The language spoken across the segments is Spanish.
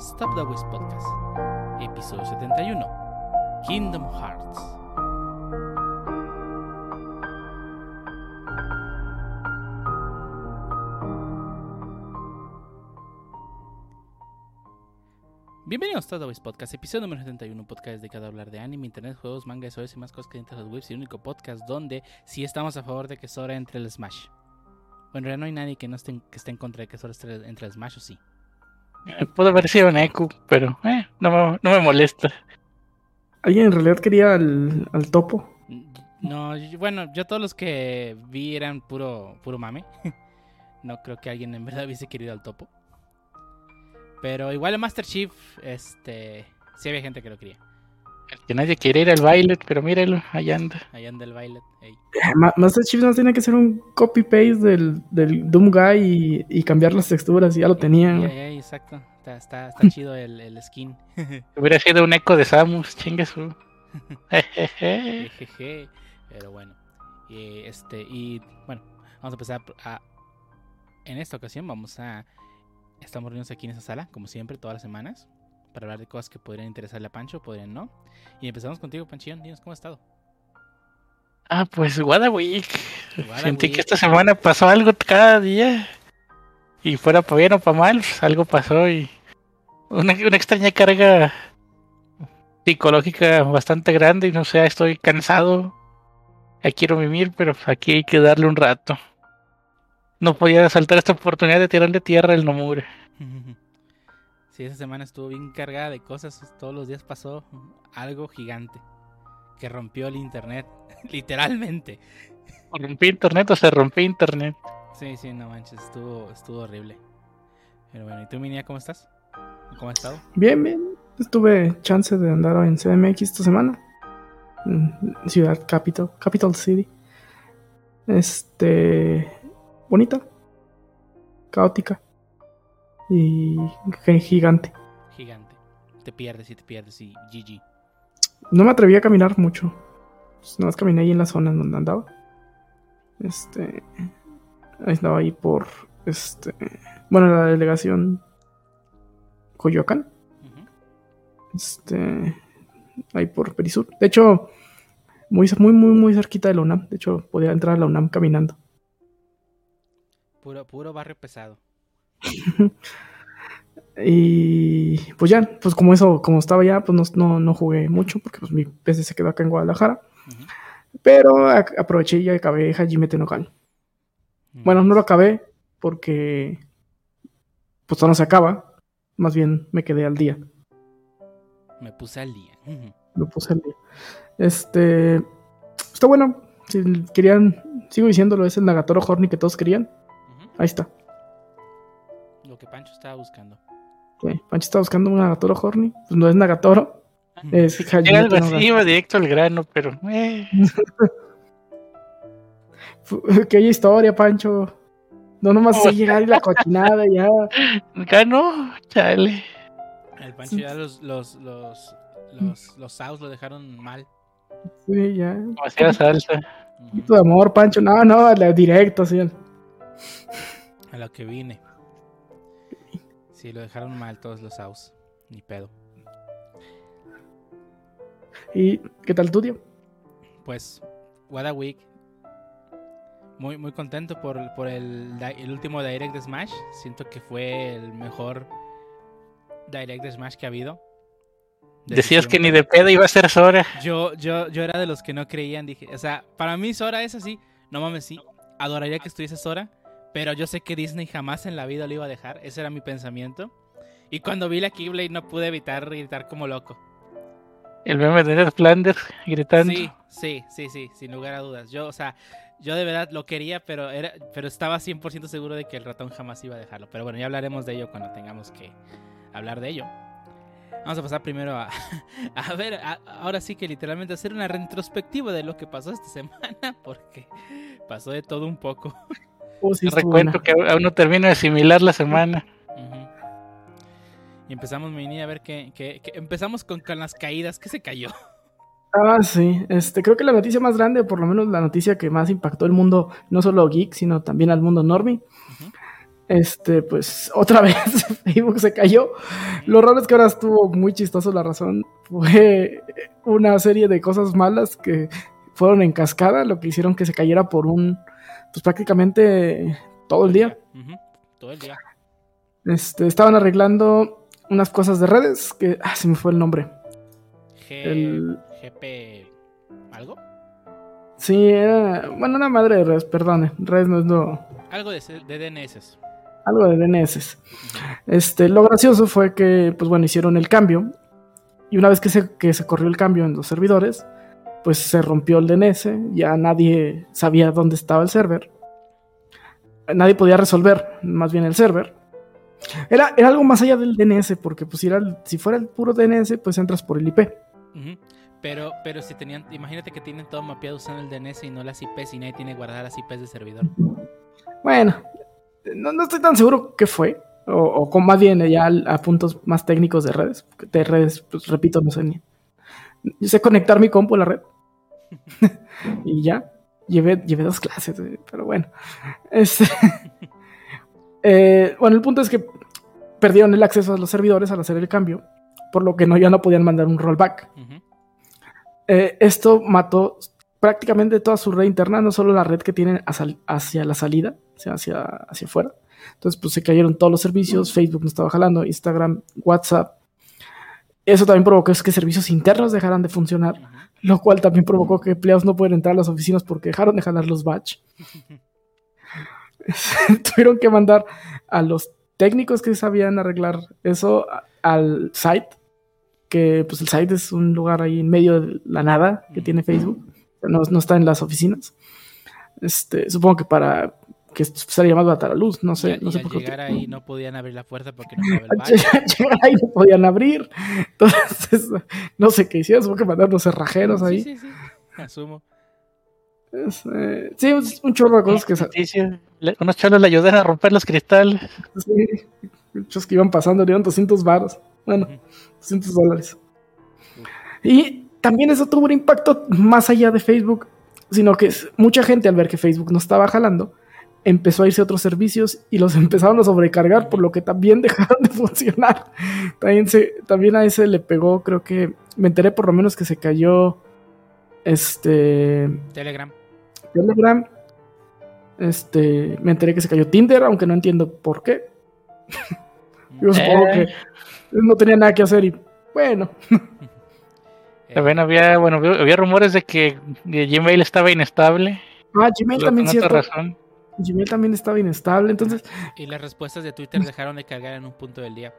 Stop the Wiz Podcast, episodio 71, Kingdom Hearts. Bienvenidos a Stop the Wiz Podcast, episodio número 71, un podcast dedicado a hablar de anime, internet, juegos, manga, SOS y más cosas que dentro de los webs y el único podcast donde sí estamos a favor de que Sora entre el Smash. Bueno, en realidad no hay nadie que no esté, que esté en contra de que Sora entre el Smash o sí. Eh, Pudo haber sido Neku, pero eh, no, me, no me molesta. ¿Alguien en realidad quería al, al topo? No, yo- bueno, yo todos los que vi eran puro, puro mame. No creo que alguien en verdad hubiese querido al topo. Pero igual el Master Chief, este, sí había gente que lo quería. El que nadie quiere ir al Violet, pero míralo, allá anda. Allá anda el Violet. ey. Eh, Ma- Master Chief no tenía que hacer un copy-paste del, del Doom Guy y, y cambiar las texturas, ya lo tenían. Y- güey. y- y- exacto. Está, está, está chido el, el skin. Hubiera sido un eco de Samus, chingue su. Jejeje. Jejeje. Pero bueno. Y este, y bueno, vamos a empezar a. En esta ocasión vamos a. Estamos reunidos aquí en esa sala, como siempre, todas las semanas. Para hablar de cosas que podrían interesarle a Pancho, podrían no. Y empezamos contigo, Panchillón. Dinos cómo has estado. ah, pues. Wada Sentí que esta semana pasó algo cada día. Y fuera para bien o para mal, pues algo pasó y. Una, una extraña carga psicológica bastante grande y no sé, estoy cansado. Ya quiero vivir, pero aquí hay que darle un rato. No podía saltar esta oportunidad de tirarle tierra al Nomura. Sí, esa semana estuvo bien cargada de cosas. Todos los días pasó algo gigante. Que rompió el internet. Literalmente. ¿Rompí internet o se rompió internet? Sí, sí, no manches. Estuvo, estuvo horrible. Pero bueno, ¿y tú, Minia, cómo estás? ¿Cómo has estado? Bien, bien. Tuve chance de andar en CMX esta semana. Ciudad Capital, Capital City. Este. Bonita. Caótica. Y gi- gigante. Gigante. Te pierdes y te pierdes y GG. No me atreví a caminar mucho. Pues nada más caminé ahí en la zona en donde andaba. Este. Ahí estaba ahí por. Este. Bueno, la delegación. Coyoacán. Este. Ahí por Perisur. De hecho, muy, muy, muy, muy cerquita de la UNAM. De hecho, podía entrar a la UNAM caminando. Puro, puro barrio pesado. Y pues ya, pues como eso, como estaba ya, pues no, no, no jugué mucho porque pues mi PC se quedó acá en Guadalajara. Pero aproveché y acabé Hajime Tenokan. Bueno, no lo acabé porque pues no se acaba. Más bien me quedé al día. Me puse al día. Lo puse al día. Este está bueno. Si querían, sigo diciéndolo, es el Nagatoro Horny que todos querían. Ahí está. Lo que Pancho estaba buscando. Pancho está buscando un Nagatoro Horny. Pues no es Nagatoro, es algo así, iba directo al grano, pero eh, haya historia, Pancho. No nomás Oh. sé llegar y la cochinada ya. ganó, chale. El Pancho ya los, los, los, los, los Saus lo dejaron mal. Sí, ya. Demasiada salsa. Ujú. Un poquito de amor, Pancho. No, no, directo, así. A lo que vine. Sí, lo dejaron mal todos los Saus. Ni pedo. ¿Y qué tal tu tío? Pues, What a Week. Muy, muy contento por, por el, el último Direct de Smash. Siento que fue el mejor Direct de Smash que ha habido. Desde Decías que ni de pedo iba a ser Sora. Yo, yo, yo era de los que no creían. Dije, o sea, para mí Sora es así. No mames, sí. Adoraría que estuviese Sora. Pero yo sé que Disney jamás en la vida lo iba a dejar. Ese era mi pensamiento. Y cuando vi la Keyblade no pude evitar gritar como loco. El meme de Flanders gritando. Sí, sí, sí, sí, sin lugar a dudas. Yo, o sea, yo de verdad lo quería, pero era, pero estaba 100% seguro de que el ratón jamás iba a dejarlo. Pero bueno, ya hablaremos de ello cuando tengamos que hablar de ello. Vamos a pasar primero a, a ver, a- ahora sí que literalmente hacer una retrospectiva de lo que pasó esta semana, porque pasó de todo un poco. Oh, sí, recuento buena. que aún no termino de asimilar la semana. Y empezamos, Mini, a ver que, que- que empezamos con, con las caídas. ¿Qué se cayó? Ah, sí. Este, creo que la noticia más grande, por lo menos la noticia que más impactó el mundo, no solo geek, sino también al mundo normie, este, pues otra vez Facebook se cayó. Lo raro es que ahora estuvo muy chistoso la razón. Fue una serie de cosas malas que fueron en cascada, lo que hicieron que se cayera por un, pues prácticamente todo el día. Todo el día. Este, estaban arreglando unas cosas de redes que, ah, se me fue el nombre. G- El- GP. ¿Algo? Sí, era, bueno, una madre de redes, perdone, redes no es lo, Algo de, de DNS. algo de DNS. Este, lo gracioso fue que, pues bueno, hicieron el cambio. Y una vez que se, que se corrió el cambio en los servidores, pues se rompió el DNS. Ya nadie sabía dónde estaba el server. Nadie podía resolver, más bien el server. Era, era algo más allá del DNS, porque pues si, era el- si fuera el puro DNS, pues entras por el IP. Pero, pero si tenían, imagínate que tienen todo mapeado usando el DNS y no las IPs y nadie tiene guardadas las IPs de servidor. Bueno, no, no estoy tan seguro qué fue. O, o con más bien ya a puntos más técnicos de redes. De redes, pues repito, no sé ni. Yo sé conectar mi compu a la red. y ya. Llevé, llevé dos clases, eh, pero bueno. Este, eh, bueno, el punto es que perdieron el acceso a los servidores al hacer el cambio. Por lo que no, ya no podían mandar un rollback. Eh, esto mató prácticamente toda su red interna, no solo la red que tienen hacia, hacia la salida, hacia, hacia afuera. Entonces, pues se cayeron todos los servicios, Facebook no estaba jalando, Instagram, WhatsApp. Eso también provocó es que servicios internos dejaran de funcionar. Lo cual también provocó que empleados no pueden entrar a las oficinas porque dejaron de jalar los batch. Tuvieron que mandar a los técnicos que sabían arreglar eso al site, que pues el site es un lugar ahí en medio de la nada que tiene Facebook, no, no está en las oficinas. Este, supongo que para que más barata la luz, no sé, y, no y sé al por qué. llegar ahí no podían abrir la puerta porque no estaba el Al badge. llegar ahí no podían abrir. Entonces, no sé qué hicieron, supongo que mandaron los cerrajeros ahí. Sí, sí, sí. Asumo. Es, eh, sí, es un chorro de cosas que le- unos chalos le ayudan a romper los cristales. sí, muchos que iban pasando dieron 200 baros. Bueno, Ujú. 200 dólares. Y también eso tuvo un impacto más allá de Facebook, sino que mucha gente al ver que Facebook no estaba jalando, empezó a irse a otros servicios y los empezaron a sobrecargar, por lo que también dejaron de funcionar. También, se, también a ese le pegó, creo que me enteré por lo menos que se cayó este Telegram. Telegram. Este, me enteré que se cayó Tinder, aunque no entiendo por qué. Yo supongo Eh. que no tenía nada que hacer y bueno, Eh, También había, bueno, había rumores de que Gmail estaba inestable. ah, Gmail también cierto. razón. Gmail también estaba inestable, entonces, Y las respuestas de Twitter dejaron de cargar en un punto del día.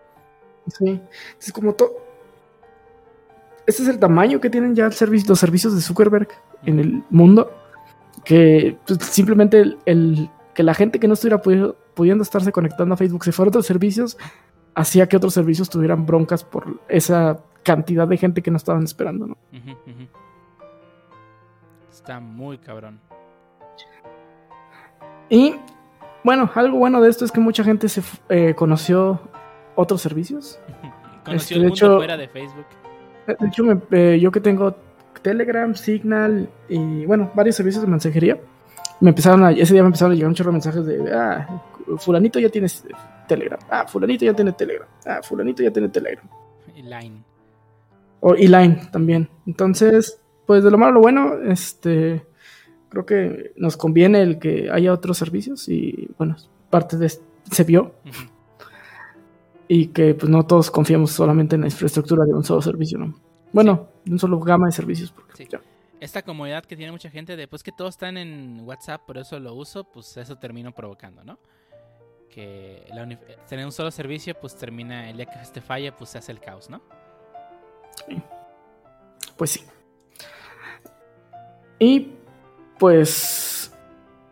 sí, es como todo. Este es el tamaño que tienen ya el servicio, los servicios de Zuckerberg en el mundo, que pues, simplemente el, el- que la gente que no estuviera pudiendo, pudiendo estarse conectando a Facebook se fuera a otros servicios, hacía que otros servicios tuvieran broncas por esa cantidad de gente que no estaban esperando, ¿no? Está muy cabrón. Y bueno, algo bueno de esto es que mucha gente se eh, conoció otros servicios. Conoció Este, el de hecho- fuera de Facebook. De hecho, me- eh, yo que tengo Telegram, Signal y bueno, varios servicios de mensajería, me empezaron a, ese día me empezaron a llegar un chorro de mensajes de, ah, fulanito ya tienes Telegram, ah, fulanito ya tiene Telegram, ah, fulanito ya tiene Telegram. Y Line. O y Line también. Entonces, pues de lo malo a lo bueno, este, creo que nos conviene el que haya otros servicios y bueno, parte de est- se vio y que pues no todos confiamos solamente en la infraestructura de un solo servicio, ¿no? Bueno, de un solo gama de servicios. Porque, Sí. ya. Esta comodidad que tiene mucha gente de pues que todos están en WhatsApp, por eso lo uso, pues eso termino provocando, ¿no? Que la tener un solo servicio, pues termina, el día que este falla, pues se hace el caos, ¿no? Pues sí. Y pues,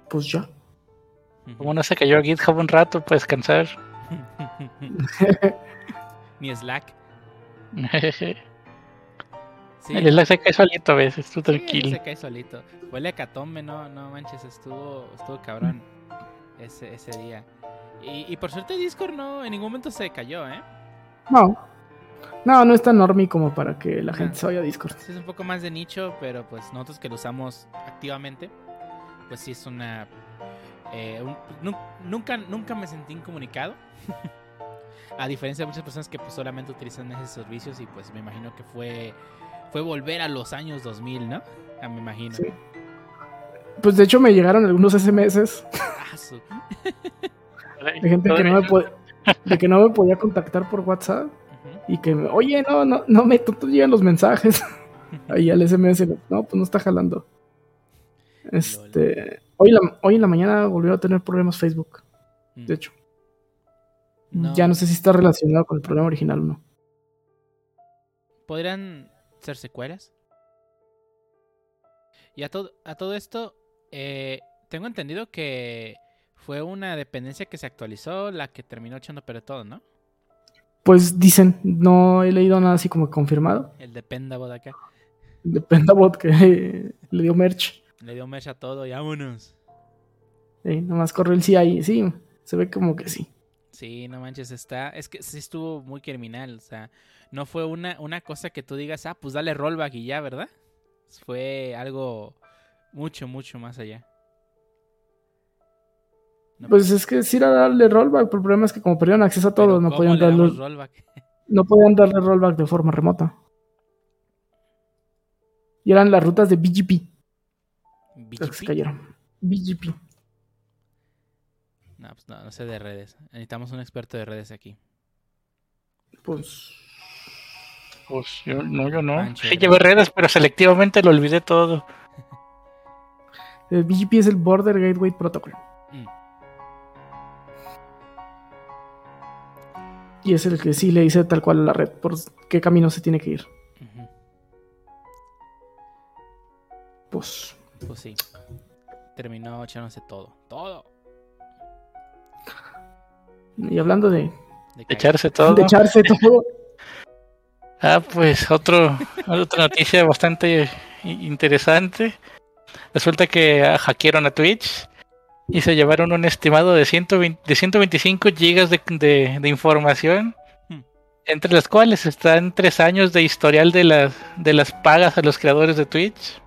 pues ya. Como no se cayó a GitHub un rato para descansar. Ni Slack. Sí, El Slack se cae solito a veces, tú sí, tranquilo. se cae solito. Huele a catombe, no, no manches, estuvo, estuvo cabrón ese, ese día. Y, y por suerte Discord no, en ningún momento se cayó, ¿eh? No. No, no es tan normie como para que la gente Ah. se vaya a Discord. Sí, es un poco más de nicho, pero pues nosotros que lo usamos activamente, pues sí es una eh, un- nu- nunca, nunca me sentí incomunicado. a diferencia de muchas personas que pues, solamente utilizan esos servicios y pues me imagino que fue, fue volver a los años 2000, ¿no? Ah, me imagino. Sí. Pues de hecho me llegaron algunos SMS Ah, de gente que no me, po- de que no me podía contactar por WhatsApp. Y que, me, oye, no, no, no me llegan los mensajes. Ahí al SMS, no, pues no está jalando. Este, hoy, la, hoy en la mañana volvió a tener problemas Facebook, de hecho. No. Ya no sé si está relacionado con el problema original o no. ¿Podrían ser secuelas? Y a todo, a todo esto, eh, tengo entendido que fue una dependencia que se actualizó la que terminó echando perder todo, ¿no? Pues dicen, no he leído nada así como confirmado. El de acá. De Pendabot que le dio merch. Le dio mecha a todo y vámonos. Sí, nomás corrió el CI. Sí, se ve como que sí. Sí, no manches, está. Es que sí estuvo muy criminal. O sea, no fue una, una cosa que tú digas, ah, pues dale rollback y ya, ¿verdad? Fue algo mucho, mucho más allá. No, Pues es que sí era darle rollback, pero el problema es que como perdieron acceso a todo, pero no ¿cómo podían, le darle, rollback? no podían darle rollback de forma remota. Y eran las rutas de BGP las que se BGP? cayeron. BGP. No, pues no, no sé de redes. Necesitamos un experto de redes aquí. Pues Pues yo no, yo no. Sí llevé redes, pero selectivamente lo olvidé todo. el BGP es el Border Gateway Protocol. Mm. Y es el que sí le dice tal cual a la red por qué camino se tiene que ir. Pues Pues sí. Terminó echándose todo. Todo. y hablando de, De caer. Echarse todo. de echarse todo, Ah, pues otro, otra noticia bastante interesante. Resulta que ah, hackearon a Twitch y se llevaron un estimado de, 120 de 125 gigas de, de- de información, Hmm. entre las cuales están tres años de historial de las, de las pagas a los creadores de Twitch.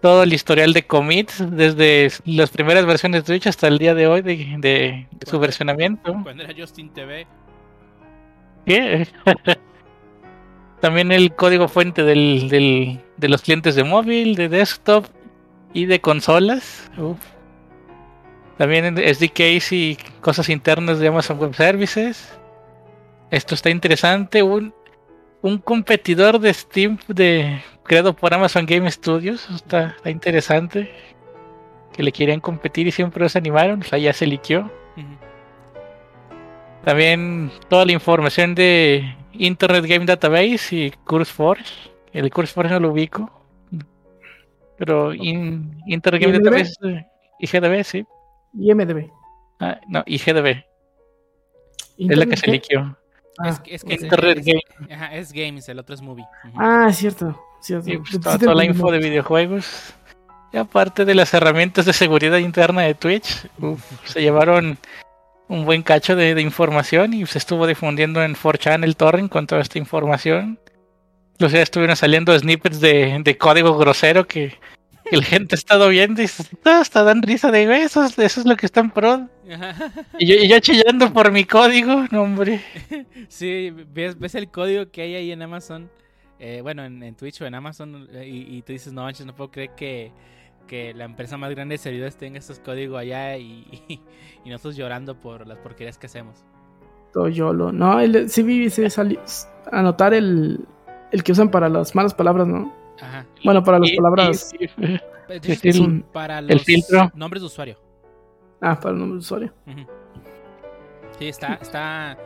Todo el historial de commits desde las primeras versiones de Twitch hasta el día de hoy de, de- de su versionamiento. Cuando era Justin TV. ¿Qué? También el código fuente del, del- de los clientes de móvil, de desktop y de consolas. Uf. También SDKs y cosas internas de Amazon Web Services. Esto está interesante. Un, un competidor de Steam de, creado por Amazon Game Studios. Está, está interesante. Que le querían competir y siempre los animaron. O sea, ya se liqueó. También toda la información de Internet Game Database y CurseForge. El CurseForge no lo ubico. Pero in- Internet Game. Database eh, IGDB, sí. IMDB. Ah, no, IGDB. Es la que se liqueó. Ah, es, es que es, Internet es- Game. ajá, es Games, el otro es Movie. Ah, es cierto. cierto. Y pues, toda, la info de videojuegos. Y aparte de las herramientas de seguridad interna de Twitch, uf, se llevaron un buen cacho de, de información y se estuvo difundiendo en 4chan el torrent con toda esta información. Los ya estuvieron saliendo snippets de, de código grosero que, que la gente ha estado viendo y se- hasta dan risa de "Güey, eso, es- eso es lo que está en pro. Y yo, y yo chillando por mi código, no hombre. Sí, ves, ves el código que hay ahí en Amazon, eh, bueno, en, en Twitch o en Amazon, y, y tú dices, no manches, no puedo creer que, que la empresa más grande de servidores tenga estos códigos allá y, y, nosotros llorando por las porquerías que hacemos. Todo YOLO. No, el, sí vi, sí salió. Anotar el, el que usan para las malas palabras, ¿no? Ajá. Bueno, para las palabras. y- y- De Sí, hecho, sí, Es el- un- para los filtro. nombres de usuario. Ah, para el nombre de usuario. Ujú. Sí, está, está,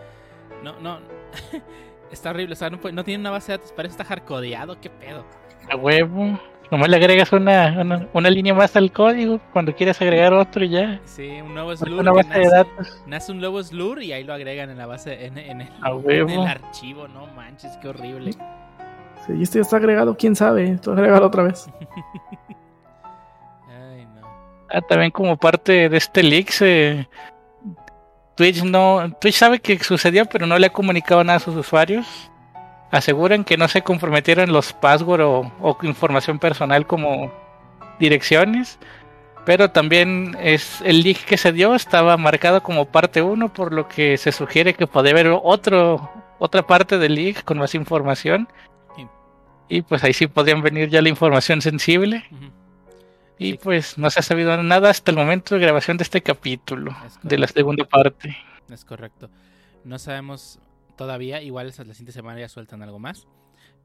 no, no, está horrible, o sea, no, puede- no tiene una base de datos, parece estar hardcodeado, qué pedo. A huevo. Nomás le agregas una, una, una línea más al código cuando quieres agregar otro y ya. Sí, un nuevo slur. Una base de datos. Nace un nuevo slur y ahí lo agregan en la base, en, en el, en el archivo, no manches, qué horrible. Sí, y este ya está agregado, quién sabe. Esto agregado otra vez. Ay, no. Ah, también como parte de este leak, se- Twitch no, Twitch sabe que sucedió, pero no le ha comunicado nada a sus usuarios. Aseguran que no se comprometieron los passwords o, o información personal como direcciones, Pero también es el leak que se dio estaba marcado como parte 1, por lo que se sugiere que puede haber otro, otra parte del leak con más información. Y pues ahí sí podrían venir ya la información sensible. Y Sí. pues no se ha sabido nada hasta el momento de grabación de este capítulo, Es de la segunda parte. Es correcto. No sabemos todavía, igual hasta la siguiente semana ya sueltan algo más.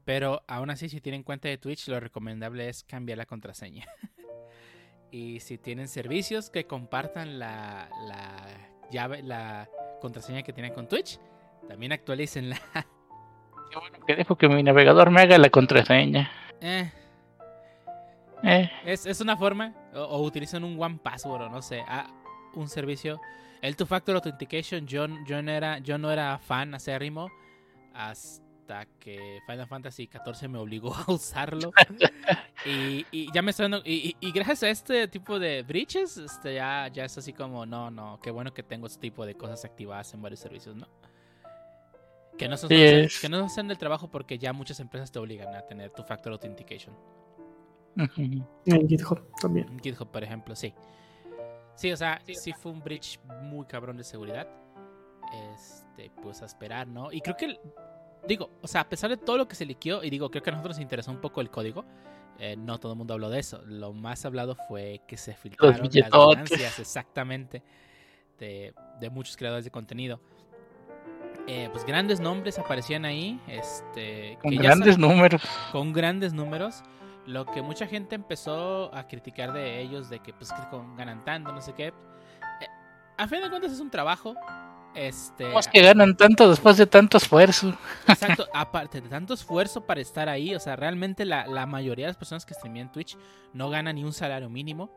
Pero aún así, si tienen cuenta de Twitch, lo recomendable es cambiar la contraseña. y si tienen servicios que compartan la, la llave, la contraseña que tienen con Twitch, también actualícenla. Qué bueno que dejo que mi navegador me haga la contraseña. Eh, Eh, es, es una forma, o, o utilizan un One Password, o no sé, ah, un servicio. El Two Factor Authentication, yo, yo, no era, yo no era fan acérrimo hasta que Final Fantasy XIV me obligó a usarlo. y, y ya me estoy dando- y, y- y gracias a este tipo de breaches, este, ya, ya es así como, no, no, qué bueno que tengo este tipo de cosas activadas en varios servicios, ¿no? Que no, son Sí solo hacer- es. que no hacen el trabajo porque ya muchas empresas te obligan a tener tu Factor Authentication. En GitHub también. En GitHub, por ejemplo, sí. Sí, o sea, sí fue un breach muy cabrón de seguridad. Este, pues a esperar, ¿no? Y creo que, digo, o sea, a pesar de todo lo que se liqueó, y digo, creo que a nosotros nos interesó un poco el código, eh, no todo el mundo habló de eso. Lo más hablado fue que se filtraron las ganancias exactamente de, de muchos creadores de contenido. Eh, pues grandes nombres aparecían ahí, este, Con que grandes números. con grandes números. Lo que mucha gente empezó a criticar de ellos, de que pues que con- ganan tanto, no sé qué. Eh, a fin de cuentas es un trabajo. Este, ¿Cómo es que ganan tanto después de tanto esfuerzo? exacto, aparte de tanto esfuerzo para estar ahí, o sea, realmente la, la mayoría de las personas que streamean Twitch no ganan ni un salario mínimo.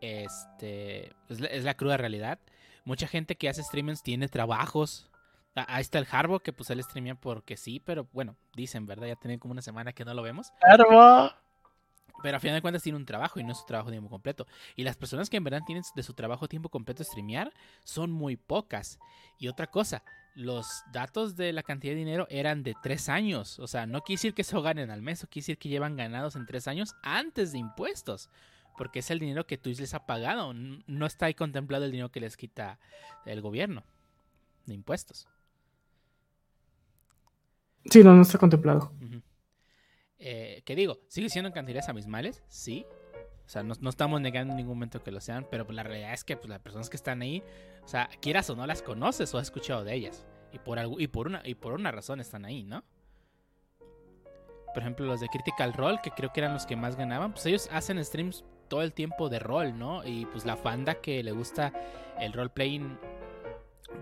Este, es la, es la cruda realidad. Mucha gente que hace streamings tiene trabajos. Ah, Ahí está el Harbo, que pues él streamea porque sí, pero bueno, dicen, ¿verdad? Ya tiene como una semana que no lo vemos. Claro. Pero a final de cuentas tiene un trabajo y no es su trabajo a tiempo completo. Y las personas que en verdad tienen de su trabajo tiempo completo streamear son muy pocas. Y otra cosa, los datos de la cantidad de dinero eran de tres años. O sea, no quiere decir que eso ganen al mes, o quiere decir que llevan ganados en tres años antes de impuestos. Porque es el dinero que Twitch les ha pagado. No está ahí contemplado el dinero que les quita el gobierno de impuestos. Sí, no, no está contemplado. ¿Qué digo? ¿Sigue siendo en cantidades abismales? Sí. O sea, no, no estamos negando en ningún momento que lo sean, pero la realidad es que pues, las personas que están ahí, o sea, quieras o no las conoces o has escuchado de ellas. Y por, algo, y por, una, y por una razón están ahí, ¿no? Por ejemplo, los de Critical Role, que creo que eran los que más ganaban, pues ellos hacen streams todo el tiempo de rol, ¿no? Y pues la banda que le gusta el role-playing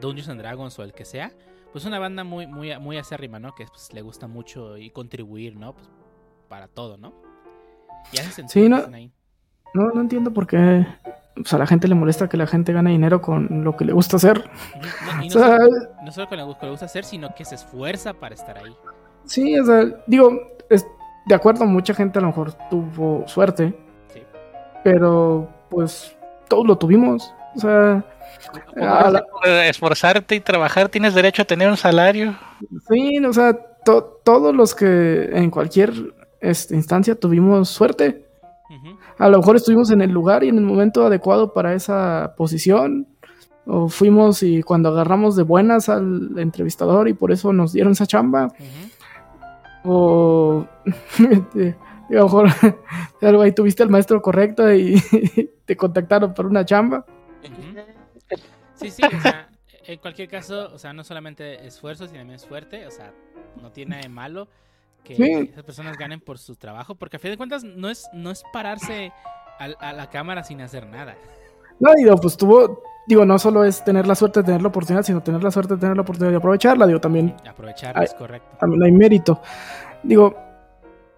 Dungeons and Dragons o el que sea, pues una banda muy, muy, muy acérrima, ¿no? Que pues, le gusta mucho y contribuir, ¿no? Pues, para todo, ¿no? Y hace Sí, no- ahí. No, no entiendo por qué pues, a la gente le molesta que la gente gane dinero con lo que le gusta hacer. No- y O no, sea, solo, no solo con lo que le gusta hacer, sino que se esfuerza para estar ahí. sí, o sea, digo, es, de acuerdo, mucha gente a lo mejor tuvo suerte, Sí. pero pues todos lo tuvimos. O sea, a la- Por esforzarte y trabajar tienes derecho a tener un salario. sí, o sea, to- todos los que en cualquier este, instancia tuvimos suerte. A lo mejor estuvimos en el lugar y en el momento adecuado para esa posición. O fuimos y cuando agarramos de buenas al entrevistador y por eso nos dieron esa chamba. O a lo mejor algo ahí tuviste al maestro correcto y te contactaron para una chamba. Sí, sí, o sea, en cualquier caso, o sea, no solamente esfuerzo, sino también suerte, o sea, no tiene nada de malo que Sí. esas personas ganen por su trabajo, porque a fin de cuentas no es, no es pararse a, la cámara sin hacer nada. No, digo, pues tuvo, digo, no solo es tener la suerte de tener la oportunidad, sino tener la suerte de tener la oportunidad de aprovecharla. Digo, también Aprovechar Ay. es correcto. también hay mérito. Digo,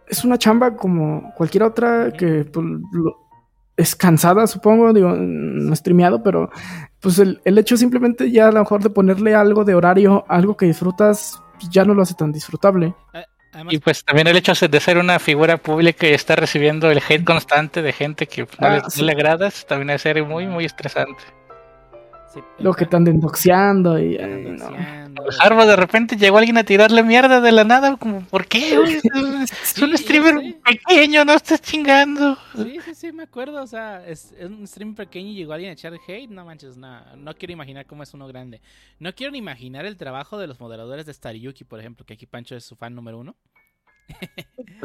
es una chamba como cualquier otra que pues, lo- es cansada, supongo, digo, no streameado, pero pues el, el hecho simplemente ya a lo mejor de ponerle algo de horario, algo que disfrutas, pues, ya no lo hace tan disfrutable. Y pues también el hecho de ser una figura pública y estar recibiendo el hate constante de gente que no, Ah, le, no sí. le agradas, también debe ser muy, muy estresante. Sí, Lo que están doxeando y... ay, no. Harvard de repente llegó alguien a tirarle mierda de la nada, como, ¿por qué? Es Sí, un streamer pequeño, no estés chingando. Sí, sí, sí, me acuerdo. O sea, es, es un stream pequeño y llegó alguien a echar hate. No manches, nada. No quiero imaginar cómo es uno grande. No quiero ni imaginar el trabajo de los moderadores de Stariyuki, por ejemplo, que aquí Pancho es su fan número uno.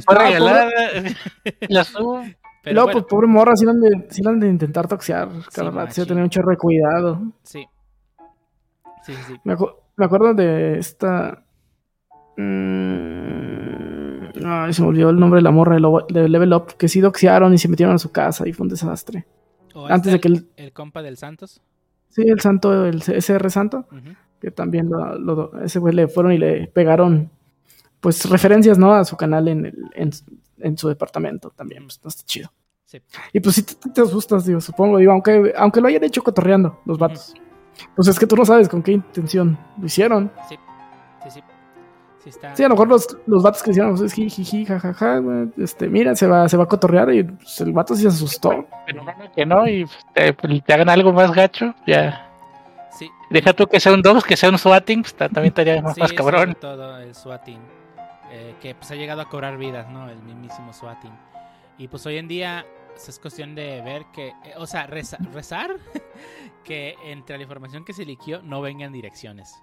Fue Ah, regalada. La subo. Pero bueno, pues pobre morra, sí la han de, sí la han de intentar toxear. Cada rato, sí, a tener un chorro de cuidado. sí. Sí, sí, sí. Me, acu- me acuerdo de esta. Mm, Ay, se me olvidó el nombre de la morra de, Lo- de Level Up. Que sí doxearon y se metieron a su casa y fue un desastre. O Antes este, de que el. el compa del Santos. Sí, el santo, el SR Santo. Que también lo, lo- ese güey le fueron y le pegaron. Pues referencias, ¿no? A su canal en, el- en, en su departamento también. Pues no está chido. Sí. Y pues sí te, te asustas, digo, supongo. Digo, aunque, aunque lo hayan hecho cotorreando los vatos. Pues es que tú no sabes con qué intención lo hicieron. Sí, sí. Sí, está. Sí, a lo mejor los, los vatos que hicieron, pues es jiji, jajaja, este, mira, se va, se va a cotorrear y pues, el vato sí se asustó. Pero no, que no, y pues, te, pues, te hagan algo más gacho, ya. Sí, Deja tú que sea un Dogs, que sea un swatting, pues ta- también estaría más, sí, más sobre cabrón. todo el swatting. Eh, que pues ha llegado a cobrar vidas, ¿no? El mismísimo swatting. Y pues hoy en día pues, es cuestión de ver que, eh, o sea, reza- rezar que entre la información que se liquió no vengan direcciones.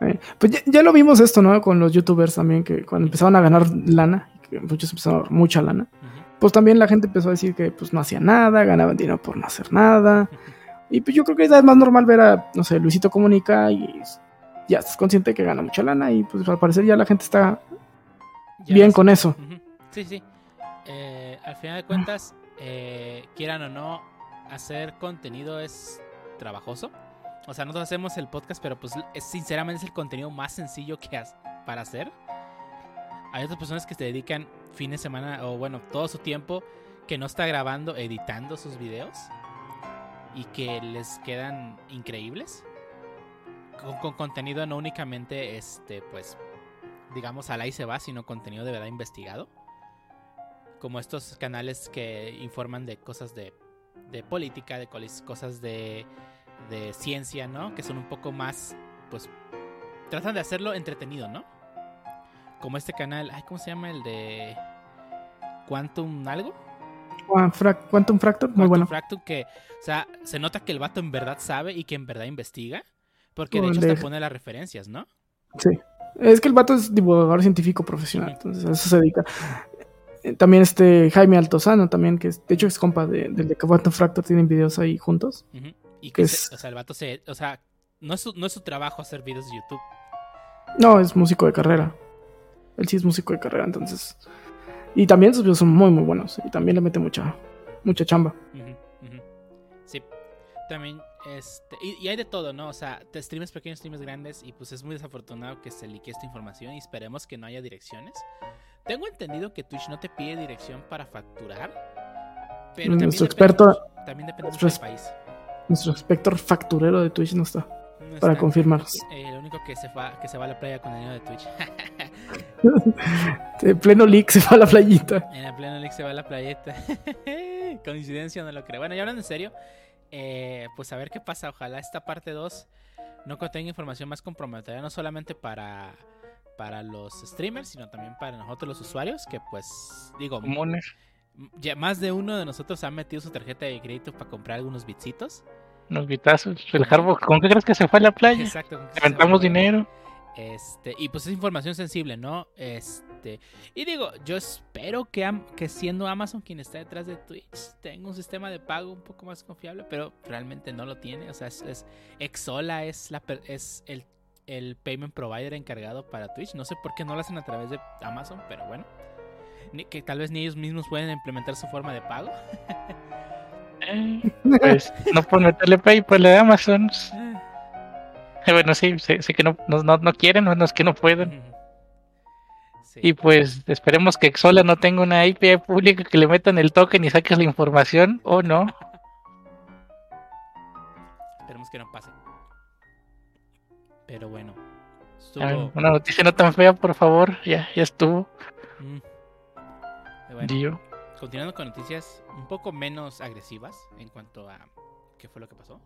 Eh, Pues ya, ya lo vimos esto, ¿no? Con los youtubers también, que cuando empezaron a ganar lana, que muchos empezaron mucha lana, Ujú. pues también la gente empezó a decir que pues no hacían nada, ganaban dinero por no hacer nada. Y pues yo creo que es más normal ver a, no sé, Luisito Comunica y ya estás consciente que gana mucha lana y pues al parecer ya la gente está bien con eso. Sí, sí. Eh, al final de cuentas, eh, quieran o no, hacer contenido es trabajoso. O sea, nosotros hacemos el podcast, pero pues es, sinceramente es el contenido más sencillo que has para hacer. Hay otras personas que se dedican fin de semana o bueno, todo su tiempo que no está grabando, editando sus videos y que les quedan increíbles. Con, con contenido no únicamente este pues digamos, al ahí se va, sino contenido de verdad investigado. Como estos canales que informan de cosas de, de política, de cosas de, de ciencia, ¿no? Que son un poco más, pues, tratan de hacerlo entretenido, ¿no? Como este canal, ay, ¿cómo se llama? El de Quantum algo. Quantum Fracture, muy Quantum bueno. Fracture, que, o sea, se nota que el vato en verdad sabe y que en verdad investiga. Porque de hecho de- pone las referencias, ¿no? Sí. Es que el vato es divulgador científico profesional, entonces a eso se dedica. Eh, También este Jaime Altozano, también, que es- de hecho es compa de, del de Quantum Fracture, tienen videos ahí juntos. Y Que que, es- se- o sea, el vato se, o sea, no es su, no es su trabajo hacer videos de YouTube. No, es músico de carrera. Él sí es músico de carrera, entonces. Y también sus videos son muy, muy buenos. Y también le mete mucha, mucha chamba. Sí. También, este, y, y hay de todo, ¿no? O sea, te streams pequeños, streams grandes, y pues es muy desafortunado que se liquee esta información y esperemos que no haya direcciones. Tengo entendido que Twitch no te pide dirección para facturar. Pero también Nuestro depende experto- también depende mucho del nuestro país. Nuestro inspector facturero de Twitch no está No para está- confirmar. eh, lo único que se, va, que se va a la playa con el niño de Twitch. De pleno leak se va a la playita. En el pleno league se va a la playeta. Coincidencia, no lo creo. Bueno, y hablando en serio, eh, pues a ver qué pasa. Ojalá esta parte 2 no contenga información más comprometedora, no solamente para, para los streamers, sino también para nosotros los usuarios, que pues digo, ya más de uno de nosotros ha metido su tarjeta de crédito para comprar algunos bitsitos. Unos bitazos. El ¿con qué crees que se fue a la playa? Exacto. Levantamos dinero. Este, y pues es información sensible, ¿no? Este, y digo, yo espero que, am- que siendo Amazon quien está detrás de Twitch tenga un sistema de pago un poco más confiable, pero realmente no lo tiene. O sea, es, es Exola es la es el, el payment provider encargado para Twitch. No sé por qué no lo hacen a través de Amazon, pero bueno. Ni- que tal vez ni ellos mismos pueden implementar su forma de pago. Eh, pues no por meterle PayPal a Amazon. Bueno, sí, sé, sé que no, no, no, quieren, no es que no pueden. Sí. Y pues esperemos que Exola no tenga una API pública que le metan el token y saques la información o no. Esperemos que no pase. Pero bueno. Estuvo. Una noticia no tan fea, por favor. Ya, ya estuvo. Mm. Bueno, Dio. continuando con noticias un poco menos agresivas en cuanto a qué fue lo que pasó.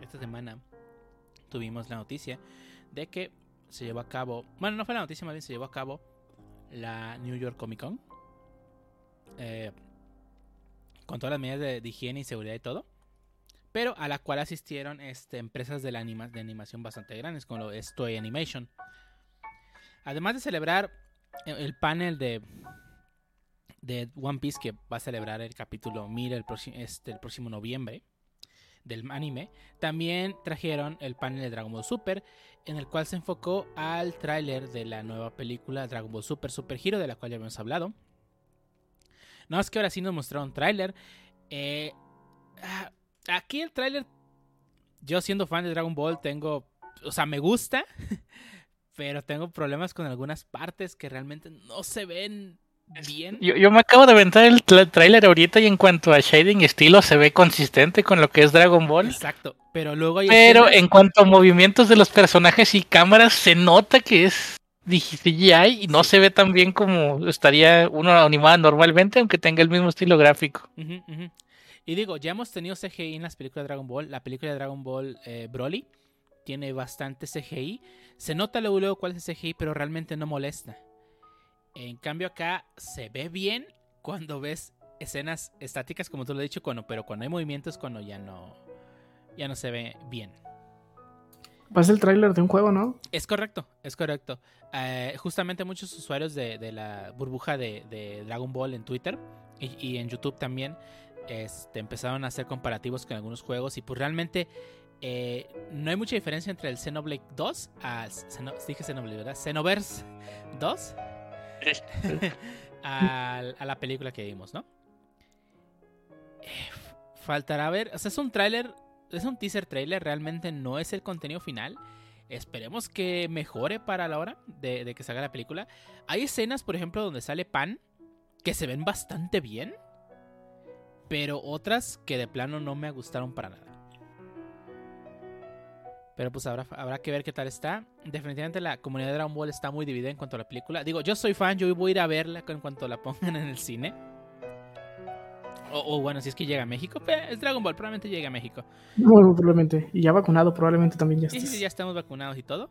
Esta semana tuvimos la noticia de que se llevó a cabo, bueno, no fue la noticia, más bien se llevó a cabo la New York Comic Con. Eh, con todas las medidas de, higiene y seguridad y todo pero a la cual asistieron este, empresas de, la anima de animación bastante grandes, como lo es Toei Animation. Además de celebrar el panel de, de One Piece, que va a celebrar el capítulo 1000 el, este, el próximo noviembre del anime, también trajeron el panel de Dragon Ball Super, en el cual se enfocó al tráiler de la nueva película Dragon Ball Super Super Hero, de la cual ya habíamos hablado. No, es que ahora sí nos mostraron tráiler. Eh, ah, aquí el tráiler, yo siendo fan de Dragon Ball, tengo, o sea, me gusta, pero tengo problemas con algunas partes que realmente no se ven bien. Yo, yo me acabo de aventar el tráiler ahorita y en cuanto a shading y estilo se ve consistente con lo que es Dragon Ball. Exacto, pero luego hay Pero escenas... en cuanto a movimientos de los personajes y cámaras se nota que es CGI y no sí. se ve tan bien como estaría uno animado normalmente, aunque tenga el mismo estilo gráfico. Uh -huh, uh -huh. Y digo, ya hemos tenido CGI en las películas de Dragon Ball. La película de Dragon Ball eh, Broly tiene bastante CGI. Se nota luego, luego cuál es el CGI, pero realmente no molesta. En cambio acá se ve bien cuando ves escenas estáticas, como tú lo has dicho, cuando, pero cuando hay movimientos, cuando ya no, ya no se ve bien. Pasa el tráiler de un juego, ¿no? Es correcto, es correcto. Eh, justamente muchos usuarios de, de la burbuja de, de, Dragon Ball en Twitter y, y en YouTube también este, empezaron a hacer comparativos con algunos juegos y pues realmente eh, no hay mucha diferencia entre el Xenoblade 2 a Xeno, dije Xenoblade, ¿verdad? Xenoverse 2 a, la película que vimos, ¿no? Eh, faltará ver, o sea, es un tráiler, es un teaser trailer, realmente no es el contenido final. Esperemos que mejore para la hora de que salga la película. Hay escenas, por ejemplo, donde sale Pan que se ven bastante bien pero otras que de plano no me gustaron para nada. Pero pues habrá, habrá que ver qué tal está. Definitivamente la comunidad de Dragon Ball está muy dividida en cuanto a la película. Digo, yo soy fan, yo voy a ir a verla en cuanto la pongan en el cine. O, o bueno, si es que llega a México, es Dragon Ball, probablemente llegue a México. Bueno, probablemente. Y ya vacunado, probablemente también ya sí, sí, ya estamos vacunados y todo.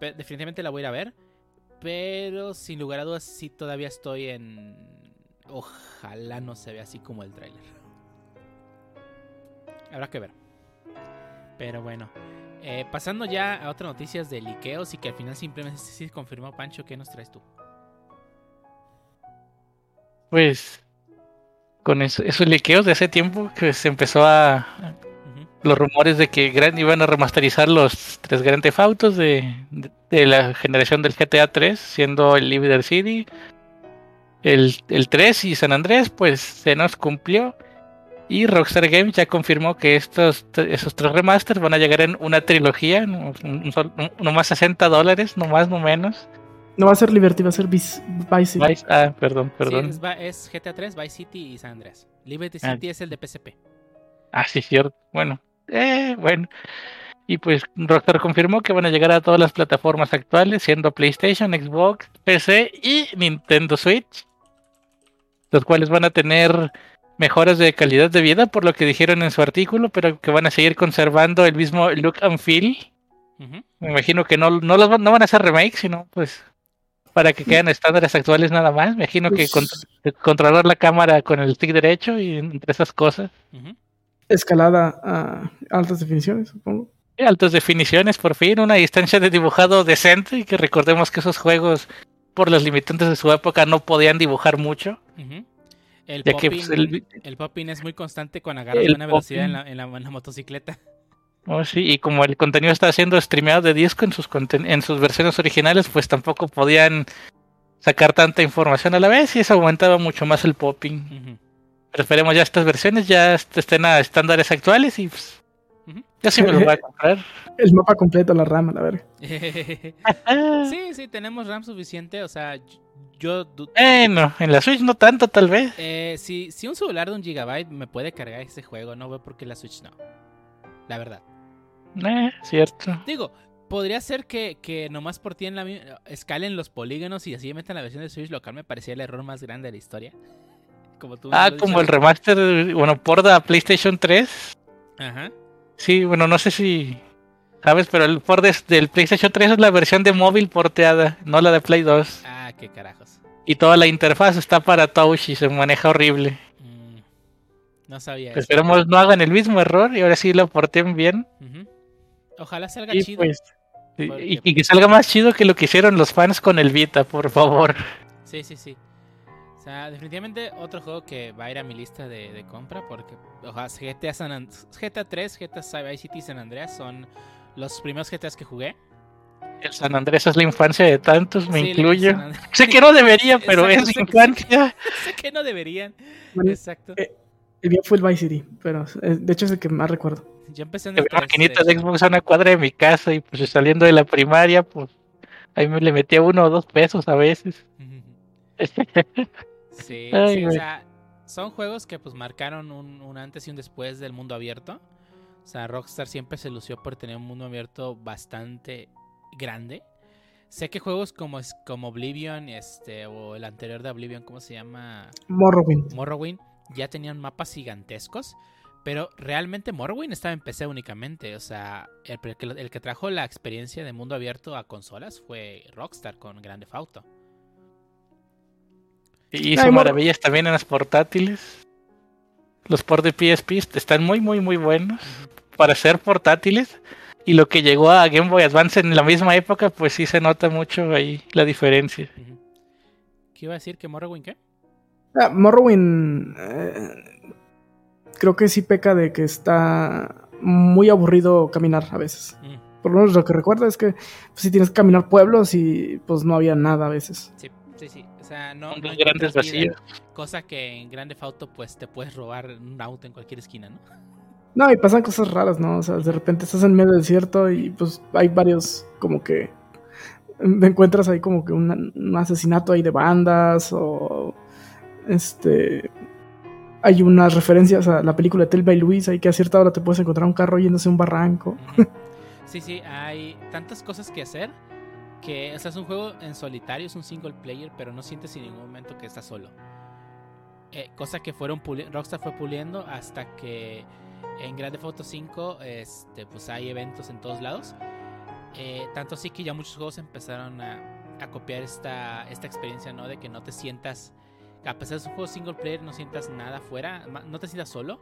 Pero definitivamente la voy a ir a ver. Pero sin lugar a dudas, sí todavía estoy en. Ojalá no se vea así como el tráiler. Habrá que ver. Pero bueno. Eh, pasando ya a otras noticias de liqueos y que al final simplemente sí confirmó Pancho, ¿qué nos traes tú? Pues con eso, esos liqueos de hace tiempo que se empezó a... Uh -huh. Los rumores de que Grand iban a remasterizar los tres Grand Theft Autos de, de, de, la generación del GTA 3, siendo el Liberty City, el, el 3 y San Andrés, pues se nos cumplió. Y Rockstar Games ya confirmó que estos esos tres remasters van a llegar en una trilogía, no, no más 60 dólares, no más, no menos. No va a ser Liberty, va a ser Vice, Vice City. ah, perdón, perdón. Sí, es, es, GTA 3, Vice City y San Andreas. Liberty City ah. es el de PSP. Ah, sí, cierto. Bueno, eh, bueno. Y pues Rockstar confirmó que van a llegar a todas las plataformas actuales, siendo PlayStation, Xbox, PC y Nintendo Switch. Los cuales van a tener mejoras de calidad de vida, por lo que dijeron en su artículo, pero que van a seguir conservando el mismo look and feel. Uh -huh. Me imagino que no, no, los, no van a hacer remakes, sino pues para que queden estándares actuales nada más. Me imagino pues... que controlar la cámara con el stick derecho y entre esas cosas. Uh -huh. Escalada a altas definiciones, supongo. Sí, altas definiciones, por fin, una distancia de dibujado decente y que recordemos que esos juegos, por los limitantes de su época, no podían dibujar mucho. Uh -huh. El popping, pues, el, el popping, es muy constante con agarrar buena velocidad en la, en, la, en la, motocicleta. Oh, sí, y como el contenido está siendo streameado de disco en sus, en sus versiones originales, pues tampoco podían sacar tanta información a la vez y eso aumentaba mucho más el popping. Uh -huh. Pero esperemos ya estas versiones ya estén a estándares actuales y pues, uh -huh. yo sí me lo voy a comprar. El mapa completo, la RAM, a ver. sí, sí, tenemos RAM suficiente, o sea, yo... Bueno, en la Switch no tanto, tal vez. Eh, si, si un celular de un gigabyte me puede cargar ese juego, no veo por qué la Switch no. La verdad. Eh, cierto. Digo, podría ser que, que nomás por ti en la escalen los polígonos y así metan la versión de Switch local, me parecía el error más grande de la historia. Como tú ah, como el remaster, bueno, por la PlayStation 3. Ajá. Sí, bueno, no sé si ¿Sabes? Pero el port del PlayStation 3 es la versión de móvil porteada, no la de Play 2. Ah, qué carajos. Y toda la interfaz está para touch y se maneja horrible. Mm, no sabía Pues eso. Esperemos no hagan el mismo error y ahora sí lo porten bien. Ojalá salga Y, chido. pues, y- Porque- y- y que salga más chido que lo que hicieron los fans con el Vita, por favor. Sí, sí, sí. O sea, definitivamente otro juego que va a ir a mi lista de, de compra porque ojalá, GTA, San And- GTA 3, GTA Vice City y San Andreas son los primeros GTAs que jugué. El San Andrés es la infancia de tantos, me Sí, incluyo. Sé que no debería, pero Exacto, es sé que- infancia. sé que no deberían. Bueno, Exacto. eh, el mío fue el Vice City, pero eh, de hecho es el que más recuerdo. Yo empecé en el vi maquinitas de 3, Xbox a una cuadra de mi casa y pues saliendo de la primaria, pues ahí me le metía uno o dos pesos a veces. Sí, Ay, sí, o sea, son juegos que pues marcaron un, un antes y un después del mundo abierto. O sea, Rockstar siempre se lució por tener un mundo abierto bastante grande. Sé que juegos como, es- como Oblivion, este, o el anterior de Oblivion, ¿cómo se llama? Morrowind. Morrowind, ya tenían mapas gigantescos. Pero realmente Morrowind estaba en PC únicamente. O sea, el, el que trajo la experiencia de mundo abierto a consolas fue Rockstar con Grande Auto. Y hizo maravillas también en las portátiles. Los ports de PSP están muy, muy, muy buenos para ser portátiles. Y lo que llegó a Game Boy Advance en la misma época, pues sí se nota mucho ahí la diferencia. ¿Qué iba a decir que Morrowind qué? Ah, Morrowind eh, creo que sí peca de que está muy aburrido caminar a veces. Mm, Por lo menos lo que recuerdo es que si tienes que caminar pueblos y pues no había nada a veces. sí, sí, sí. O sea, no. Son no dos grandes vacíos. Cosa que en Grande Auto, pues te puedes robar un auto en cualquier esquina, ¿no? No, y pasan cosas raras, ¿no? O sea, de repente estás en medio del desierto y pues hay varios como que encuentras ahí como que un, un asesinato ahí de bandas o este hay unas referencias a la película de Tell by Luis ahí que a cierta hora te puedes encontrar un carro yéndose a un barranco. Sí, sí, hay tantas cosas que hacer que, o sea, es un juego en solitario, es un single player, pero no sientes en ningún momento que estás solo. Eh, cosa que fueron Rockstar fue puliendo hasta que en Grand Theft Auto 5 este, pues hay eventos en todos lados. Eh, tanto así que ya muchos juegos empezaron a, copiar esta, esta experiencia, ¿no? De que no te sientas, a pesar de ser un juego single player, no sientas nada afuera, ma- no te sientas solo.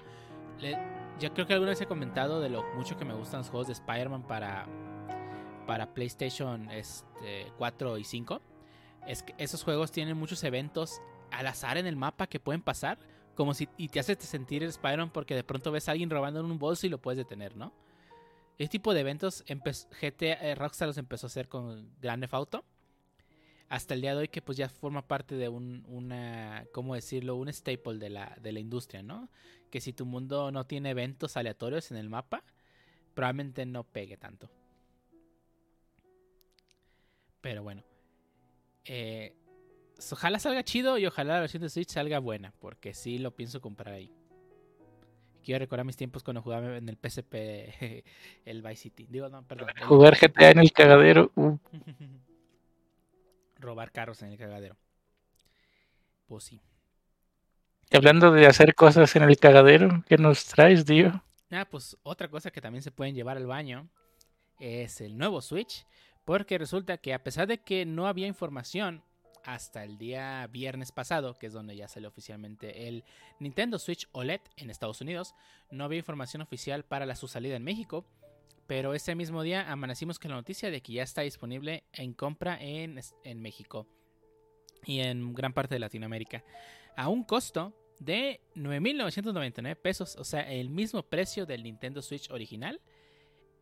Le- yo creo que alguna vez he comentado de lo mucho que me gustan los juegos de Spider-Man para, para PlayStation este, 4 y 5. Es que esos juegos tienen muchos eventos al azar en el mapa que pueden pasar. Como si, y te hace sentir el Spider-Man porque de pronto ves a alguien robando en un bolso y lo puedes detener, ¿no? Este tipo de eventos GTA, eh, Rockstar los empezó a hacer con Grand Theft Auto. Hasta el día de hoy que pues ya forma parte de un, una, ¿cómo decirlo? Un staple de la, de la industria, ¿no? Que si tu mundo no tiene eventos aleatorios en el mapa, probablemente no pegue tanto. Pero bueno. Eh, ojalá salga chido y ojalá la versión de Switch salga buena, porque sí lo pienso comprar ahí. Quiero recordar mis tiempos cuando jugaba en el PSP el Vice City. Digo, no, perdón. Jugar GTA en el cagadero. uh, Robar carros en el cagadero. Pues sí. y hablando de hacer cosas en el cagadero, ¿qué nos traes, tío? Ah, pues otra cosa que también se pueden llevar al baño es el nuevo Switch, porque resulta que a pesar de que no había información hasta el día viernes pasado, que es donde ya salió oficialmente el Nintendo Switch OLED en Estados Unidos, no había información oficial para su salida en México, pero ese mismo día amanecimos con la noticia de que ya está disponible en compra en, México y en gran parte de Latinoamérica a un costo de 9.999 pesos, o sea, el mismo precio del Nintendo Switch original,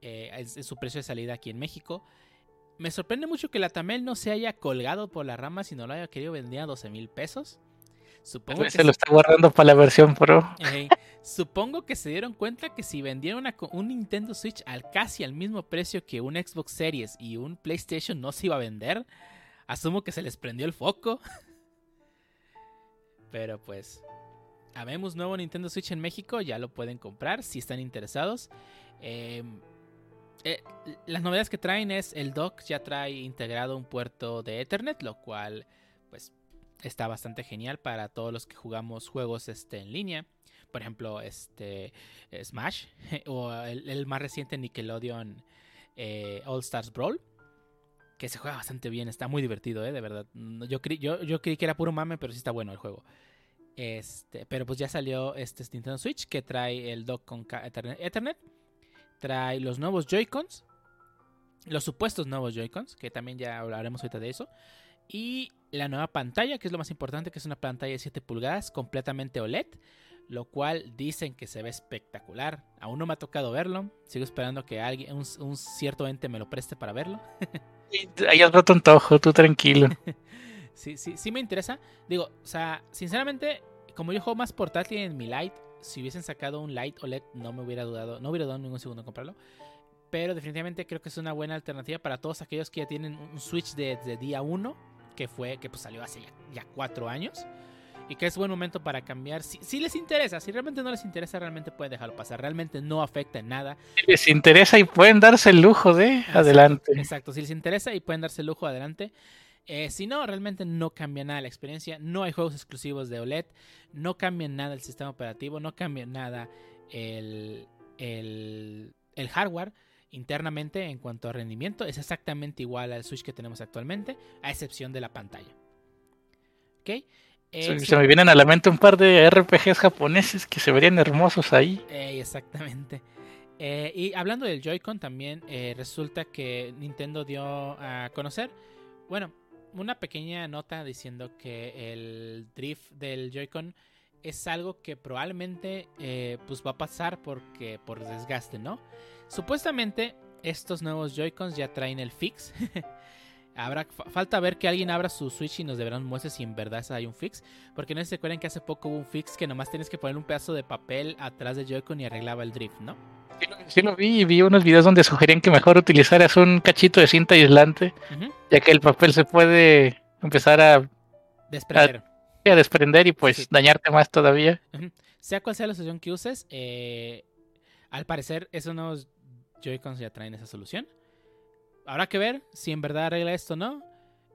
eh, es su precio de salida aquí en México. Me sorprende mucho que la Tamel no se haya colgado por la rama, sino lo haya querido vender a 12 mil pesos. Supongo que, Se lo está guardando para la versión Pro. eh, supongo que se dieron cuenta que si vendieron una un Nintendo Switch al casi al mismo precio que un Xbox Series y un PlayStation no se iba a vender, asumo que se les prendió el foco. Pero pues, habemos nuevo Nintendo Switch en México, ya lo pueden comprar si están interesados. Eh, eh, las novedades que traen es el dock ya trae integrado un puerto de Ethernet, lo cual pues está bastante genial para todos los que jugamos juegos este, en línea. Por ejemplo, este Smash o el, más reciente Nickelodeon eh, All Stars Brawl. Que se juega bastante bien, está muy divertido, ¿eh? De verdad. No, Yo creí, yo, yo creí que era puro mame, pero sí está bueno el juego. Este, pero pues ya salió este Nintendo Switch que trae el dock con Ethernet, trae los nuevos Joy-Cons, los supuestos nuevos Joy-Cons, que también ya hablaremos ahorita de eso, y la nueva pantalla, que es lo más importante, que es una pantalla de 7 pulgadas completamente OLED, lo cual dicen que se ve espectacular. Aún no me ha tocado verlo, sigo esperando que alguien, un, un cierto ente me lo preste para verlo. Ahí al rato antojo, tú tranquilo. Sí, sí, sí me interesa. Digo, o sea, sinceramente, como yo juego más portátil en mi Lite, si hubiesen sacado un Lite OLED no me hubiera dudado, no hubiera dudado ningún segundo en comprarlo. Pero definitivamente creo que es una buena alternativa para todos aquellos que ya tienen un Switch de, de día 1, que fue, que pues salió hace ya, ya cuatro años. Y que es buen momento para cambiar. Si, si les interesa, si realmente no les interesa, realmente pueden dejarlo pasar. Realmente no afecta en nada. Si les interesa y pueden darse el lujo de Exacto, adelante. Exacto, si les interesa y pueden darse el lujo adelante. Eh, si no, realmente no cambia nada la experiencia. No hay juegos exclusivos de OLED. No cambia nada el sistema operativo. No cambia nada el, el, el hardware internamente en cuanto a rendimiento. Es exactamente igual al Switch que tenemos actualmente, a excepción de la pantalla. ¿Ok? Eh, Se, se me vienen a la mente un par de RPGs japoneses que se verían hermosos ahí. Exactamente. Eh, y hablando del Joy-Con también, eh, resulta que Nintendo dio a conocer, bueno, una pequeña nota diciendo que el drift del Joy-Con es algo que probablemente eh, pues va a pasar porque por desgaste, ¿no? Supuestamente estos nuevos Joy-Cons ya traen el fix. Habrá, fa- falta ver que alguien abra su Switch y nos deberán muestre si en verdad hay un fix. Porque no se acuerdan que hace poco hubo un fix que nomás tienes que poner un pedazo de papel atrás del Joy-Con y arreglaba el drift, ¿no? Sí lo, sí lo vi y vi unos videos donde sugerían que mejor utilizaras un cachito de cinta aislante, ya que el papel se puede empezar a, Desprender. a desprender y pues Sí. dañarte más todavía. Sea cual sea la solución que uses, eh, al parecer esos nuevos Joy-Cons ya traen esa solución. Habrá que ver si en verdad arregla esto o no.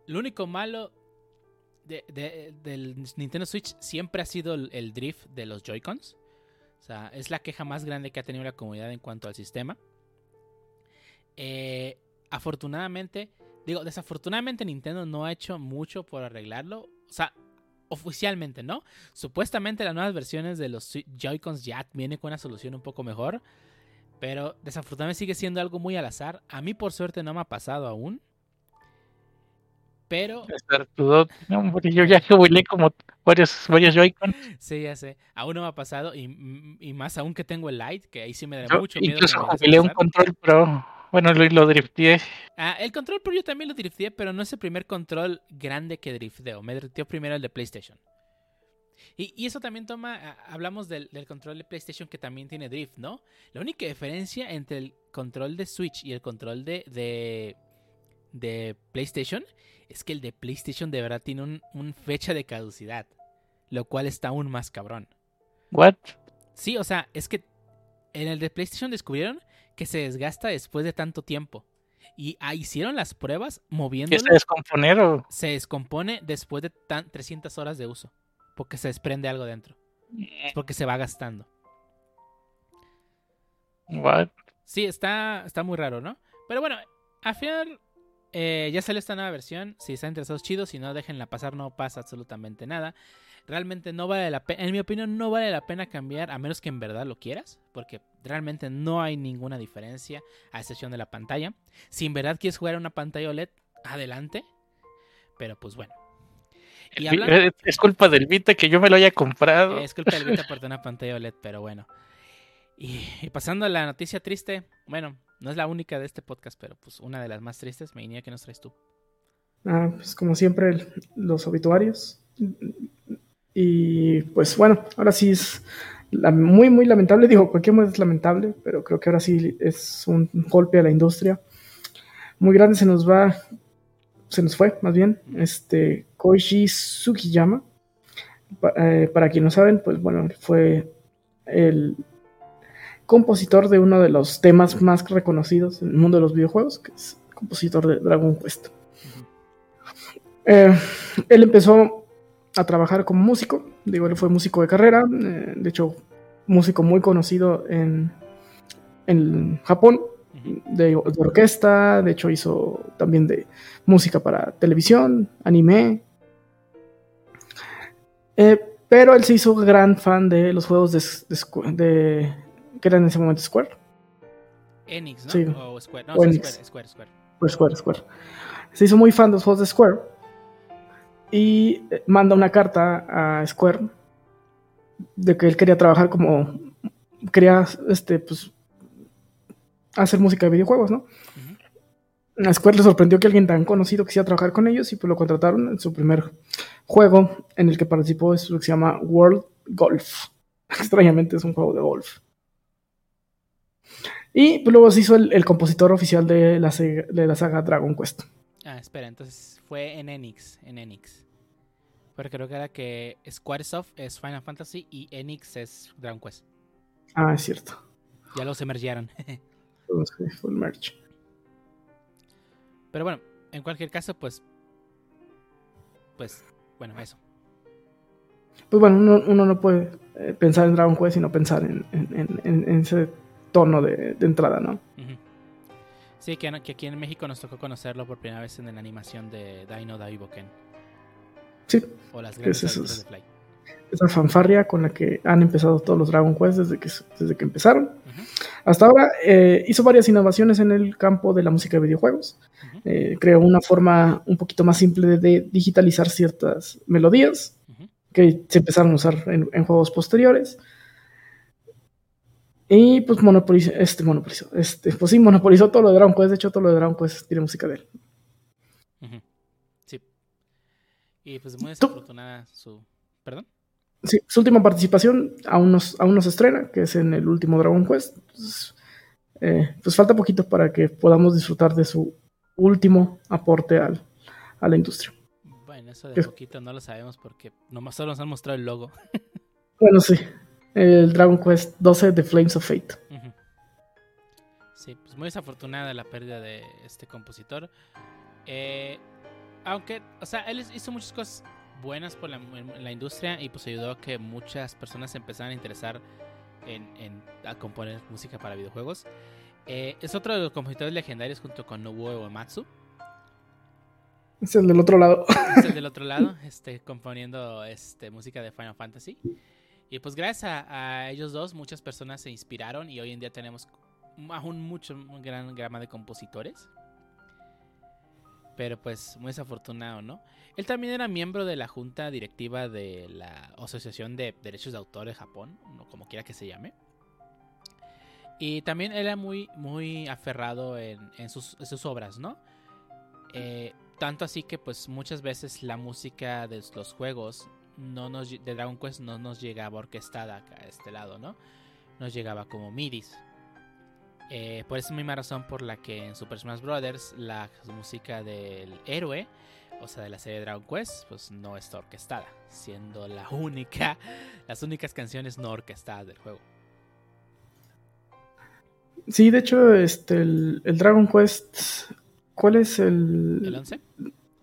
Lo único malo de- de- del Nintendo Switch siempre ha sido el, el drift de los Joy-Cons. O sea, es la queja más grande que ha tenido la comunidad en cuanto al sistema. Eh, afortunadamente, digo, desafortunadamente Nintendo no ha hecho mucho por arreglarlo. O sea, oficialmente, ¿no? Supuestamente las nuevas versiones de los Joy-Cons ya vienen con una solución un poco mejor. Pero desafortunadamente sigue siendo algo muy al azar. A mí por suerte no me ha pasado aún. Pero yo ya jubilé como varios, varios Joy-Con. sí, ya sé. Aún no me ha pasado. Y, y más aún que tengo el Lite, que ahí sí me da Yo mucho miedo. incluso que jubilé un control pro. Bueno, lo, lo drifteé. Ah, el control Pro yo también lo drifteé, pero no es el primer control grande que drifteo. Me drifteó primero el de PlayStation. Y, y eso también toma, ah, hablamos del, del control de PlayStation que también tiene drift, ¿no? La única diferencia entre el control de Switch y el control de, de, de PlayStation es que el de PlayStation de verdad tiene un, un fecha de caducidad, lo cual está aún más cabrón. What? Sí, o sea, es que en el de PlayStation descubrieron que se desgasta después de tanto tiempo. Y ah, hicieron las pruebas ¿Qué moviéndolo. se descomponer o...? Se descompone después de tan 300 horas de uso. Porque se desprende algo dentro. Porque se va gastando. What? Sí, está, está muy raro, ¿no? Pero bueno, al final eh, ya salió esta nueva versión. Si están interesados, chido. Si no, déjenla pasar, no pasa absolutamente nada. Realmente no vale la pena, en mi opinión, no vale la pena cambiar a menos que en verdad lo quieras. Porque realmente no hay ninguna diferencia a excepción de la pantalla. Si en verdad quieres jugar a una pantalla OLED, adelante. Pero pues bueno. Y hablando- es culpa del Vita que yo me lo haya comprado. es culpa del Vita por tener una pantalla OLED, pero bueno. Y, y pasando a la noticia triste, bueno, no es la única de este podcast, pero pues una de las más tristes, me que nos traes tú. Ah, pues como siempre, los obituarios. Y pues bueno, ahora sí es la- muy, muy lamentable. Digo, cualquier muerte es lamentable, pero creo que ahora sí es un golpe a la industria. Muy grande se nos va, se nos fue más bien, este Koichi Tsukiyama. Pa- eh, para quien no saben, pues bueno, fue el compositor de uno de los temas más reconocidos en el mundo de los videojuegos, que es compositor de Dragon Quest. Eh, él empezó a trabajar como músico, digo, él fue músico de carrera, eh, de hecho, músico muy conocido en, en Japón, de, de orquesta, de hecho hizo también de música para televisión, anime. Eh, pero él se hizo gran fan de los juegos de, de Squ- de- que eran en ese momento Square. Enix, ¿no? Sí. O Square. No, O Enix. Square, Square, Square. Pues Square, Square. Se hizo muy fan de los juegos de Square. Y eh, manda una carta a Square de que él quería trabajar como. Quería este, pues, hacer música de videojuegos, ¿no? A Square le sorprendió que alguien tan conocido quisiera trabajar con ellos y pues lo contrataron en su primer juego en el que participó, es lo que se llama World Golf. Extrañamente es un juego de golf. Y pues, luego se hizo el, el compositor oficial de la, sega- de la saga Dragon Quest. Ah, espera, entonces fue en Enix, en Enix. Pero creo que era que Squaresoft es Final Fantasy y Enix es Dragon Quest. Ah, es cierto. Ya los emergieron. Entonces, fue el. Pero bueno, en cualquier caso, pues. Pues, bueno, eso. Pues bueno, uno, uno no puede eh, pensar en Dragon Quest sino pensar en, en- en- en- en ese tono de, de entrada, ¿no? Sí, que, que aquí en México nos tocó conocerlo por primera vez en la animación de Dino Daiboken. Sí, O las ¿Qué grandes es de Fly. esa fanfarria con la que han empezado todos los Dragon Quest desde que, desde que empezaron. Hasta ahora eh, hizo varias innovaciones en el campo de la música de videojuegos. Eh, creó una forma un poquito más simple de, digitalizar ciertas melodías que se empezaron a usar en, en juegos posteriores. Y pues monopolizó, este monopolizó, este, pues sí, monopolizó todo lo de Dragon Quest. De hecho, todo lo de Dragon Quest tiene música de él. Sí. Y pues muy Tú- desafortunada su. ¿Perdón? Sí, su última participación aún nos, aún no se estrena, que es en el último Dragon Quest. Pues, eh, pues falta poquito para que podamos disfrutar de su último aporte al, a la industria. Bueno, eso de ¿Qué? poquito no lo sabemos porque nomás solo nos han mostrado el logo. Bueno, sí, el Dragon Quest 12 de Flames of Fate. Sí, pues muy desafortunada la pérdida de este compositor. Eh, aunque, o sea, él hizo muchas cosas buenas por la, industria y pues ayudó a que muchas personas se empezaran a interesar en, en- a componer música para videojuegos. Eh, es otro de los compositores legendarios junto con Nobuo Uematsu. Es el del otro lado. es el del otro lado, este, componiendo este, música de Final Fantasy. Y pues gracias a, ellos dos, muchas personas se inspiraron y hoy en día tenemos aún mucho, un gran gama de compositores. Pero pues muy desafortunado, ¿no? Él también era miembro de la junta directiva de la Asociación de Derechos de Autor de Japón, o como quiera que se llame. Y también era muy, muy aferrado en, en sus, en sus obras, ¿no? Eh, tanto así que pues muchas veces la música de los juegos no nos, de Dragon Quest no nos llegaba orquestada acá a este lado, ¿no? Nos llegaba como midis. Eh, por esa misma razón por la que en Super Smash Bros. la música del héroe, o sea de la serie Dragon Quest, pues no está orquestada, siendo la única, las únicas canciones no orquestadas del juego. Sí, de hecho, este, el, el Dragon Quest, ¿cuál es el, ¿El 11?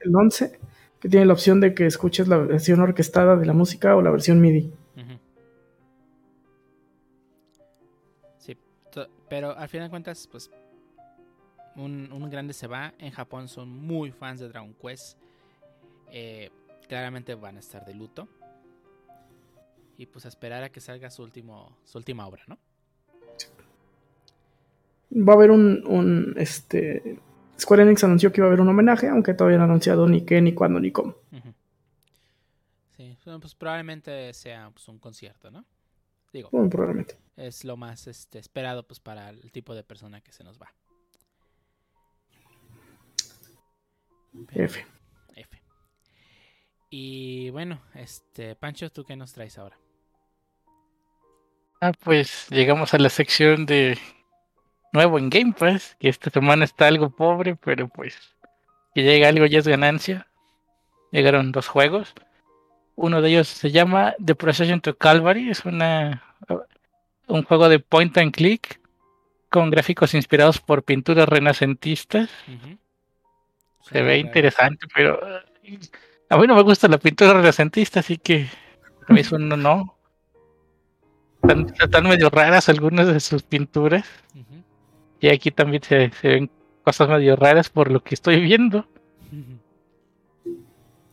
el 11? Que tiene la opción de que escuches la versión orquestada de la música o la versión MIDI. Sí, pero al final de cuentas, pues un, un grande se va. En Japón son muy fans de Dragon Quest. Eh, claramente van a estar de luto. Y pues a esperar a que salga su, último, su última obra, ¿no? Va a haber un, un, este, Square Enix anunció que iba a haber un homenaje, aunque todavía no ha anunciado ni qué, ni cuándo, ni cómo. Sí, bueno, pues probablemente sea pues, un concierto, ¿no? Digo, Muy probablemente. es lo más este, esperado pues para el tipo de persona que se nos va. Pero- F. F. Y bueno, este Pancho, ¿tú qué nos traes ahora? Ah, pues llegamos a la sección de nuevo en Game Pass, que esta semana está algo pobre, pero pues que llega algo ya es ganancia. Llegaron dos juegos. Uno de ellos se llama The Procession to Calvary, es una un juego de point and click con gráficos inspirados por pinturas renacentistas. Se ve interesante, pero a mí no me gusta la pintura renacentista, así que a mí eso no, no. Están, están medio raras algunas de sus pinturas. Y aquí también se, se ven cosas medio raras por lo que estoy viendo.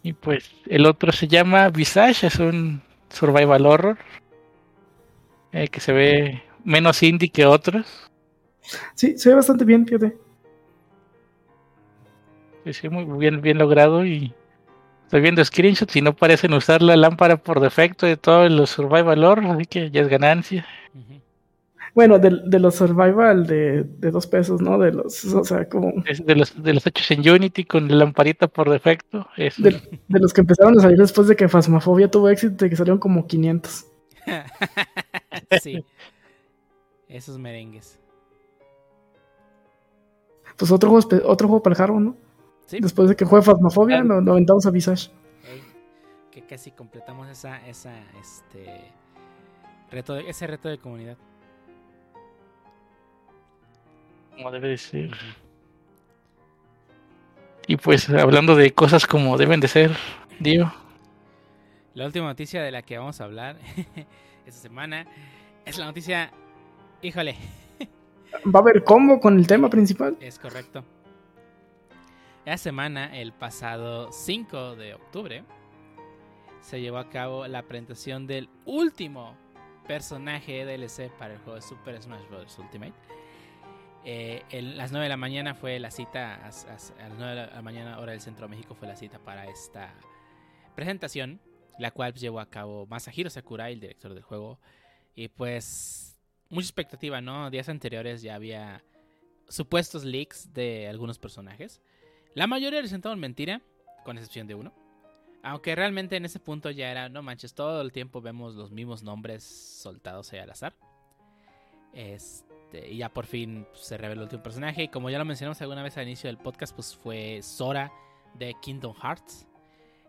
Y pues el otro se llama Visage, es un survival horror eh, que se ve menos indie que otros. Sí, se ve bastante bien, fíjate. Sí, sí, muy bien, bien logrado y estoy viendo screenshots y no parecen usar la lámpara por defecto de todos los survival horror, así que ya es ganancia. Ujú. Bueno, de, de los survival de, de dos pesos, ¿no? De los, o sea, como Es de los, de los hechos en Unity con la lamparita por defecto. Es, de, de los que empezaron a salir después de que Phasmophobia tuvo éxito y que salieron como 500. sí. Esos merengues. Pues otro juego, otro juego para el hardware, ¿no? Sí. Después de que juegue Phasmophobia, lo, lo aventamos a Visage. Ey, que casi completamos esa, esa, este reto de- ese reto de comunidad. Como debe de ser. Y pues hablando de cosas como deben de ser, Dio. La última noticia de la que vamos a hablar esta semana es la noticia, híjole, Va a haber combo con el tema principal. es correcto. Esta semana, el pasado 5 de octubre, se llevó a cabo la presentación del último personaje DLC para el juego de Super Smash Bros. Ultimate. Eh, en las 9 de la mañana fue la cita, a, a- las 9 de la mañana hora del Centro de México fue la cita para esta presentación, la cual pues, llevó a cabo Masahiro Sakurai, el director del juego. Y pues mucha expectativa, ¿no? Días anteriores ya había supuestos leaks de algunos personajes. La mayoría resultaron mentira, con excepción de uno. Aunque realmente en ese punto ya era, no manches, todo el tiempo vemos los mismos nombres soltados ahí al azar. Este, y ya por fin pues, se reveló el último personaje. Y como ya lo mencionamos alguna vez al inicio del podcast, pues fue Sora de Kingdom Hearts.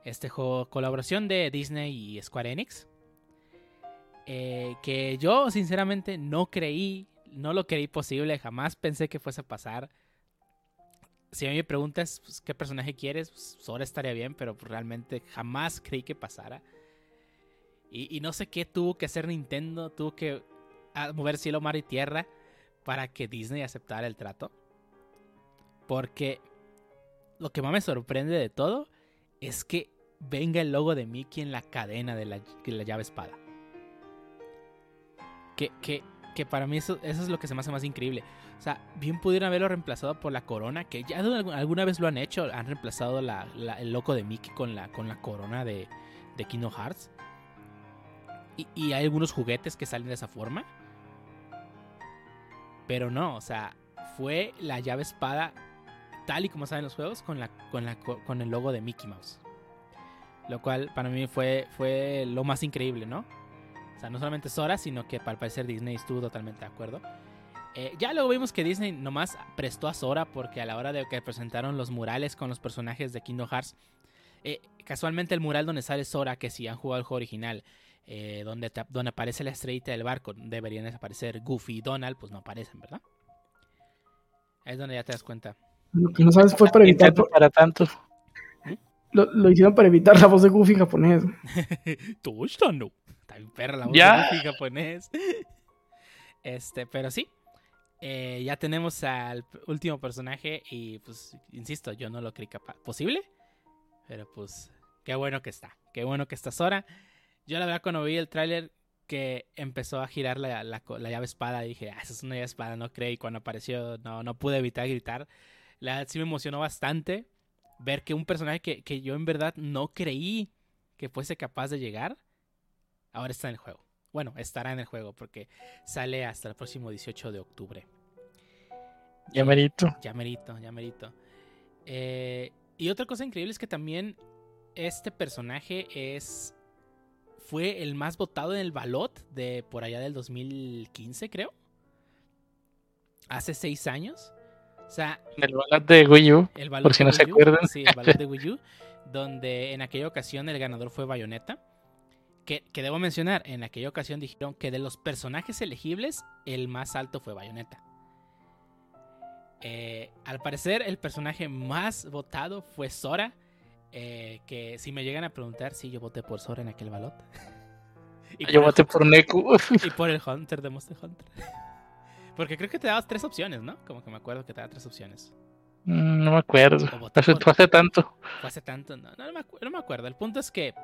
Este juego, colaboración de Disney y Square Enix. Eh, que yo sinceramente no creí, no lo creí posible, jamás pensé que fuese a pasar. Si a mí me preguntas pues, qué personaje quieres, pues, Sora estaría bien, pero pues, realmente jamás creí que pasara. Y, y no sé qué tuvo que hacer Nintendo, tuvo que ah, mover cielo, mar y tierra para que Disney aceptara el trato. Porque lo que más me sorprende de todo es que venga el logo de Mickey en la cadena de la, de la llave espada. Que, que, que para mí eso, eso es lo que se me hace más increíble. O sea, bien pudieron haberlo reemplazado por la corona, que ya alguna vez lo han hecho, han reemplazado la- la- el loco de Mickey con la, con la corona de, de Kingdom Hearts. Y, y hay algunos juguetes que salen de esa forma. Pero no, o sea, fue la llave espada tal y como saben los juegos con, la, con, la, co- con el logo de Mickey Mouse. Lo cual para mí fue, fue lo más increíble, ¿no? O sea, no solamente Sora, sino que para parecer Disney estuvo totalmente de acuerdo. Eh, ya luego vimos que Disney nomás prestó a Sora porque a la hora de que presentaron los murales con los personajes de Kingdom Hearts, eh, casualmente el mural donde sale Sora, que si han jugado el juego original, eh, donde, te- donde aparece la estrellita del barco, deberían aparecer Goofy y Donald, pues no aparecen, ¿verdad? Ahí es donde ya te das cuenta. Lo que no sabes fue para evitar. Para tanto. Lo, lo hicieron para evitar la voz de Goofy en japonés. Touchdown, no. Está bien perra la voz Ya. de Goofy en japonés. Este, pero sí. eh, ya tenemos al último personaje y pues, insisto, yo no lo creí capaz. ¿Posible? Pero pues, qué bueno que está. Qué bueno que está Sora. Yo la verdad cuando vi el tráiler que empezó a girar la, la la llave espada, dije, ah, esa es una llave espada, no creí. Y cuando apareció, no, no pude evitar gritar. La verdad sí me emocionó bastante ver que un personaje que, que yo en verdad no creí que fuese capaz de llegar, ahora está en el juego. Bueno, estará en el juego porque sale hasta el próximo 18 de octubre. Ya merito. Ya merito, ya merito. Eh, y otra cosa increíble es que también este personaje es fue el más votado en el ballot de por allá del 2015, creo. Hace seis años. O sea, El balad de Wii U. el Por si no se acuerdan. Sí, el ballot de Wii U. donde en aquella ocasión el ganador fue Bayonetta. Que, que debo mencionar, en aquella ocasión dijeron que de los personajes elegibles, el más alto fue Bayonetta. Eh, al parecer, el personaje más votado fue Sora. Eh, que si me llegan a preguntar, sí, yo voté por Sora en aquel ballot. y, Yo voté el, por Neku. y por el Hunter de Monster Hunter. Porque creo que te dabas tres opciones, ¿no? Como que me acuerdo que te daba tres opciones. Mm, No me acuerdo. Hace, por- hace tanto. Fue hace tanto, no, no, me acu- no me acuerdo. El punto es que.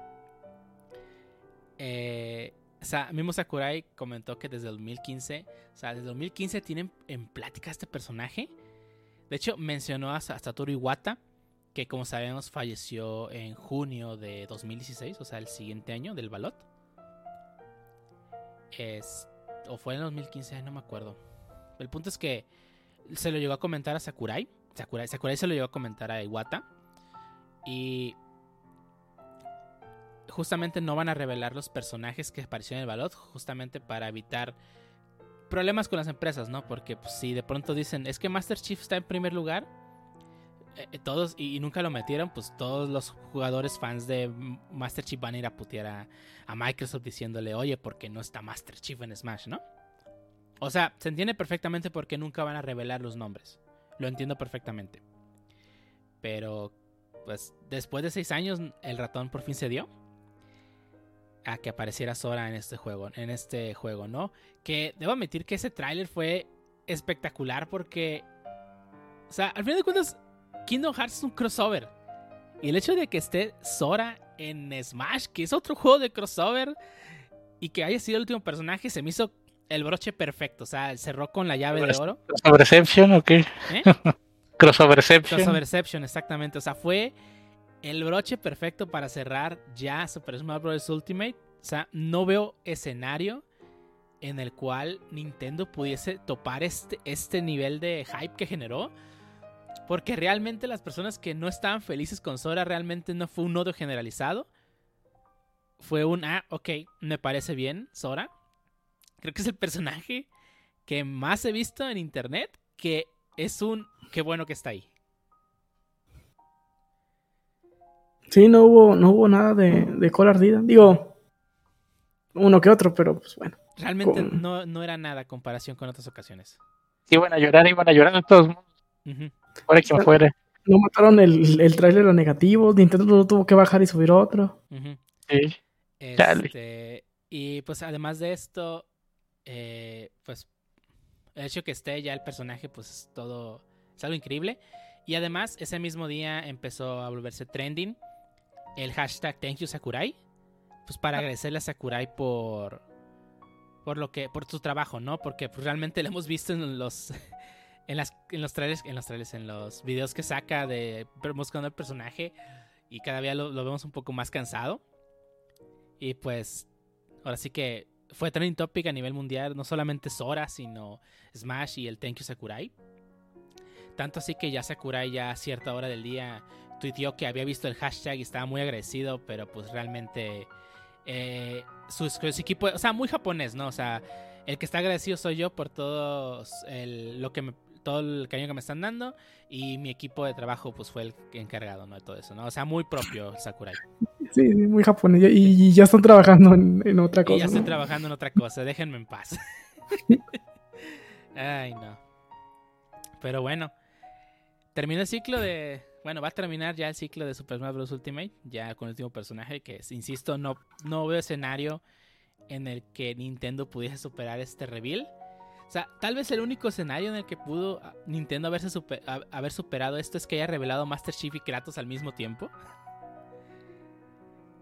Eh, o sea, mismo Sakurai comentó que desde 2015. O sea, desde 2015 tienen en plática este personaje. De hecho, mencionó a, Sa- Satoru Iwata. Que como sabemos falleció en junio de 2016. O sea, el siguiente año del Balot. Es, o fue en 2015, no me acuerdo. El punto es que se lo llegó a comentar a Sakurai. Sakurai, Sakurai se lo llegó a comentar a Iwata. Y justamente no van a revelar los personajes que aparecieron en el balot, justamente para evitar problemas con las empresas, ¿no? Porque pues, si de pronto dicen, es que Master Chief está en primer lugar, eh, eh, todos, y, nunca lo metieron, pues todos los jugadores fans de Master Chief van a ir a putear a, Microsoft diciéndole, oye, ¿por qué no está Master Chief en Smash, no? O sea, se entiende perfectamente porque nunca van a revelar los nombres. Lo entiendo perfectamente. Pero, pues, después de seis años, el ratón por fin se dio a que apareciera Sora en este juego, en este juego, ¿no? Que debo admitir que ese tráiler fue espectacular porque, o sea, al fin de cuentas, Kingdom Hearts es un crossover. Y el hecho de que esté Sora en Smash, que es otro juego de crossover, y que haya sido el último personaje, se me hizo el broche perfecto. O sea, cerró con la llave de oro. ¿Crossoverception o qué? ¿Eh? Crossoverception. Crossoverception, exactamente. O sea, fue el broche perfecto para cerrar ya Super Smash Bros. Ultimate. O sea, no veo escenario en el cual Nintendo pudiese topar este, este nivel de hype que generó. Porque realmente las personas que no estaban felices con Sora realmente no fue un odio generalizado. Fue un, ah, ok, me parece bien, Sora. Creo que es el personaje que más he visto en internet que es un, qué bueno que está ahí. Sí, no hubo, no hubo nada de, de cola ardida. Digo, uno que otro, pero pues bueno. Realmente Con- no, no era nada comparación con otras ocasiones. Iban a llorar, iban a llorar de todos modos. Ujú. Fuera quien fuera. No mataron el, el tráiler a negativo. Nintendo no tuvo que bajar y subir otro. Sí. Este, y pues además de esto, eh, pues el hecho que esté ya el personaje, pues es todo, es algo increíble. Y además, ese mismo día empezó a volverse trending el hashtag Thank you Sakurai. Pues para agradecerle a Sakurai por, por lo que, por su trabajo, ¿no? Porque pues, realmente lo hemos visto en los, en las, en los trailers, en los trailers, en los videos que saca de buscando el personaje y cada día lo, lo vemos un poco más cansado. Y pues, ahora sí que fue trending topic a nivel mundial, no solamente Sora, sino Smash y el Thank you Sakurai. Tanto así que ya Sakurai ya a cierta hora del día tuiteó que había visto el hashtag y estaba muy agradecido, pero pues realmente eh, su, su equipo, o sea, muy japonés, ¿no? O sea, el que está agradecido soy yo por todo el, lo que me, todo el cariño que me están dando y mi equipo de trabajo pues fue el encargado, ¿no? De todo eso, ¿no? O sea, muy propio Sakurai. Sí, muy japonés. Y, y ya están trabajando en, en otra Y cosa. ya estoy ¿no? trabajando en otra cosa, déjenme en paz. Ay, no. Pero bueno, terminó el ciclo de. Bueno, va a terminar ya el ciclo de Super Smash Bros. Ultimate, ya con el último personaje, que es, insisto, no, no veo escenario en el que Nintendo pudiese superar este reveal. O sea, tal vez el único escenario en el que pudo ah, Nintendo haberse super- a- haber superado esto es que haya revelado Master Chief y Kratos al mismo tiempo.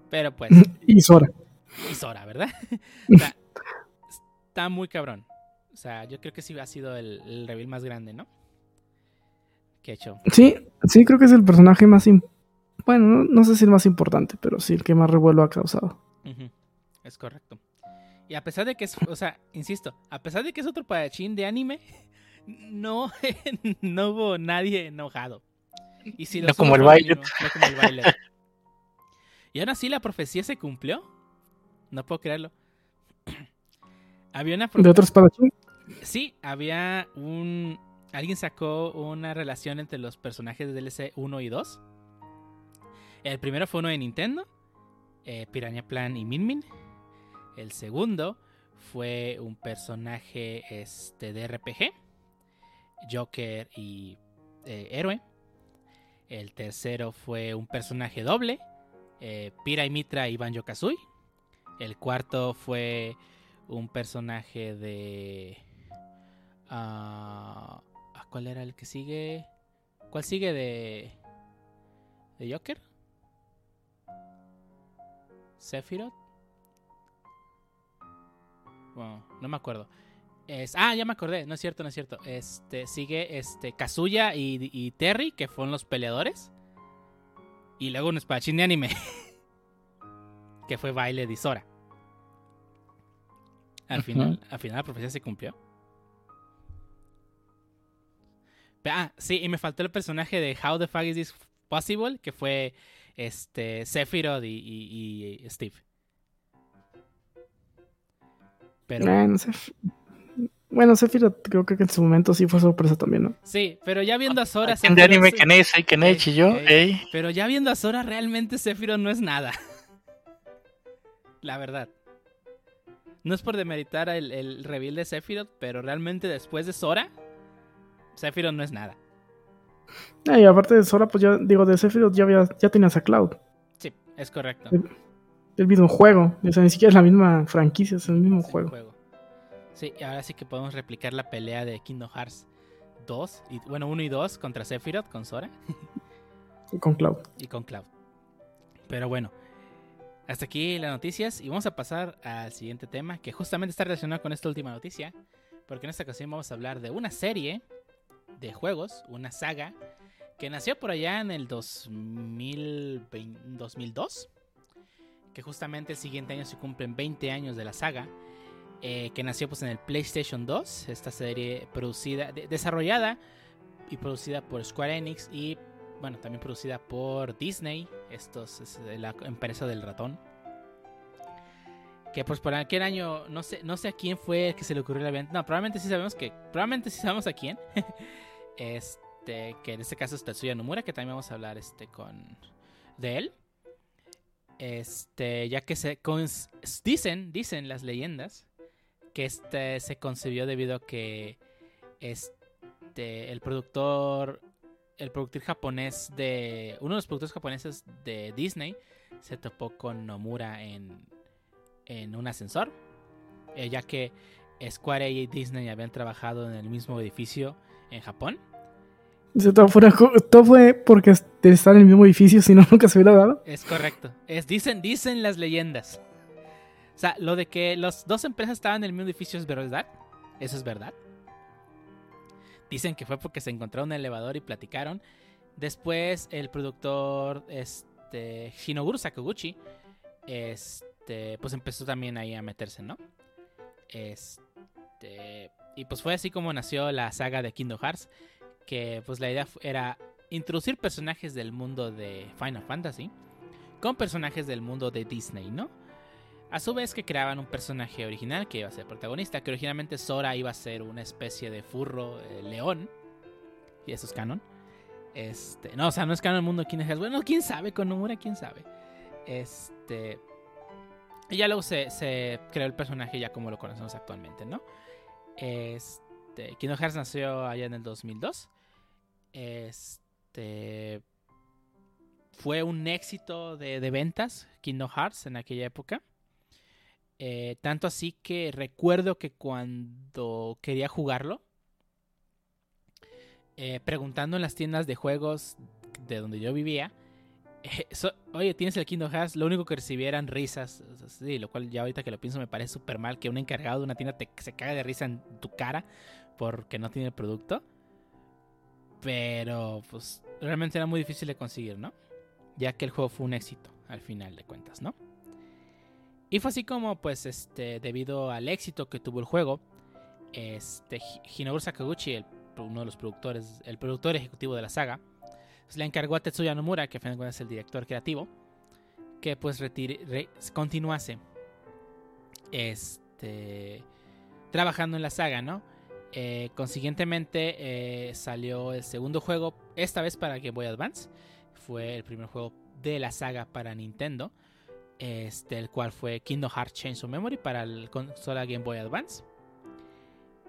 Pero pues, Y Sora. y Sora, ¿verdad? o sea, está muy cabrón. O sea, yo creo que sí ha sido el, el reveal más grande, ¿no? Que he hecho. Sí, sí, creo que es el personaje más. Bueno, no, no sé si el más importante, pero sí el que más revuelo ha causado. Es correcto. Y a pesar de que es, o sea, insisto, a pesar de que es otro padachín de anime, no, no hubo nadie enojado. Y si No como hubo, el mínimo, no como el Violet. Y aún así la profecía se cumplió. No puedo creerlo. Había una De otro espadachín. Sí, había un. Alguien sacó una relación entre los personajes de DLC 1 y 2. El primero fue uno de Nintendo, eh, Piranha Plan y Min Min. El segundo fue un personaje este, de RPG, Joker y eh, Héroe. El tercero fue un personaje doble, eh, Pira y Mitra y Banjo Kazooie. El cuarto fue un personaje de Ah, ¿Cuál era el que sigue? ¿Cuál sigue de. de Joker? ¿Sephiroth? Bueno, no me acuerdo. Es, ah, ya me acordé, no es cierto, no es cierto. Este sigue este Kazuya y, y Terry, que fueron los peleadores. Y luego un espadachín de anime. que fue baile de Sora. Al final, al final la profecía se cumplió. Ah, sí, y me faltó el personaje de How the fuck is this possible, que fue este Sephiroth y, y- y Steve. Pero Bueno, Seph- bueno, Sephiroth creo que en su momento sí fue sorpresa también, ¿no? sí, pero ya viendo a Sora, En de anime que Neichi yo, Ey, pero ya viendo a Sora realmente Sephiroth no es nada. La verdad. No es por demeritar el, el reveal de Sephiroth, pero realmente después de Sora, Sephiroth no es nada. Y aparte de Sora, pues ya digo, de Sephiroth ya, había, ya tenías a Cloud. Sí, es correcto. Sí. El mismo juego. O sea, ni siquiera es la misma franquicia, es el mismo el juego. Sí, y ahora sí que podemos replicar la pelea de Kingdom Hearts 2, y, bueno, 1 y 2 contra Sephiroth con Sora Con Cloud. y con Cloud. Pero bueno, hasta aquí las noticias y vamos a pasar al siguiente tema que justamente está relacionado con esta última noticia, porque en esta ocasión vamos a hablar de una serie de juegos, una saga que nació por allá en el 2020 2002, justamente el siguiente año se cumplen 20 años de la saga, eh, que nació pues en el PlayStation 2, esta serie producida, de- desarrollada y producida por Square Enix y bueno, también producida por Disney, estos la empresa del ratón. Que pues por aquel año, no sé, no sé a quién fue el que se le ocurrió la venta. No, probablemente sí sabemos que. Probablemente sí sabemos a quién. este. Que en este caso es Tetsuya Nomura, que también vamos a hablar este con. de él. Este. Ya que se. dicen, dicen las leyendas. Que este se concibió debido a que. Este. El productor el productor japonés de. Uno de los productores japoneses de Disney se topó con Nomura en, en un ascensor. eh, ya que Square y Disney habían trabajado en el mismo edificio en Japón. Todo, fue porque estar en el mismo edificio, si no, nunca se hubiera dado. Es correcto. Es, dicen, dicen las leyendas. O sea, lo de que las dos empresas estaban en el mismo edificio es verdad. Eso es verdad. Dicen que fue porque se encontraron en el elevador y platicaron. Después el productor este, Shinoguru Sakaguchi este, pues empezó también ahí a meterse, ¿no? Este, y pues fue así como nació la saga de Kingdom Hearts, que pues la idea era introducir personajes del mundo de Final Fantasy con personajes del mundo de Disney, ¿no? A su vez que creaban un personaje original que iba a ser protagonista, que originalmente Sora iba a ser una especie de furro eh, león, y eso es canon. Este, no, o sea, no es canon el mundo Kingdom Hearts. Bueno, quién sabe, con Nomura, quién sabe. Este. Y ya luego se, se creó el personaje ya como lo conocemos actualmente, ¿no? Este. Kingdom Hearts nació allá en el 2002. Este. Fue un éxito de, ventas, Kingdom Hearts, en aquella época. Eh, tanto así que recuerdo que cuando quería jugarlo, eh, preguntando en las tiendas de juegos de donde yo vivía, eh, oye, ¿tienes el Kingdom Hearts? Lo único que recibieran risas, o sea, sí, lo cual ya ahorita que lo pienso me parece súper mal que un encargado de una tienda te, se caga de risa en tu cara porque no tiene el producto. Pero, pues, realmente era muy difícil de conseguir, ¿no? Ya que el juego fue un éxito, al final de cuentas, ¿no? Y fue así como, pues, este, debido al éxito que tuvo el juego, este, Hi- Hinoguro Sakaguchi, uno de los productores, el productor ejecutivo de la saga, pues, le encargó a Tetsuya Nomura, que a fin de cuentas es el director creativo, que pues retire- re- continuase este, trabajando en la saga, ¿no? Eh, consiguientemente eh, salió el segundo juego, esta vez para Game Boy Advance. Fue el primer juego de la saga para Nintendo. Este, el cual fue Kingdom Hearts Chains of Memory para la consola Game Boy Advance.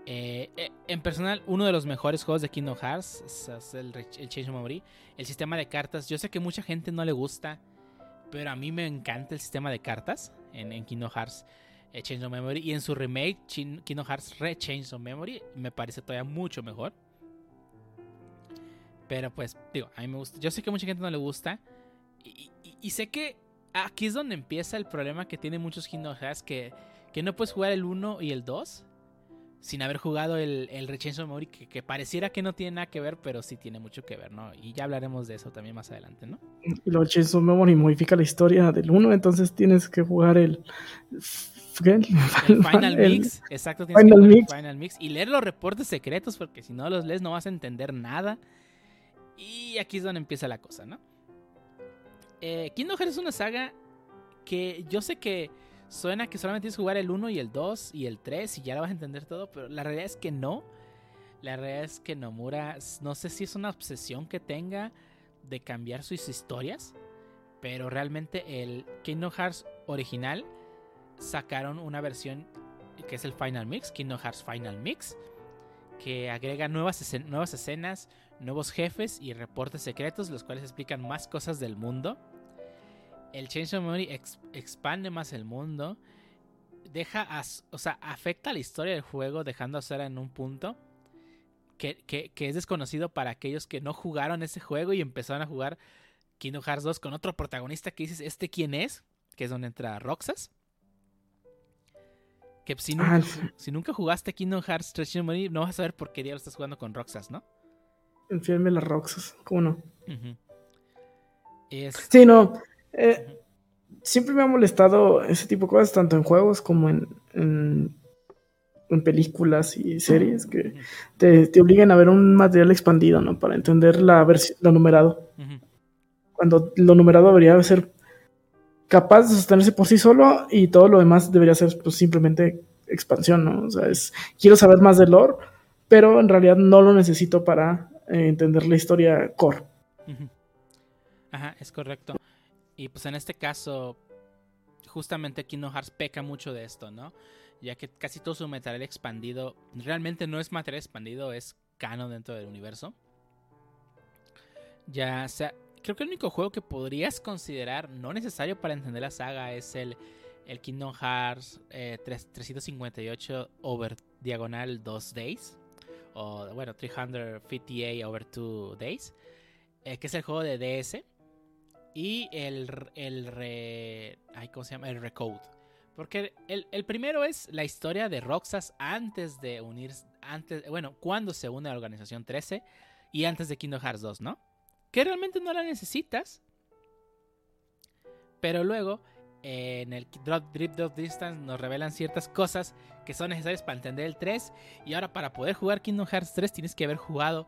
Eh, eh, en personal, uno de los mejores juegos de Kingdom Hearts es, el, Chains of Memory. El sistema de cartas, yo sé que mucha gente no le gusta, pero a mí me encanta el sistema de cartas en Kingdom Hearts. Eh, Change of Memory. Y en su remake, Chin- Kingdom Hearts Re Change of Memory, me parece todavía mucho mejor. Pero pues, digo, a mí me gusta. Yo sé que mucha gente no le gusta. Y, sé que aquí es donde empieza el problema que tiene muchos Kingdom Hearts, que, que no puedes jugar el 1 y el 2 sin haber jugado el, el Re Change of Memory, que, pareciera que no tiene nada que ver, pero sí tiene mucho que ver, ¿no? Y ya hablaremos de eso también más adelante, ¿no? Luego Chains of Memory modifica la historia del 1, entonces tienes que jugar el. ¿Qué? El Final el- Mix, exacto, tienes Final que Mix. Final Mix y leer los reportes secretos porque si no los lees no vas a entender nada. Y aquí es donde empieza la cosa, ¿no? Eh, Kingdom Hearts es una saga que yo sé que suena que solamente tienes que jugar el 1 y el 2 y el 3 y ya lo vas a entender todo, pero la realidad es que no. La realidad es que Nomura, no sé si es una obsesión que tenga de cambiar sus historias, pero realmente el Kingdom Hearts original sacaron una versión que es el Final Mix, Kingdom Hearts Final Mix, que agrega nuevas, escen- nuevas escenas, nuevos jefes y reportes secretos, los cuales explican más cosas del mundo. El Change of Memory ex- expande más el mundo, deja, o sea, afecta a la historia del juego, dejando a en un punto que, que- que es desconocido para aquellos que no jugaron ese juego y empezaron a jugar Kingdom Hearts 2 con otro protagonista que dices, ¿este quién es? Que es donde entra Roxas. Que si nunca, Ah, si nunca jugaste Kingdom Hearts 3 Change of Memory, no vas a saber por qué diablos estás jugando con Roxas, ¿no? Enfíame las Roxas, ¿cómo no? Es, Sí, no. eh, siempre me ha molestado ese tipo de cosas, tanto en juegos como en, en, en películas y series, que te, te obligan a ver un material expandido, ¿no? Para entender la lo numerado. Cuando lo numerado debería ser capaz de sostenerse por sí solo y todo lo demás debería ser pues, simplemente expansión, ¿no? O sea, es, quiero saber más del lore, pero en realidad no lo necesito para eh, entender la historia core. Ajá, es correcto. Y pues en este caso, justamente Kingdom Hearts peca mucho de esto, ¿no? Ya que casi todo su material expandido realmente no es material expandido, es canon dentro del universo. Ya sea, creo que el único juego que podrías considerar no necesario para entender la saga es el, el Kingdom Hearts eh, 3- 358 over diagonal 2 days. O bueno, 358 over 2 days eh, que es el juego de DS, y el, el re, ay, ¿cómo se llama? El Recode. Porque el, el primero es la historia de Roxas antes de unirse, antes, bueno, cuando se une a la organización 13 y antes de Kingdom Hearts 2, ¿no? Que realmente no la necesitas. Pero luego, eh, en el Drop, Drip Drop Distance nos revelan ciertas cosas que son necesarias para entender el 3. Y ahora para poder jugar Kingdom Hearts 3 tienes que haber jugado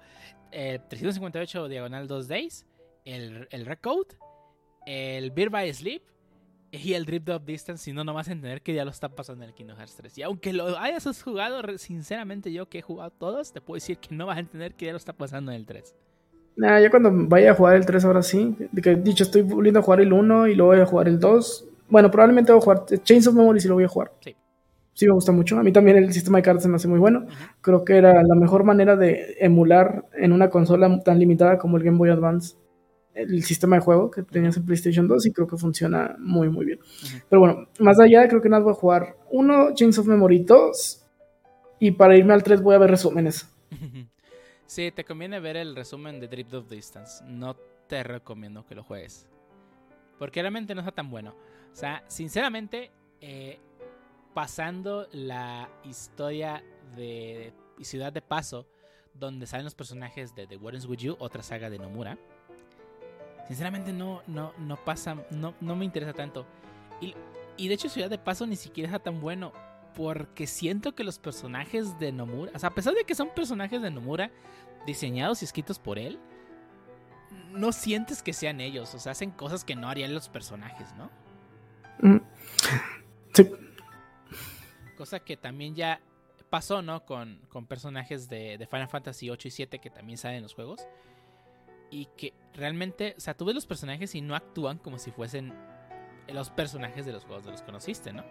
eh, 358 diagonal 2 days, el, el Recode, el Beer by Sleep y el Drip Drop Distance. Si no, no vas a entender que ya lo está pasando en el Kingdom Hearts 3. Y aunque lo hayas jugado, sinceramente yo que he jugado todos, te puedo decir que no vas a entender que ya lo está pasando en el 3. Nah, ya cuando vaya a jugar el 3 ahora sí. De que, dicho, estoy volviendo a jugar el 1 y luego voy a jugar el 2. Bueno, probablemente voy a jugar Chains of Memory si lo voy a jugar. Sí. Sí, me gusta mucho. A mí también el sistema de cartas se me hace muy bueno. Creo que era la mejor manera de emular en una consola tan limitada como el Game Boy Advance el sistema de juego que tenías en PlayStation 2 y creo que funciona muy, muy bien. Pero bueno, más allá, creo que nada voy a jugar uno, Chains of Memory 2. Y para irme al 3 voy a ver resúmenes. Sí, te conviene ver el resumen de Drip Drop Distance. No te recomiendo que lo juegues. Porque realmente no está tan bueno. O sea, sinceramente, eh, pasando la historia de Ciudad de Paso, donde salen los personajes de The Warrens With You, otra saga de Nomura. Sinceramente no, no, no pasa, no, no me interesa tanto. Y, y de hecho Ciudad de Paso ni siquiera está tan bueno. Porque siento que los personajes de Nomura, o sea, a pesar de que son personajes de Nomura diseñados y escritos por él, no sientes que sean ellos. O sea, hacen cosas que no harían los personajes, ¿no? Mm. Sí, Cosa que también ya pasó, ¿no? Con, con personajes de, de Final Fantasy 8 y 7 que también salen en los juegos. Y que realmente, o sea, tú ves los personajes y no actúan como si fuesen los personajes de los juegos de los conociste, ¿no?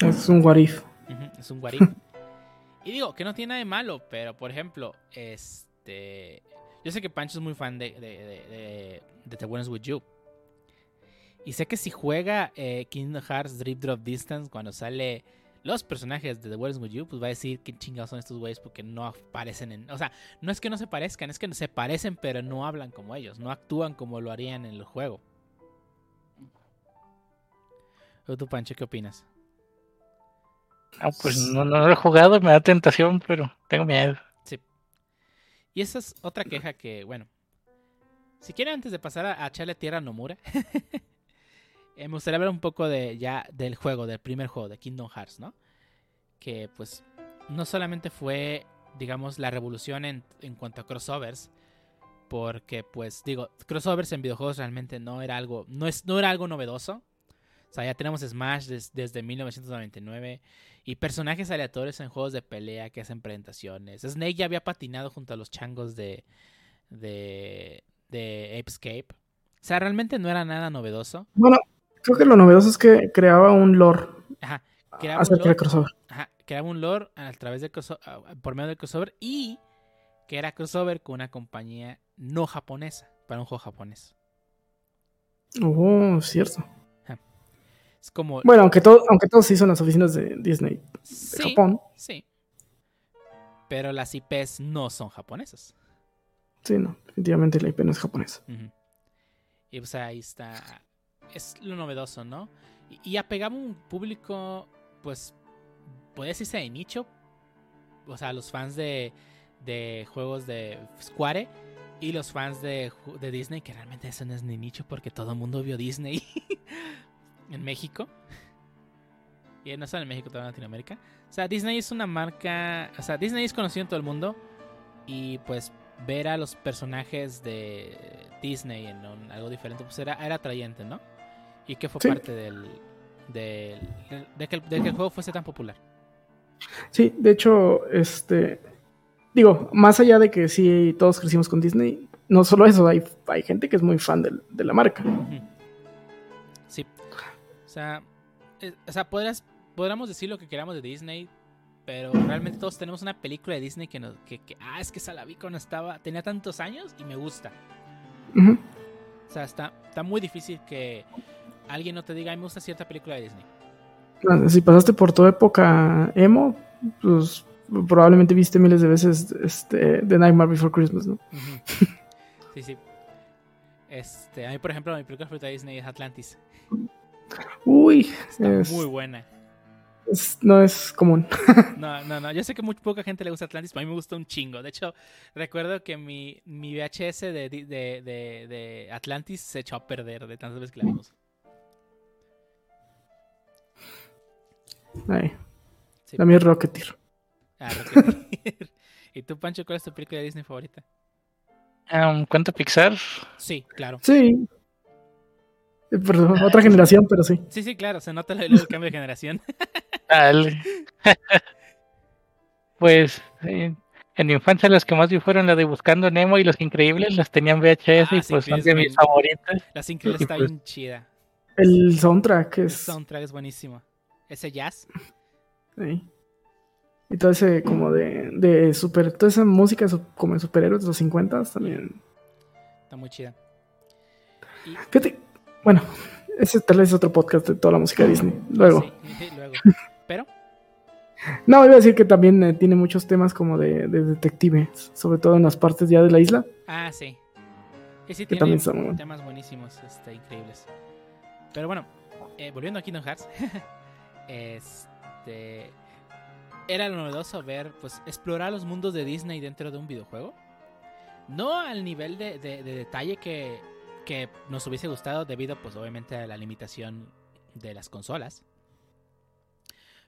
Es un what if. Ujú, Es un what if. y digo, que no tiene nada de malo, pero por ejemplo, este. Yo sé que Pancho es muy fan de, de, de, de, de The Ones With You. Y sé que si juega eh, Kingdom Hearts Drip Drop Distance, cuando sale los personajes de The World With You, pues va a decir qué chingados son estos güeyes porque no aparecen en. O sea, no es que no se parezcan, es que no se parecen, pero no hablan como ellos, no actúan como lo harían en el juego. ¿O tú, Pancho, qué opinas? Ah, pues no, no lo he jugado, me da tentación, pero tengo miedo. Sí. Y esa es otra queja que, bueno. Si quieren, antes de pasar a, a echarle tierra a Nomura, eh, me gustaría hablar un poco de ya del juego, del primer juego, de Kingdom Hearts, ¿no? Que pues no solamente fue, digamos, la revolución en, en cuanto a crossovers, porque pues digo, crossovers en videojuegos realmente no era algo, no, es, no era algo novedoso. O sea, ya tenemos Smash des- desde 1999 y personajes aleatorios en juegos de pelea que hacen presentaciones. Snake ya había patinado junto a los changos de, de, de Apescape. O sea, realmente no era nada novedoso. Bueno, creo que lo novedoso es que creaba un lore Ajá, creaba un lore, crossover. ajá, creaba un lore a través del por medio del crossover y que era crossover con una compañía no japonesa, para un juego japonés. Oh, cierto. Es como... Bueno, aunque todo, aunque todo se hizo en las oficinas de Disney de sí, Japón. sí. Pero las IPs no son japonesas. Sí, no, definitivamente la IP no es japonesa. Ujú. Y pues ahí está. Es lo novedoso, ¿no? Y, y apegaba un público, pues, puede decirse de nicho. O sea, los fans de, de juegos de Square y los fans de, de Disney, que realmente eso no es ni nicho porque todo el mundo vio Disney en México. Y no solo en México, también en Latinoamérica. O sea, Disney es una marca. O sea, Disney es conocido en todo el mundo. Y pues ver a los personajes de Disney en un- algo diferente, pues era, era atrayente, ¿no? Y que fue Sí. parte del, del- de, que el, de que el juego fuese tan popular. Sí, de hecho, este. Digo, más allá de que sí todos crecimos con Disney, no solo eso, hay, hay gente que es muy fan del- de, la marca. Sí. O sea, eh, o sea podrás, podríamos decir lo que queramos de Disney, pero realmente todos tenemos una película de Disney que nos. Que, que, ah, es que esa la vi cuando estaba. Tenía tantos años y me gusta. O sea, está, está muy difícil que alguien no te diga, a mí me gusta cierta película de Disney. Si pasaste por tu época emo, pues probablemente viste miles de veces este, The Nightmare Before Christmas, ¿no? Sí, sí. Este, a mí, por ejemplo, mi película favorita de Disney es Atlantis. Uy, Está es- muy buena. es- no es común. No, no, no. Yo sé que muy poca gente le gusta Atlantis, pero a mí me gusta un chingo. De hecho, recuerdo que mi, mi VHS de, de, de, de Atlantis se echó a perder de tantas veces que la vimos. Ay, Sí. la mía es Rocketeer. Ah, Rocketeer. ¿Y tú, Pancho, cuál es tu película de Disney favorita? Um, ¿Cuánto Pixar? Sí, claro. Sí. Eh, Perdón, otra generación, pero sí. Sí, sí, claro. Se nota el, el cambio de generación. Dale. pues eh, en mi infancia las que más vi fueron la de Buscando Nemo y Los Increíbles, las tenían VHS Ah, y sí, pues son de mis favoritas. La Increíbles está pues- bien chida. El soundtrack El es. soundtrack es buenísimo. Ese jazz. sí. Y todo ese como de, de super. Toda esa música como de superhéroes de los 50 también. Está muy chida. Y, Fíjate, bueno, ese tal vez es otro podcast de toda la música de Disney. Luego. Sí, luego. Pero, No, iba a decir que también eh, tiene muchos temas como de, de detectives, sobre todo en las partes ya de la isla. ah, sí. Y sí, Que tiene también bueno. temas buenísimos, este, increíbles. Pero bueno, eh, volviendo a Kingdom Hearts, este, era lo novedoso ver, pues, explorar los mundos de Disney dentro de un videojuego. No al nivel de, de- de detalle que, que nos hubiese gustado debido, pues, obviamente a la limitación de las consolas.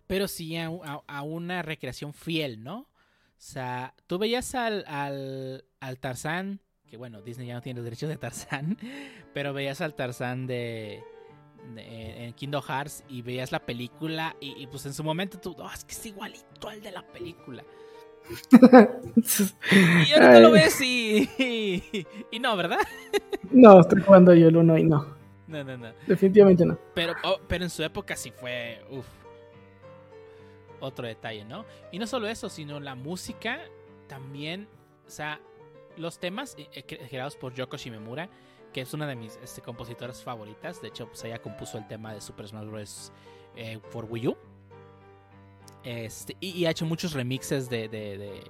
Pero sí a, una recreación fiel, ¿no? O sea, tú veías al, al, Tarzán, que bueno, Disney ya no tiene los derechos de Tarzán, pero veías al Tarzán de, en Kingdom Hearts y veías la película y, y, pues en su momento tú, "Oh, es que es igualito al de la película. Y ahorita lo Ay, ves y, y, y no, ¿verdad? No, estoy jugando yo el 1 y no. No, no, no. Definitivamente no. Pero, oh, pero en su época sí fue, uf, otro detalle, ¿no? Y no solo eso, sino la música también, o sea, los temas eh, eh, creados por Yoko Shimemura, que es una de mis este, compositoras favoritas. De hecho, pues ella compuso el tema de Super Smash Bros. Eh, por Wii U. Este, y, ha hecho muchos remixes de, de,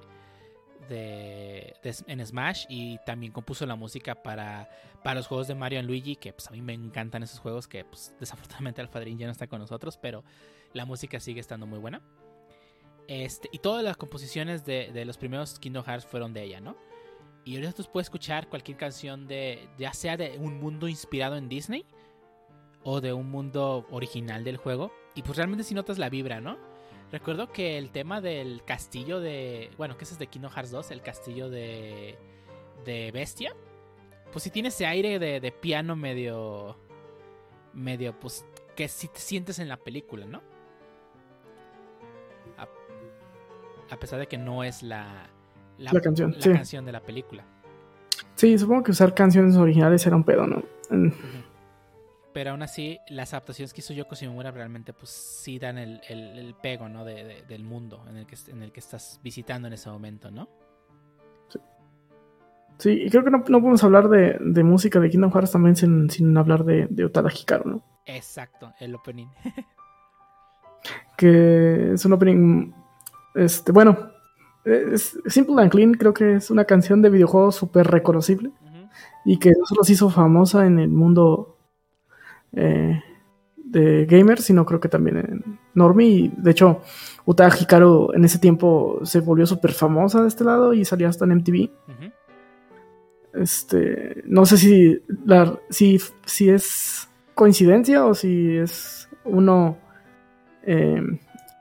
de, en Smash y también compuso la música para, para los juegos de Mario y Luigi, que pues a mí me encantan esos juegos que pues, desafortunadamente Alfadrin ya no está con nosotros, pero la música sigue estando muy buena. Este, y todas las composiciones de, de los primeros Kingdom Hearts fueron de ella, ¿no? Y ahorita tú puedes escuchar cualquier canción de, ya sea de un mundo inspirado en Disney o de un mundo original del juego. Y pues realmente si notas la vibra, ¿no? Recuerdo que el tema del castillo de. Bueno, que ese es de Kingdom Hearts 2, el castillo de. de Bestia. Pues sí tiene ese aire de, de piano medio. medio, pues. que sí te sientes en la película, ¿no? A, a pesar de que no es la. La canción, la sí. canción de la película. Sí, supongo que usar canciones originales era un pedo, ¿no? Mm, Pero aún así, las adaptaciones que hizo Yoko Shimomura realmente pues sí dan el, el- el pego, ¿no? De, de- del mundo en el, que, en el que estás visitando en ese momento, ¿no? Sí, y creo que no, no podemos hablar de, de música de Kingdom Hearts también sin, sin hablar de, de Otada Hikaru, ¿no? Exacto, el opening. Que es un opening. Este, bueno, es Simple and Clean, creo que es una canción de videojuego súper reconocible y que no solo se hizo famosa en el mundo eh, de gamers, sino creo que también en Normie. Y de hecho, Utada Hikaru en ese tiempo se volvió súper famosa de este lado y salió hasta en MTV. Este, no sé si, la, si, si es coincidencia o si es uno eh,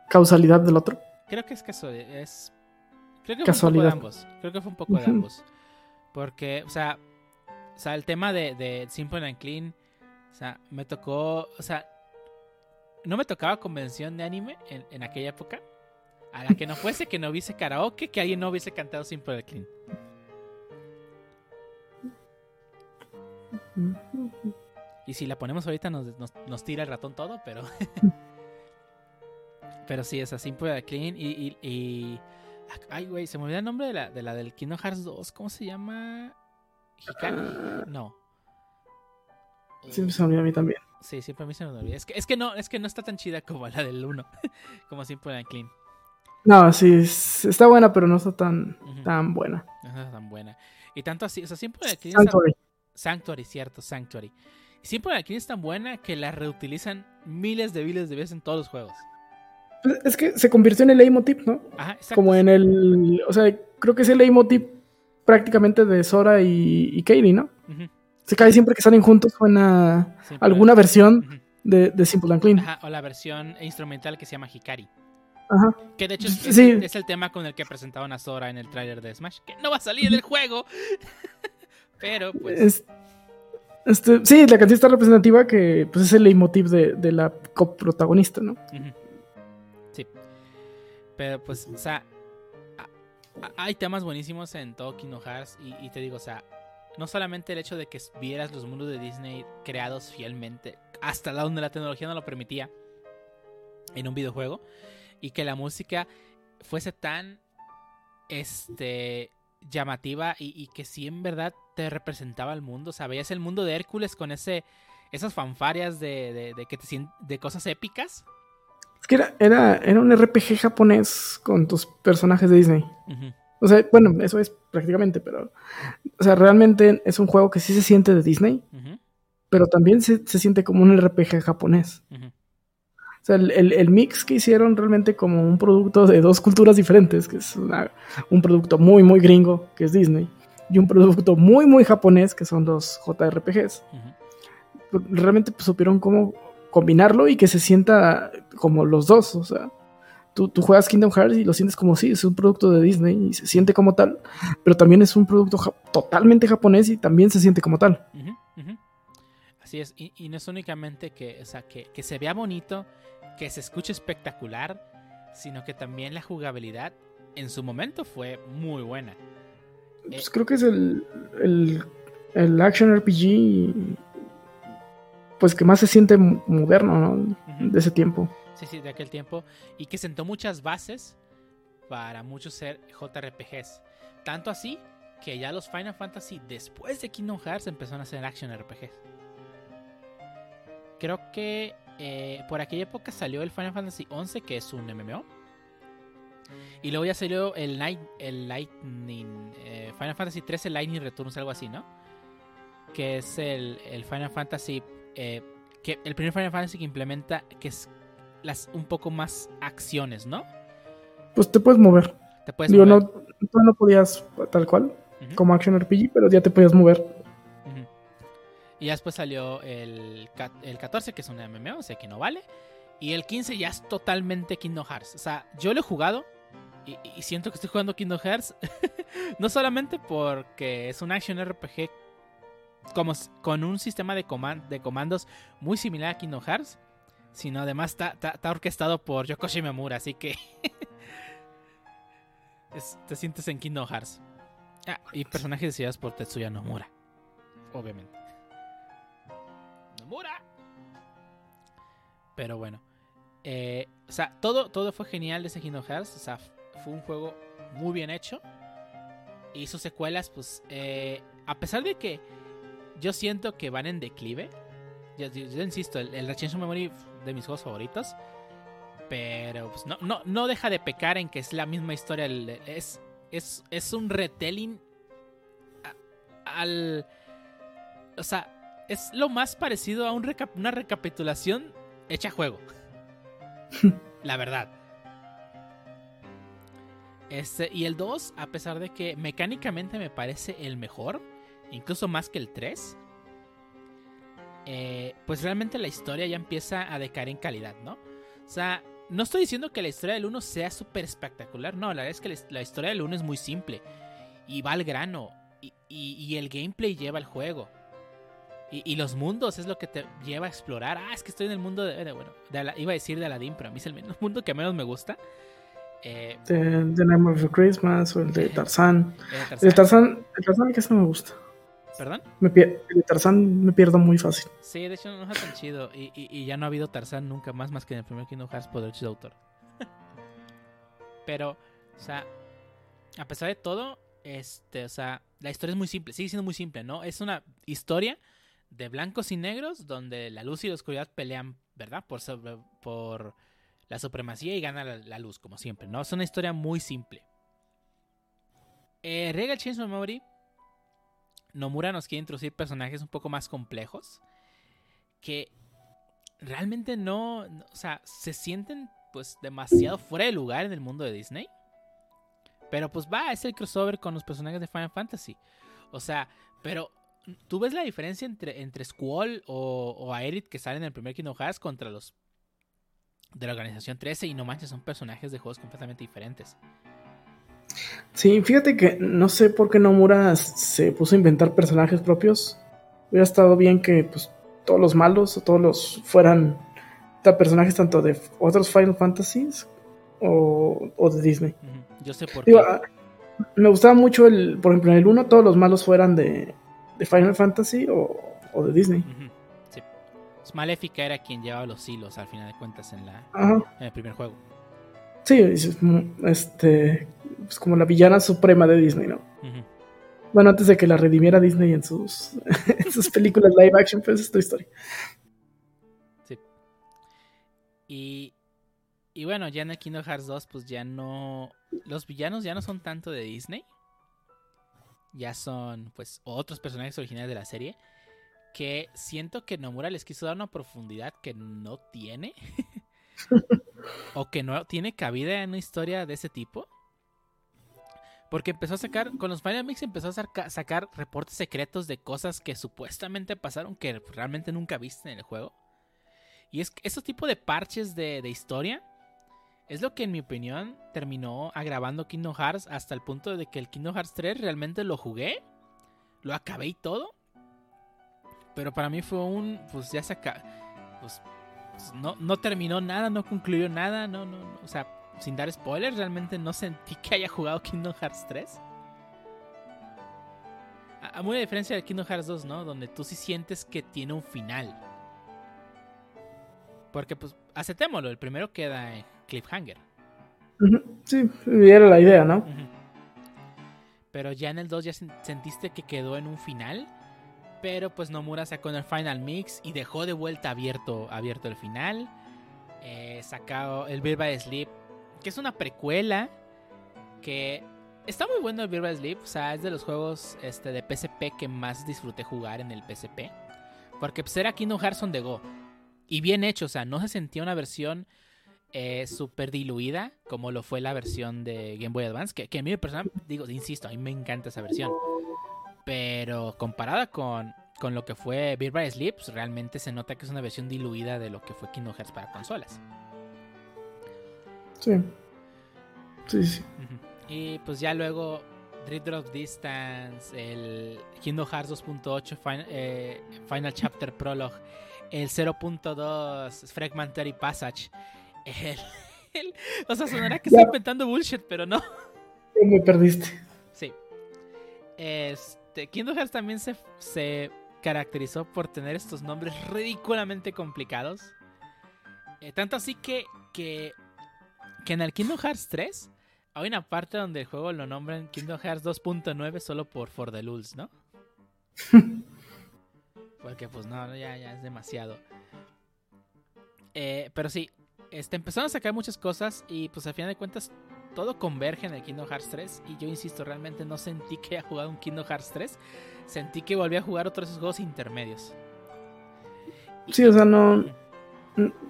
causalidad del otro. Creo que es es creo que Casualidad. fue un poco de ambos. Creo que fue un poco de ambos. Porque, o sea, o sea, el tema de, de Simple and Clean, o sea, me tocó, o sea, no me tocaba convención de anime en, en aquella época. A la que no fuese que no hubiese karaoke, que alguien no hubiese cantado Simple and Clean. Y si la ponemos ahorita nos, nos, nos tira el ratón todo, pero. pero sí, es así, Simple and Clean. Y- Ay, güey, se me olvidó el nombre de la, de la del Kingdom Hearts 2. ¿Cómo se llama? Hikari. No. Siempre se me olvida a mí también. Sí, siempre a mí se me olvida. Es que, es que no, es que no está tan chida como la del 1. como Simple and Clean. No, sí, es- está buena, pero no está tan, tan buena. No está tan buena. Y tanto así, o sea, Simple and Clean. está- Sanctuary. Sanctuary, cierto, Sanctuary. Simple and Clean es tan buena que la reutilizan miles de miles de veces en todos los juegos. Pues Es que se convirtió en el leitmotiv, ¿no? Ajá, exacto. Como en el. O sea, creo que es el leitmotiv prácticamente de Sora y, y Katie, ¿no? Ujú, Se cae siempre que salen juntos suena Simple alguna versión de, de Simple and Clean. Ajá, o la versión instrumental que se llama Hikari. Ajá. Que de hecho es, es- Sí. es el tema con el que presentaban a Sora en el tráiler de Smash. Que no va a salir en el juego. Pero pues. Es- este, sí, la canción está representativa que pues, es el leitmotiv de, de la coprotagonista, ¿no? Sí. Pero pues, o sea. Hay temas buenísimos en todo Kingdom Hearts. Y, y te digo, o sea. No solamente el hecho de que vieras los mundos de Disney creados fielmente. Hasta donde la tecnología no lo permitía. En un videojuego. Y que la música fuese tan. Este. llamativa y, y que sí en verdad te representaba el mundo. O sea, veías el mundo de Hércules con ese esas fanfarias de, de, de que te de cosas épicas. Es que era, era, era un RPG japonés con tus personajes de Disney. O sea, bueno, eso es prácticamente, pero. O sea, realmente es un juego que sí se siente de Disney, pero también se, se siente como un RPG japonés. O sea, el, el- el mix que hicieron realmente como un producto de dos culturas diferentes, que es una- un producto muy, muy gringo, que es Disney, y un producto muy, muy japonés, que son los JRPGs. Realmente pues, supieron cómo combinarlo y que se sienta como los dos. O sea, tú, tú juegas Kingdom Hearts y lo sientes como sí, es un producto de Disney y se siente como tal, pero también es un producto ja- totalmente japonés y también se siente como tal. Así es, y, y no es únicamente que, o sea, que, que se vea bonito, que se escuche espectacular, sino que también la jugabilidad en su momento fue muy buena. Pues creo que es el, el, el action RPG pues que más se siente mo- moderno, ¿no? De ese tiempo. Sí, sí, de aquel tiempo. Y que sentó muchas bases para muchos ser JRPGs. Tanto así que ya los Final Fantasy después de Kingdom Hearts empezaron a hacer action RPGs. Creo que eh, por aquella época salió el Final Fantasy XI, que es un MMO. Y luego ya salió el, Night, el Lightning. eh, Final Fantasy XIII Lightning Returns, algo así, ¿no? Que es el, el Final Fantasy. eh, que el primer Final Fantasy que implementa. Que es las un poco más acciones, ¿no? Pues te puedes mover. Te puedes Digo, mover. no, tú no podías tal cual, como Action RPG, pero ya te podías mover. Y ya después salió el, el 14, que es un MMO, o sea que no vale. Y el 15 ya es totalmente Kingdom Hearts. O sea, yo lo he jugado y, y siento que estoy jugando Kingdom Hearts. no solamente porque es un action RPG como, con un sistema de, coman- de comandos muy similar a Kingdom Hearts, sino además está, está- está orquestado por Yoko Shimomura, así que es- te sientes en Kingdom Hearts. Ah, y personajes diseñados por Tetsuya Nomura, obviamente. Nomura. Pero bueno. eh, o sea, todo, todo fue genial de ese Kingdom Hearts. O sea, fue un juego muy bien hecho. Y sus secuelas, pues, eh, a pesar de que yo siento que van en declive. Yo, insisto, el, el Memory de mis juegos favoritos. Pero pues, no, no, no deja de pecar en que es la misma historia. Es, es, es un retelling a- al... O sea, es lo más parecido a un reca- una recapitulación hecha a juego. la verdad. Este, y el 2, a pesar de que mecánicamente me parece el mejor, incluso más que el 3, eh, pues realmente la historia ya empieza a decaer en calidad, ¿no? O sea, no estoy diciendo que la historia del 1 sea súper espectacular, no, la verdad es que la, historia del 1 es muy simple y va al grano y, y- y el gameplay lleva el juego. Y, y los mundos es lo que te lleva a explorar. Ah, es que estoy en el mundo de. bueno, de iba a decir de Aladdin, pero a mí es el men- mundo que menos me gusta. Eh, De, de Nightmare Before Christmas o el de eh, El Tarzán. de Tarzán, el Tarzán casi no me gusta. ¿Perdón? Me de Tarzán me pierdo muy fácil. Sí, de hecho no está tan chido. Y, y- y ya no ha habido Tarzán nunca más, más que en el primer Kingdom Hearts por derechos de autor. Pero, o sea, a pesar de todo, este, o sea, la historia es muy simple, sigue siendo muy simple, ¿no? Es una historia de blancos y negros donde la luz y la oscuridad pelean, ¿verdad? Por, sobre- por la supremacía y gana la, la luz, como siempre, ¿no? Es una historia muy simple. Eh, Regal Chainsaw Memory, Nomura nos quiere introducir personajes un poco más complejos que realmente no, o sea, se sienten pues demasiado fuera de lugar en el mundo de Disney. Pero pues va, es el crossover con los personajes de Final Fantasy. O sea, pero tú ves la diferencia entre, entre Squall o, o Aerith que salen en el primer Kingdom Hearts contra los de la organización 13 y no manches, son personajes de juegos completamente diferentes. Sí, fíjate que no sé por qué Nomura se puso a inventar personajes propios. Hubiera estado bien que pues, todos los malos o todos los fueran personajes tanto de otros Final Fantasies o, o de Disney. Yo sé por qué. Digo, ah, me gustaba mucho el, por ejemplo, en el 1 todos los malos fueran de, de Final Fantasy o, o de Disney. Sí. Pues Maléfica era quien llevaba los hilos al final de cuentas en, la, Ajá. en el primer juego. Sí, es, este, es como la villana suprema de Disney, ¿no? Bueno, antes de que la redimiera Disney en sus, en sus películas live action, pues es tu historia. Y, y bueno, ya en el Kingdom Hearts 2, pues ya no. Los villanos ya no son tanto de Disney. Ya son, pues, otros personajes originales de la serie. Que siento que Nomura les quiso dar una profundidad que no tiene. o que no tiene cabida en una historia de ese tipo. Porque empezó a sacar, con los Final Mix empezó a saca- sacar reportes secretos de cosas que supuestamente pasaron que realmente nunca viste en el juego. Y es que esos tipos de parches de, de historia es lo que en mi opinión terminó agravando Kingdom Hearts hasta el punto de que el Kingdom Hearts 3 realmente lo jugué, lo acabé y todo. Pero para mí fue un, pues ya se acá, pues pues, no, no terminó nada, no concluyó nada, no, no, no, o sea, sin dar spoilers, realmente no sentí que haya jugado Kingdom Hearts 3. A, a muy diferencia del Kingdom Hearts 2, ¿no? Donde tú sí sientes que tiene un final. Porque, pues, aceptémoslo, el primero queda en cliffhanger. Sí, era la idea, ¿no? Pero ya en el 2 ya sentiste que quedó en un final. Pero pues Nomura sacó en el Final Mix y dejó de vuelta abierto, abierto el final. Eh, sacó el Bird by Sleep, que es una precuela que está muy bueno el Bird by Sleep. O sea, es de los juegos este, de PSP que más disfruté jugar en el PSP. Porque pues, era Kingdom Hearts on the Go. Y bien hecho, o sea, no se sentía una versión eh, súper diluida como lo fue la versión de Game Boy Advance. Que, que a mí personal, digo, insisto, a mí me encanta esa versión. Pero comparada con, con lo que fue Beer by Sleep, pues, realmente se nota que es una versión diluida de lo que fue Kingdom Hearts para consolas. Sí. Sí, sí. Y pues ya luego Drift Drop Distance, el Kingdom Hearts 2.8 eh, Final, Chapter Prologue, el 0.2 Fragmentary Passage. El, o sea, sonará que estoy inventando bullshit, pero no. Me perdiste. Sí. Este. Este, Kingdom Hearts también se, caracterizó por tener estos nombres ridículamente complicados. Eh, tanto así que, que, que en el Kingdom Hearts 3 hay una parte donde el juego lo nombran Kingdom Hearts 2.9 solo por For the Lulz, ¿no? Porque pues no, ya, ya es demasiado. Eh, pero sí, este, empezaron a sacar muchas cosas y pues al final de cuentas todo converge en el Kingdom Hearts 3 y yo insisto, realmente no sentí que haya jugado un Kingdom Hearts 3, sentí que volví a jugar otros juegos intermedios. Sí, o sea, no...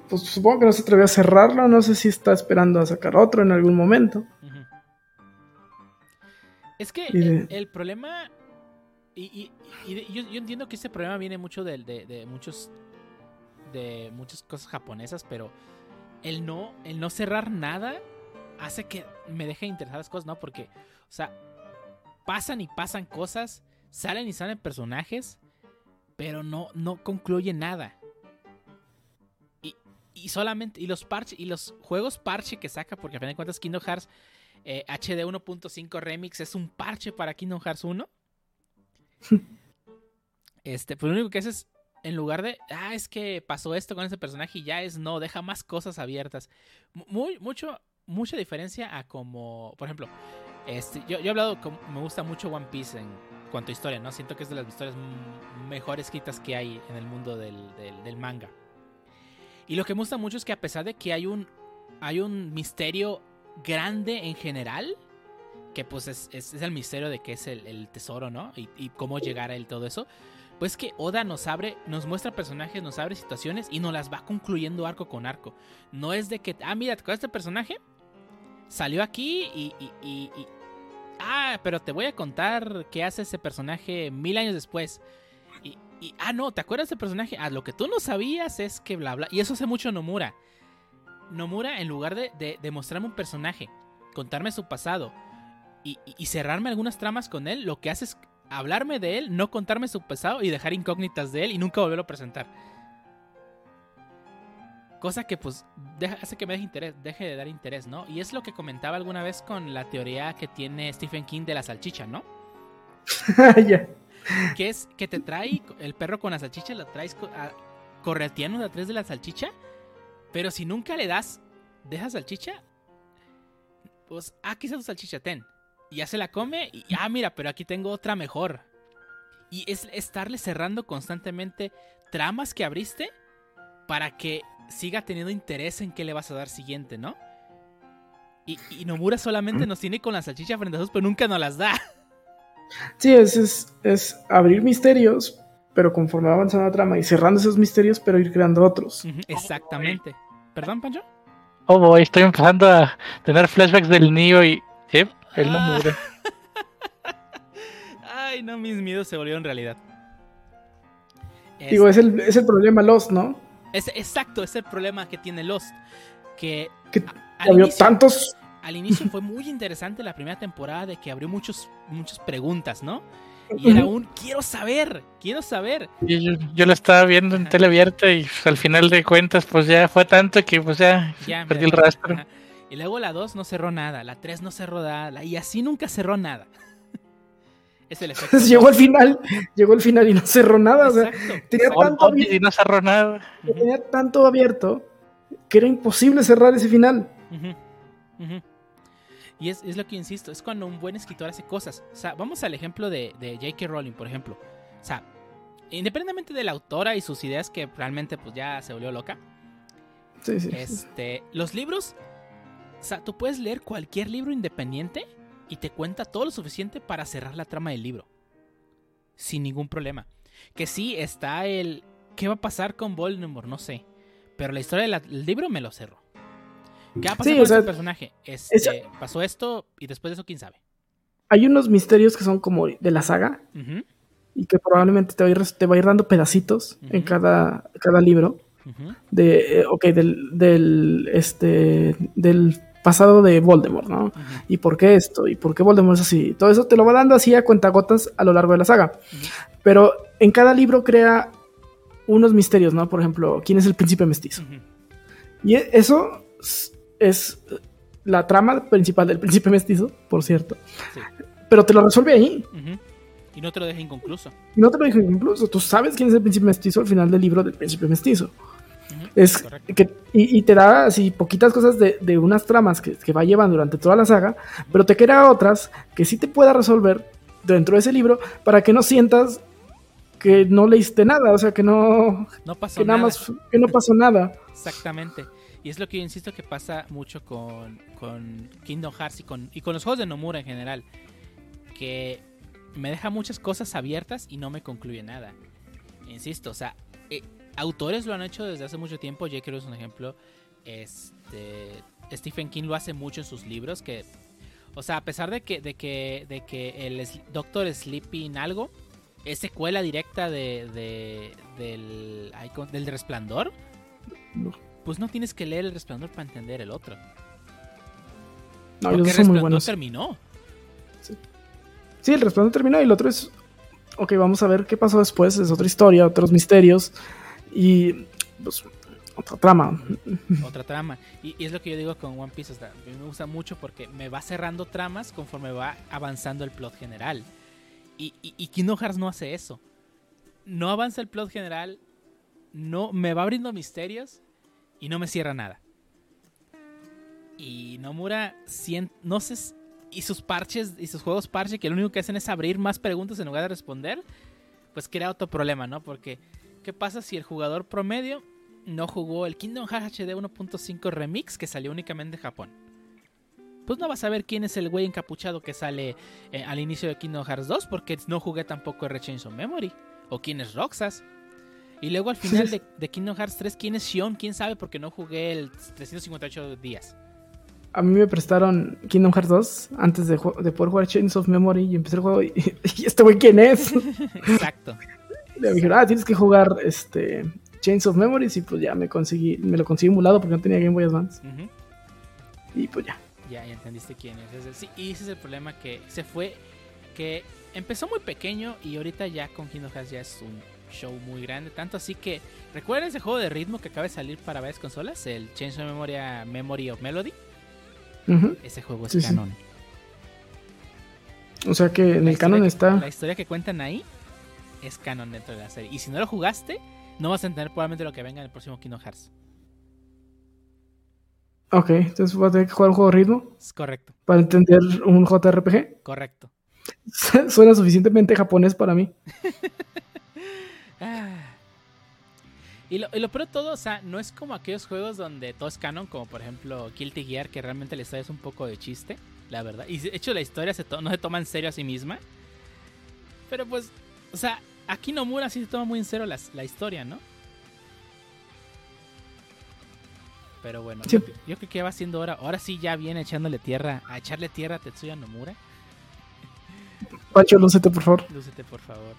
Pues supongo que no se atrevió a cerrarlo, no sé si está esperando a sacar otro en algún momento. Es que el, problema... Y, yo, entiendo que ese problema viene mucho de, de, muchos de muchas cosas japonesas, pero el no, el no cerrar nada hace que me deje interesar las cosas, ¿no? Porque, o sea, pasan y pasan cosas, salen y salen personajes, pero no, no concluye nada. Y, solamente, y los parches, y los juegos parche que saca, porque a fin de cuentas Kingdom Hearts HD eh, 1.5 Remix es un parche para Kingdom Hearts 1. este, pues lo único que hace es, en lugar de, ah, es que pasó esto con ese personaje y ya es, no, deja más cosas abiertas. Muy, mucho, mucha diferencia a como, por ejemplo, este, yo, he hablado, me gusta mucho One Piece en cuanto a historia, ¿no? Siento que es de las historias mejor escritas que hay en el mundo del, manga. Y lo que me gusta mucho es que a pesar de que hay un, hay un misterio grande en general, que pues es, el misterio de qué es el, tesoro, ¿no? Y, y, cómo llegar a él, todo eso pues que Oda nos abre, nos muestra personajes, nos abre situaciones y nos las va concluyendo arco con arco. No es de que, ah, mira, ¿te este personaje? Salió aquí y, y, Ah, pero te voy a contar qué hace ese personaje mil años después. Y, ah, no, ¿te acuerdas de ese personaje? Ah, lo que tú no sabías es que bla, bla. Y eso hace mucho Nomura. Nomura, en lugar de, de, mostrarme un personaje, contarme su pasado y, y cerrarme algunas tramas con él, lo que hace es hablarme de él, no contarme su pasado y dejar incógnitas de él y nunca volverlo a presentar. Cosa que pues hace que me deje, interés, deje de dar interés, ¿no? Y es lo que comentaba alguna vez con la teoría que tiene Stephen King de la salchicha, ¿no? Que es que te trae el perro con la salchicha, lo traes correteando de atrás de la salchicha, pero si nunca le das de esa salchicha, pues aquí está tu salchicha, ten y ya se la come y ah, mira, pero aquí tengo otra mejor. Y es estarle cerrando constantemente tramas que abriste para que siga teniendo interés en qué le vas a dar siguiente, ¿no? Y, Nomura solamente nos tiene con la salchicha frente a nosotros, pero nunca nos las da. Sí, es, es, abrir misterios, pero conforme va avanzando la trama y cerrando esos misterios, pero ir creando otros. exactamente. ¿Perdón, Pancho? Oh, boy, estoy empezando a tener flashbacks del niño y él no ah. muere. Ay, no, mis miedos se volvieron realidad. Digo, es el, es el problema Lost, ¿no? Es, exacto, es el problema que tiene Lost. Que, al, tantos... al inicio fue muy interesante la primera temporada de que abrió muchos, muchas preguntas, ¿no? Y era un quiero saber, quiero saber. yo, lo estaba viendo en tele abierta y al final de cuentas, pues ya fue tanto que pues ya, perdí el rastro. Y luego la 2 no cerró nada, la 3 no cerró nada, y así nunca cerró nada. Es el efecto. llegó al final, llegó al final y no cerró nada. O sea, tenía tanto abierto, y no cerró nada. Tenía tanto abierto que era imposible cerrar ese final. Y es, es lo que insisto, es cuando un buen escritor hace cosas. O sea, vamos al ejemplo de, de J.K. Rowling, por ejemplo. O sea, independientemente de la autora y sus ideas que realmente pues ya se volvió loca. Sí, sí. Este, los libros, o sea, tú puedes leer cualquier libro independiente y te cuenta todo lo suficiente para cerrar la trama del libro. Sin ningún problema. Que sí, está el... ¿Qué va a pasar con Voldemort? No sé. Pero la historia del libro me lo cerró. ¿Qué va a pasar Sí, con sea, ese personaje? Este, esa- Pasó esto y después de eso, quién sabe. Hay unos misterios que son como de la saga y que probablemente te va a ir, te va a ir dando pedacitos en cada, cada libro. De, eh, ok, del, del, este, del pasado de Voldemort, ¿no? ¿Y por qué esto? ¿Y por qué Voldemort es así? Todo eso te lo va dando así a cuentagotas a lo largo de la saga. Pero en cada libro crea unos misterios, ¿no? Por ejemplo, ¿quién es el príncipe mestizo? Y e- eso es- la trama principal del príncipe mestizo, por cierto. Sí. Pero te lo resuelve ahí. Y no te lo deja inconcluso. Y no te lo dijo incluso. Tú sabes quién es el príncipe mestizo al final del libro del príncipe mestizo. Es que, y, y te da así poquitas cosas de, de unas tramas que, que va llevando durante toda la saga, pero te crea otras que sí te pueda resolver dentro de ese libro para que no sientas que no leíste nada, o sea, que no, No pasó que nada nada. más, que no pasó nada. Exactamente. Y es lo que yo insisto que pasa mucho con, con Kingdom Hearts y con, y con los juegos de Nomura en general. Que me deja muchas cosas abiertas y no me concluye nada. Insisto, o sea, eh, autores lo han hecho desde hace mucho tiempo. J.K. Es un ejemplo. Este, Stephen King lo hace mucho en sus libros. Que, o sea, a pesar de que, de que, de que el Doctor Sleeping algo es secuela directa de, de- del, ay, ¿cómo- del Resplandor, pues no tienes que leer el Resplandor para entender el otro. No, Porque el Resplandor terminó. Sí, el resplandor terminó y el otro es. Ok, vamos a ver qué pasó después. Es otra historia, otros misterios. Y. Pues. Otra trama. otra trama. Y, es lo que yo digo con One Piece. a mí me gusta mucho porque me va cerrando tramas conforme va avanzando el plot general. Y, y, y Kingdom Hearts no hace eso. No avanza el plot general, no me va abriendo misterios y no me cierra nada. Y Nomura, sien- no sé, y sus parches y sus juegos parche que lo único que hacen es abrir más preguntas en lugar de responder, pues crea otro problema, ¿no? Porque, ¿qué pasa si el jugador promedio no jugó el Kingdom Hearts HD 1.5 Remix que salió únicamente en Japón? Pues no vas a ver quién es el güey encapuchado que sale eh, al inicio de Kingdom Hearts 2 porque no jugué tampoco el Chains of Memory. O quién es Roxas. Y luego al final de, de Kingdom Hearts 3, quién es Shion, quién sabe porque no jugué el 358 días. A mí me prestaron Kingdom Hearts 2 antes de, de poder jugar Chains of Memory y empecé el juego. Y, y este güey, ¿quién es? Exacto. Le dijeron, ah, tienes que jugar este Chains of Memories. Y pues ya me conseguí, me lo conseguí emulado porque no tenía Game Boy Advance. Y pues ya. Ya, ya entendiste quién es. Sí, y ese es el problema que se fue, que empezó muy pequeño y ahorita ya con Kingdom Hearts ya es un show muy grande. Tanto así que, ¿recuerdan ese juego de ritmo que acaba de salir para varias consolas? El Chains of Memoria Memory of Melody. Ese juego es Sí, sí. canon. O sea que en La el canon está. La historia que cuentan ahí es canon dentro de la serie. Y si no lo jugaste, no vas a entender probablemente lo que venga en el próximo Kingdom Hearts. Ok, entonces voy a tener que jugar un juego de ritmo Es correcto, para entender un JRPG. correcto. Suena suficientemente japonés para mí. Ah. Y lo, y lo peor de todo, o sea, no es como aquellos juegos donde todo es canon, como por ejemplo Guilty Gear, que realmente la historia es un poco de chiste, la verdad. Y de hecho la historia se no se toma en serio a sí misma. Pero pues, o sea, aquí Nomura sí se toma muy en serio las- la historia, ¿no? Pero bueno, Sí. yo, yo creo que ya va siendo hora. Ahora sí ya viene echándole tierra, a echarle tierra a Tetsuya Nomura. Pancho, lúcete, por favor. Lúcete, por favor.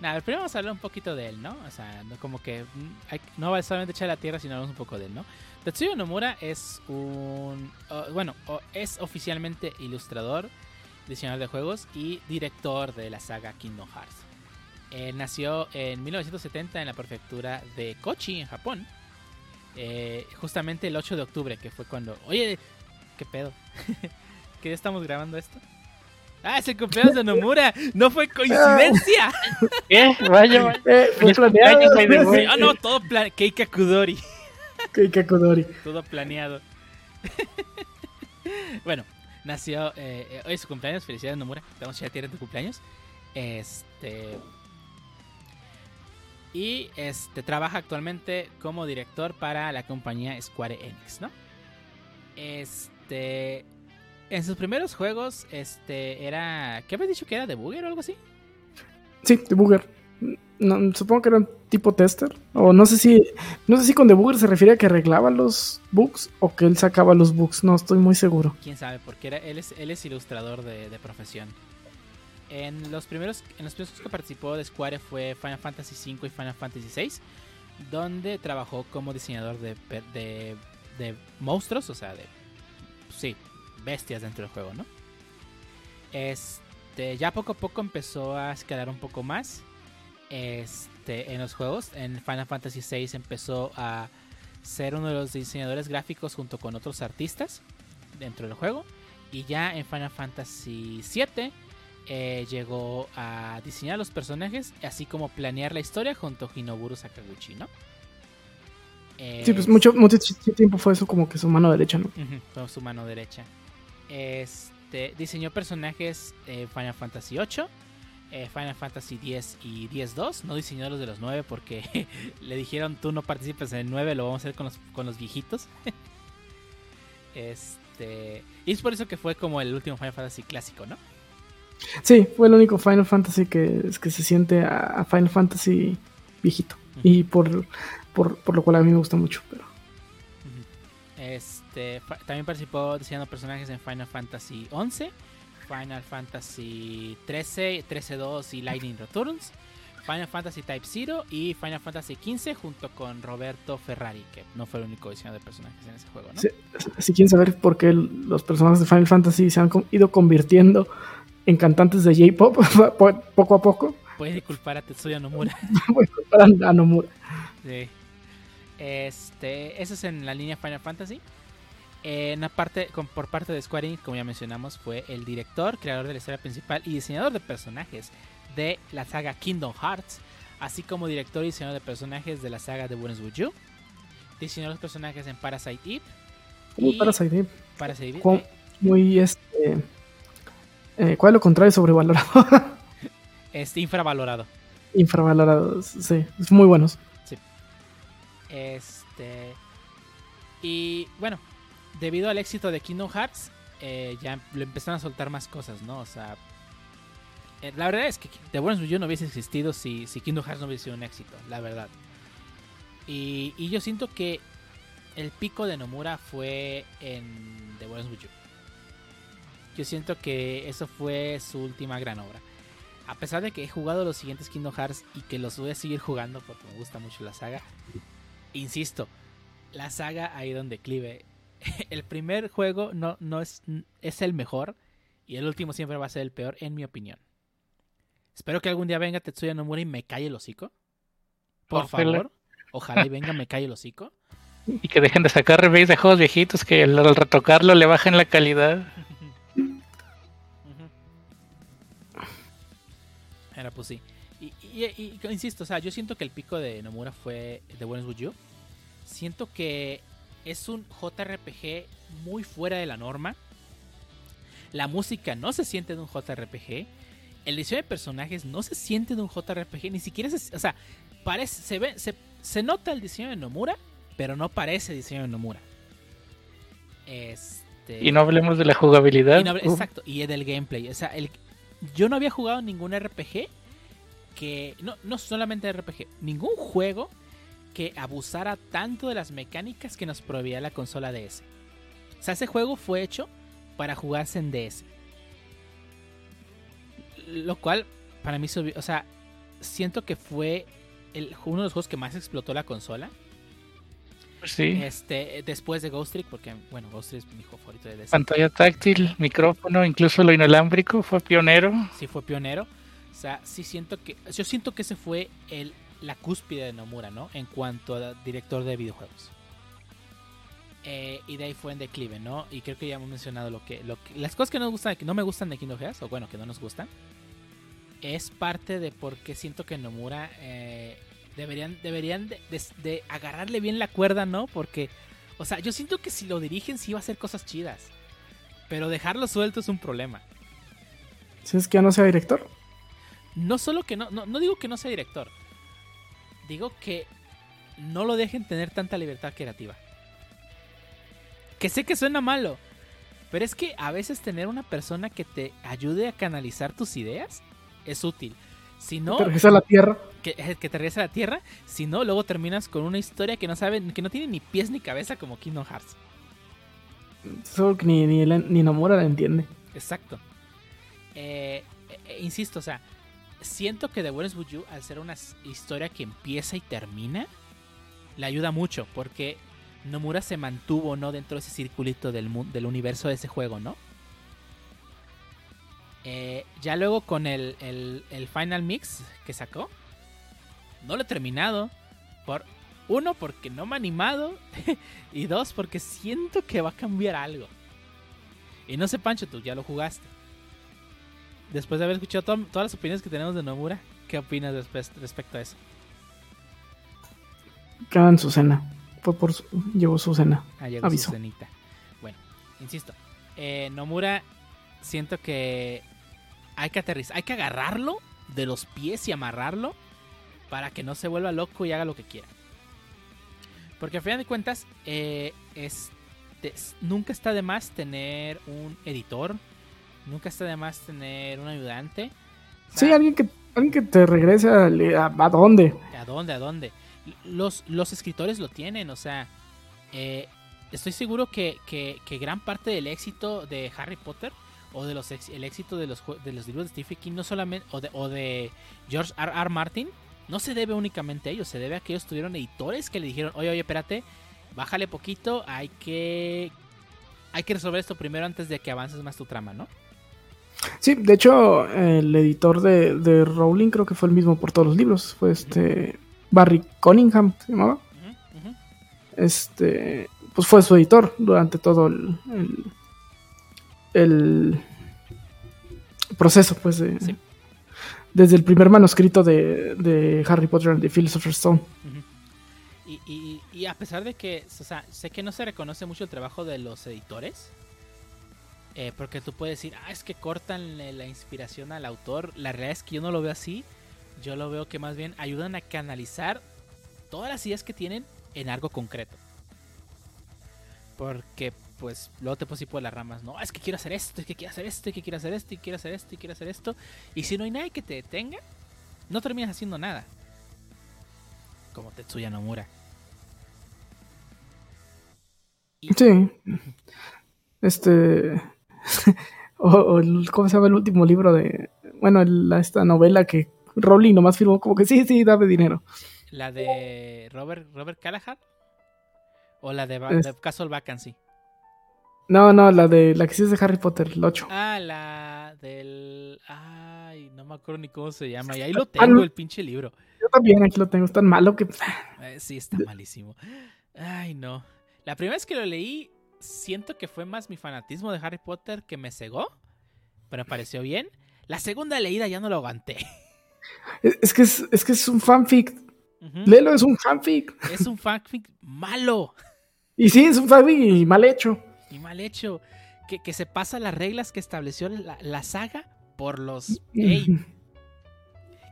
Nada, primero vamos a hablar un poquito de él, ¿no? O sea, no como que mm, hay- no va solamente echar la tierra, sino hablamos un poco de él, ¿no? Tetsuya Nomura es un... bueno, es oficialmente ilustrador, diseñador de juegos y director de la saga Kingdom Hearts. Él nació en 1970 en la prefectura de Kochi, en Japón. Eh, justamente el 8 de octubre, que fue cuando... Oye, ¿qué pedo? ¿Qué día estamos grabando esto? Ah, es el cumpleaños de Nomura. No fue coincidencia. ¿Qué? Vaya, vaya. Eh, fue planeado. Ah, no, todo planeado. Keika Kudori. Keika. Todo planeado. bueno, nació, eh, hoy es su cumpleaños, felicidades Nomura, estamos ya tiene tu cumpleaños. Este... Y este trabaja actualmente como director para la compañía Square Enix, ¿no? Este en sus primeros juegos este era ¿qué habías dicho que era debugger o algo así? Sí, debugger. No, supongo que era un tipo tester. O no sé si. No sé si con debugger se refiere a que arreglaba los bugs o que él sacaba los bugs. No estoy muy seguro. Quién sabe, porque era, él, es, él es ilustrador de, profesión. En los primeros. En los primeros que participó de Square fue Final Fantasy V y Final Fantasy VI. Donde trabajó como diseñador de, de, de monstruos. O sea, de. Sí, bestias dentro del juego, ¿no? Este. Ya poco a poco empezó a escalar un poco más este, en los juegos. En Final Fantasy VI empezó a ser uno de los diseñadores gráficos junto con otros artistas dentro del juego. Y ya en Final Fantasy VII eh, llegó a diseñar los personajes, así como planear la historia junto a Hinoburu Sakaguchi, ¿no? sí, pues mucho, mucho, tiempo fue eso como que su mano derecha, ¿no? fue su mano derecha. Este, diseñó personajes en Final Fantasy VIII eh, Final Fantasy X y X-2. No diseñó los de los 9 porque le dijeron tú no participes en el 9, lo vamos a hacer con los, con los viejitos. este, y es por eso que fue como el último Final Fantasy clásico, ¿no? Sí, fue el único Final Fantasy que, que se siente a, Final Fantasy viejito. Y por, por, lo cual a mí me gusta mucho. Pero... Este, también participó diseñando personajes en Final Fantasy 11 Final Fantasy 13, 13-2 y Lightning Returns, Final Fantasy Type 0 y Final Fantasy 15 junto con Roberto Ferrari, que no fue el único diseño de personajes en ese juego, ¿no? si quieren saber por qué los personajes de Final Fantasy se han ido convirtiendo en cantantes de J-pop poco a poco. Puedes disculpar a Tetsuya Nomura. Puedes disculpar a Nomura. Sí. Este, eso es en la línea Final Fantasy. En parte, por parte de Square Enix, como ya mencionamos, fue el director, creador de la historia principal y diseñador de personajes de la saga Kingdom Hearts, así como director y diseñador de personajes de la saga de Buenos With You. Diseñó los personajes en Parasite Eve. Muy Parasite Eve. Parasite Eve. Muy este. Eh, ¿Cuál es lo contrario? Sobrevalorado. este, infravalorado. Infravalorado, sí. Muy buenos. Sí. Este. Y bueno, debido al éxito de Kingdom Hearts, eh, ya le empezaron a soltar más cosas, ¿no? O sea, eh, la verdad es que The Bonus You no hubiese existido si, si Kingdom Hearts no hubiese sido un éxito, la verdad. Y, yo siento que el pico de Nomura fue en The Bonus You. Yo siento que eso fue su última gran obra. A pesar de que he jugado los siguientes Kingdom Hearts y que los voy a seguir jugando porque me gusta mucho la saga, insisto, la saga ha ido en declive el primer juego no, no es, es el mejor y el último siempre va a ser el peor, en mi opinión. Espero que algún día venga Tetsuya Nomura y me calle el hocico. Por favor. Ojalá y venga, me calle el hocico. Y que dejen de sacar remakes de juegos viejitos que al retocarlo le bajen la calidad. Era pues sí. Y, y, insisto, o sea, yo siento que el pico de Nomura fue de Buenos With You. Siento que es un JRPG muy fuera de la norma. La música no se siente de un JRPG. El diseño de personajes no se siente de un JRPG. Ni siquiera se. O sea, parece. Se ve. Se, nota el diseño de Nomura. Pero no parece diseño de Nomura. Este. Y no hablemos de la jugabilidad. exacto. Y del gameplay. O sea, el, yo no había jugado ningún RPG. Que. No, no solamente RPG. Ningún juego que abusara tanto de las mecánicas que nos proveía la consola DS. O sea, ese juego fue hecho para jugarse en DS. Lo cual, para mí, o sea, siento que fue el, uno de los juegos que más explotó la consola. Sí. Este, después de Ghost Trick, porque, bueno, Ghost Trick es mi juego favorito de DS. Pantalla táctil, micrófono, incluso lo inalámbrico, fue pionero. Sí, fue pionero. O sea, sí siento que, yo siento que ese fue el la cúspide de Nomura, ¿no? En cuanto a director de videojuegos. Eh, y de ahí fue en declive, ¿no? Y creo que ya hemos mencionado lo que, lo las cosas que no, gustan, que no me gustan de Kingdom Hearts, o bueno, que no nos gustan, es parte de por qué siento que Nomura eh, deberían, deberían de, agarrarle bien la cuerda, ¿no? Porque, o sea, yo siento que si lo dirigen sí va a hacer cosas chidas. Pero dejarlo suelto es un problema. Si es que ya no sea director. No solo que no, no, no digo que no sea director. Digo que no lo dejen tener tanta libertad creativa. Que sé que suena malo, pero es que a veces tener una persona que te ayude a canalizar tus ideas es útil. Si no, Te regresa a la tierra. Que, eh, que te regrese a la tierra. Si no, luego terminas con una historia que no sabe, que no tiene ni pies ni cabeza como Kingdom Hearts. Solo que ni, ni, la- ni Nomura la entiende. Exacto. Eh, eh, insisto, o sea, siento que The World is With You, al ser una historia que empieza y termina, le ayuda mucho, porque Nomura se mantuvo, ¿no? Dentro de ese circulito del, del universo de ese juego, ¿no? Eh, ya luego con el, el- el Final Mix que sacó, no lo he terminado. Por, uno, porque no me ha animado. y dos, porque siento que va a cambiar algo. Y no sé, Pancho, tú ya lo jugaste. Después de haber escuchado to- todas las opiniones que tenemos de Nomura, ¿qué opinas después- respecto a eso? Quedan su cena. Fue por su, llevó su cena. Ah, llegó Aviso. su cenita. Bueno, insisto. eh, Nomura, siento que hay que aterrizar, hay que agarrarlo de los pies y amarrarlo para que no se vuelva loco y haga lo que quiera. Porque al final de cuentas, eh, este, nunca está de más tener un editor, nunca está de más tener un ayudante. O Sí, alguien que, alguien que te regrese a, a, a dónde. ¿A dónde? ¿A dónde? Los, los escritores lo tienen, o sea, eh, estoy seguro que, que- que gran parte del éxito de Harry Potter o de los ex- el éxito de los, de los libros de Stephen King no solamente o de, o de George R. R. Martin no se debe únicamente a ellos, se debe a que ellos tuvieron editores que le dijeron, oye, oye, espérate, bájale poquito, hay que hay que resolver esto primero antes de que avances más tu trama, ¿no? Sí, de hecho, el editor de, de Rowling creo que fue el mismo por todos los libros. Fue este. Barry Cunningham, se llamaba. Este. Pues fue su editor durante todo el. el, el proceso, pues, de, Sí. Desde el primer manuscrito de, Harry Potter and the Philosopher's Stone. Ujú. Y, y- y a pesar de que, o sea, sé que no se reconoce mucho el trabajo de los editores, eh, porque tú puedes decir, ah, es que cortan la inspiración al autor. La realidad es que yo no lo veo así. Yo lo veo que más bien ayudan a canalizar todas las ideas que tienen en algo concreto. Porque, pues, luego te puedes ir por las ramas, no, es que quiero hacer esto, es que quiero hacer esto, es que quiero hacer esto, y quiero hacer esto, y quiero hacer esto. Y si no hay nadie que te detenga, no terminas haciendo nada como Tetsuya Nomura. Y- Sí. Este. o, o ¿Cómo se llama el último libro de. Bueno, el- esta novela que Rowling nomás firmó como que sí, sí, dame dinero. ¿La de Robert, Robert Callaghan? ¿O la de, Es- de Castle Vacancy? No, no, la de la que sí es de Harry Potter, el 8. Ah, la del... Ay, no me acuerdo ni cómo se llama. Y ahí lo Ah, tengo, el pinche libro. Yo también aquí lo tengo, es tan malo que. Eh, sí, está malísimo. Ay, no. La primera vez que lo leí, siento que fue más mi fanatismo de Harry Potter que me cegó. Pero me pareció bien. La segunda leída ya no lo aguanté. Es, que es, es que es un fanfic. Ujú. Léelo, es un fanfic. Es un fanfic malo. Y sí, es un fanfic y mal hecho. Y mal hecho. Que, que se pasa las reglas que estableció la, la saga por los. Ey,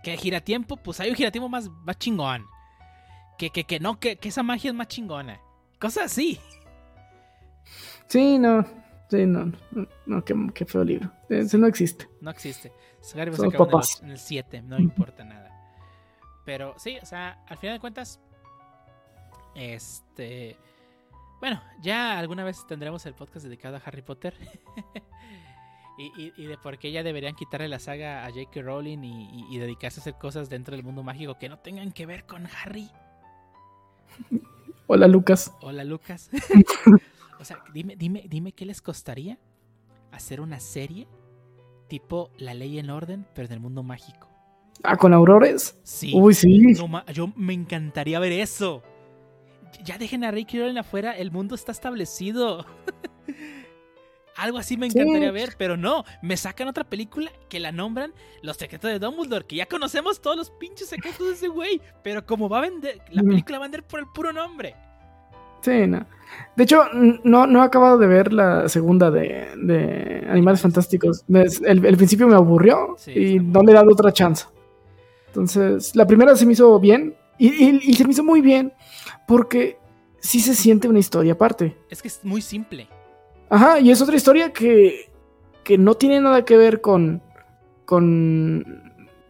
que el giratiempo, pues hay un giratiempo más, más chingón. Que, que, que no, que, que esa magia es más chingona. Cosas así. Sí, no. Sí, no. No, no, qué, qué feo libro. Ese no existe. No existe. Son se papás. en el 7, no importa nada. Pero sí, o sea, al final de cuentas. Este. Bueno, ya alguna vez tendremos el podcast dedicado a Harry Potter. y, y- y de por qué ya deberían quitarle la saga a J.K. Rowling y, dedicarse a hacer cosas dentro del mundo mágico que no tengan que ver con Harry. Hola, Lucas. Hola, Lucas. o sea, dime, dime, dime qué les costaría hacer una serie tipo La Ley en Orden, pero del mundo mágico. Ah, con Aurores. Sí. Uy, sí. No yo me encantaría ver eso. Ya dejen a Ricky Rowling afuera, el mundo está establecido. Algo así me Sí. encantaría ver, pero no, me sacan otra película que la nombran Los secretos de Dumbledore, que ya conocemos todos los pinches secretos de ese güey, pero como va a vender, la película va a vender por el puro nombre. Sí, no. De hecho, no, no he acabado de ver la segunda de, de Animales Fantásticos. El, el principio me aburrió Sí, y no le he dado otra chance. Entonces, la primera se me hizo bien y, y- y se me hizo muy bien porque sí se siente una historia aparte. Es que es muy simple. Ajá, y es otra historia que, que no tiene nada que ver con, con,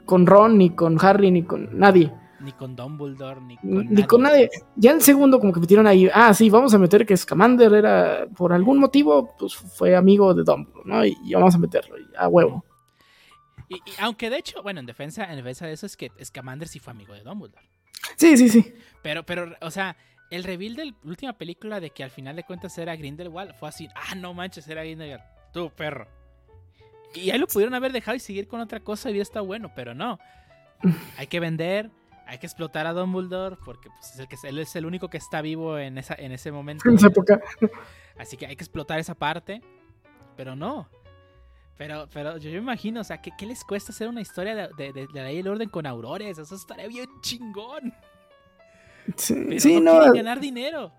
con Ron, ni con Harry, ni con nadie. Ni con Dumbledore, ni con Ni con nadie. nadie. Ya el segundo como que metieron ahí, ah, sí, vamos a meter que Scamander era, por algún motivo, pues fue amigo de Dumbledore, ¿no? Y, y vamos a meterlo, a huevo. Y, y aunque de hecho, bueno, en defensa, en defensa de eso es que Scamander sí fue amigo de Dumbledore. Sí, sí, sí. Pero, pero, o sea, el reveal de la última película de que al final de cuentas era Grindelwald fue así, ah, no manches, era Grindelwald, tú, perro. Y ahí lo pudieron haber dejado y seguir con otra cosa y hubiera estado bueno, pero no. Hay que vender, hay que explotar a Dumbledore, porque pues, es el que, él es el único que está vivo en, esa, en ese momento. En esa época. Así que hay que explotar esa parte, pero no. Pero, pero yo, yo me imagino, o sea, ¿qué, qué les cuesta hacer una historia de, de, de la ley del orden con aurores? Eso estaría bien chingón. Sí, Pero sí, no, no, ganar dinero.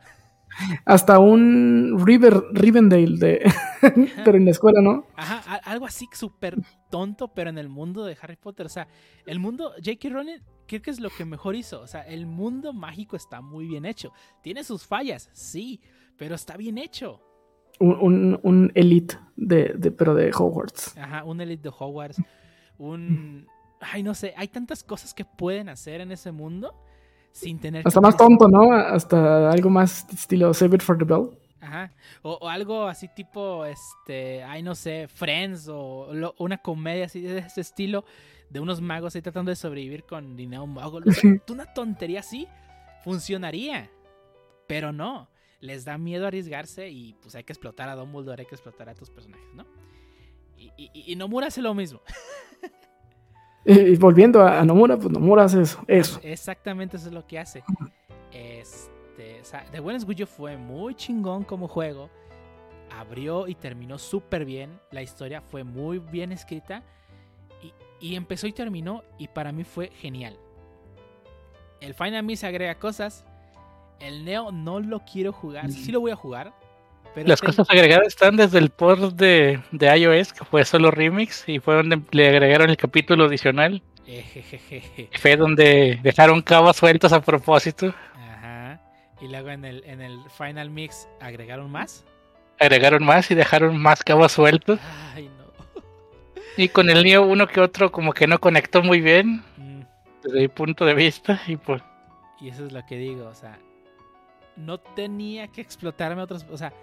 hasta un River, Rivendale de, pero en la escuela, ¿no? Ajá, algo así súper tonto, pero en el mundo de Harry Potter. O sea, el mundo, J.K. Rowling creo que es lo que mejor hizo. O sea, el mundo mágico está muy bien hecho. Tiene sus fallas, sí, pero está bien hecho. Un, un, un elite de, de, pero de Hogwarts. Ajá, un Elite de Hogwarts, un... Ay, no sé, hay tantas cosas que pueden hacer en ese mundo sin tener Hasta que más tonto, ¿no? Hasta algo más estilo Save It for the Bell. Ajá. O, o algo así tipo, este, ay, no sé, Friends o lo- una comedia así de ese estilo de unos magos ahí tratando de sobrevivir con dinero mago. Una tontería así funcionaría, pero no. Les da miedo arriesgarse y pues hay que explotar a Dumbledore, hay que explotar a tus personajes, ¿no? Y, y, y Nomura hace lo mismo. Y volviendo a, Nomura, pues Nomura hace eso. Eso. Exactamente eso es lo que hace. Este, o sea, The Buenos Guyo fue muy chingón como juego. Abrió y terminó súper bien. La historia fue muy bien escrita. Y, y empezó y terminó. Y para mí fue genial. El Final Miss agrega cosas. El Neo no lo quiero jugar. Sí lo voy a jugar. Pero Las tengo- cosas agregadas están desde el port de, de iOS, que fue solo remix, y fue donde le agregaron el capítulo adicional. Ejejeje. Fue donde dejaron cabos sueltos a propósito. Ajá. Y luego en el, en el Final Mix agregaron más. Agregaron más y dejaron más cabos sueltos. Ay, no. Y con el Neo uno que otro como que no conectó muy bien, Mm. desde mi punto de vista. Y pues Y eso es lo que digo, o sea, no tenía que explotarme otros, o sea,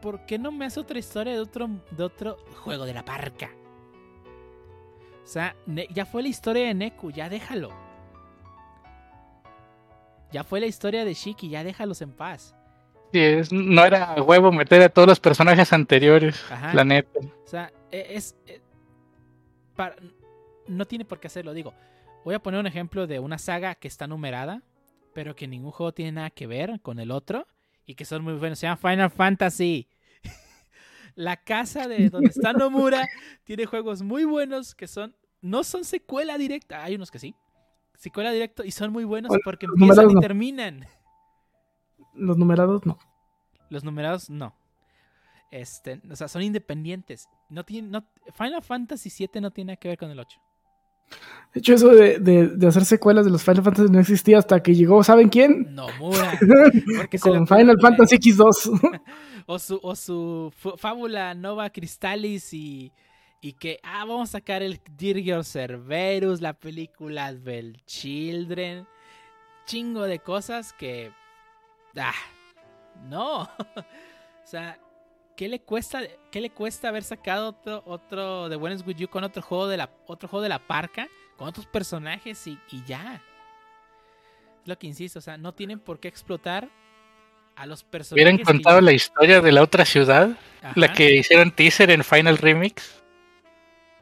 ¿por qué no me hace otra historia de otro, de otro juego de la parca? O sea, ya fue la historia de Neku, ya déjalo. Ya fue la historia de Shiki, ya déjalos en paz. sí, es- no era huevo meter a todos los personajes anteriores, Ajá. la neta. O sea, e- es. e- para- no tiene por qué hacerlo. Digo, voy a poner un ejemplo de una saga que está numerada, pero que ningún juego tiene nada que ver con el otro y que son muy buenos. Se llama Final Fantasy. La casa de donde está Nomura tiene juegos muy buenos que son. No son secuela directa. Hay unos que sí. Secuela directa y son muy buenos Bueno, porque los empiezan y no. terminan. Los numerados no. Los numerados no. Este, o sea, son independientes. No tienen, no, Final Fantasy VII no tiene nada que ver con el 8. De hecho, eso de, de, de hacer secuelas de los Final Fantasy no existía hasta que llegó, ¿saben quién? Nomura. Porque Con Final Fantasy X2. O su, o su fábula Nova Crystallis y, y que, ah, vamos a sacar el Dirger Cerberus, la película Advent Children. Chingo de cosas que. Ah, no. o sea, ¿qué le cuesta, qué le cuesta haber sacado otro, otro de Buenos With You con otro juego de la, otro juego de la parca? Con otros personajes y, y ya. Es lo que insisto, o sea, no tienen por qué explotar a los personajes. Hubieran contado la historia de la otra ciudad, la que hicieron teaser en Final Remix.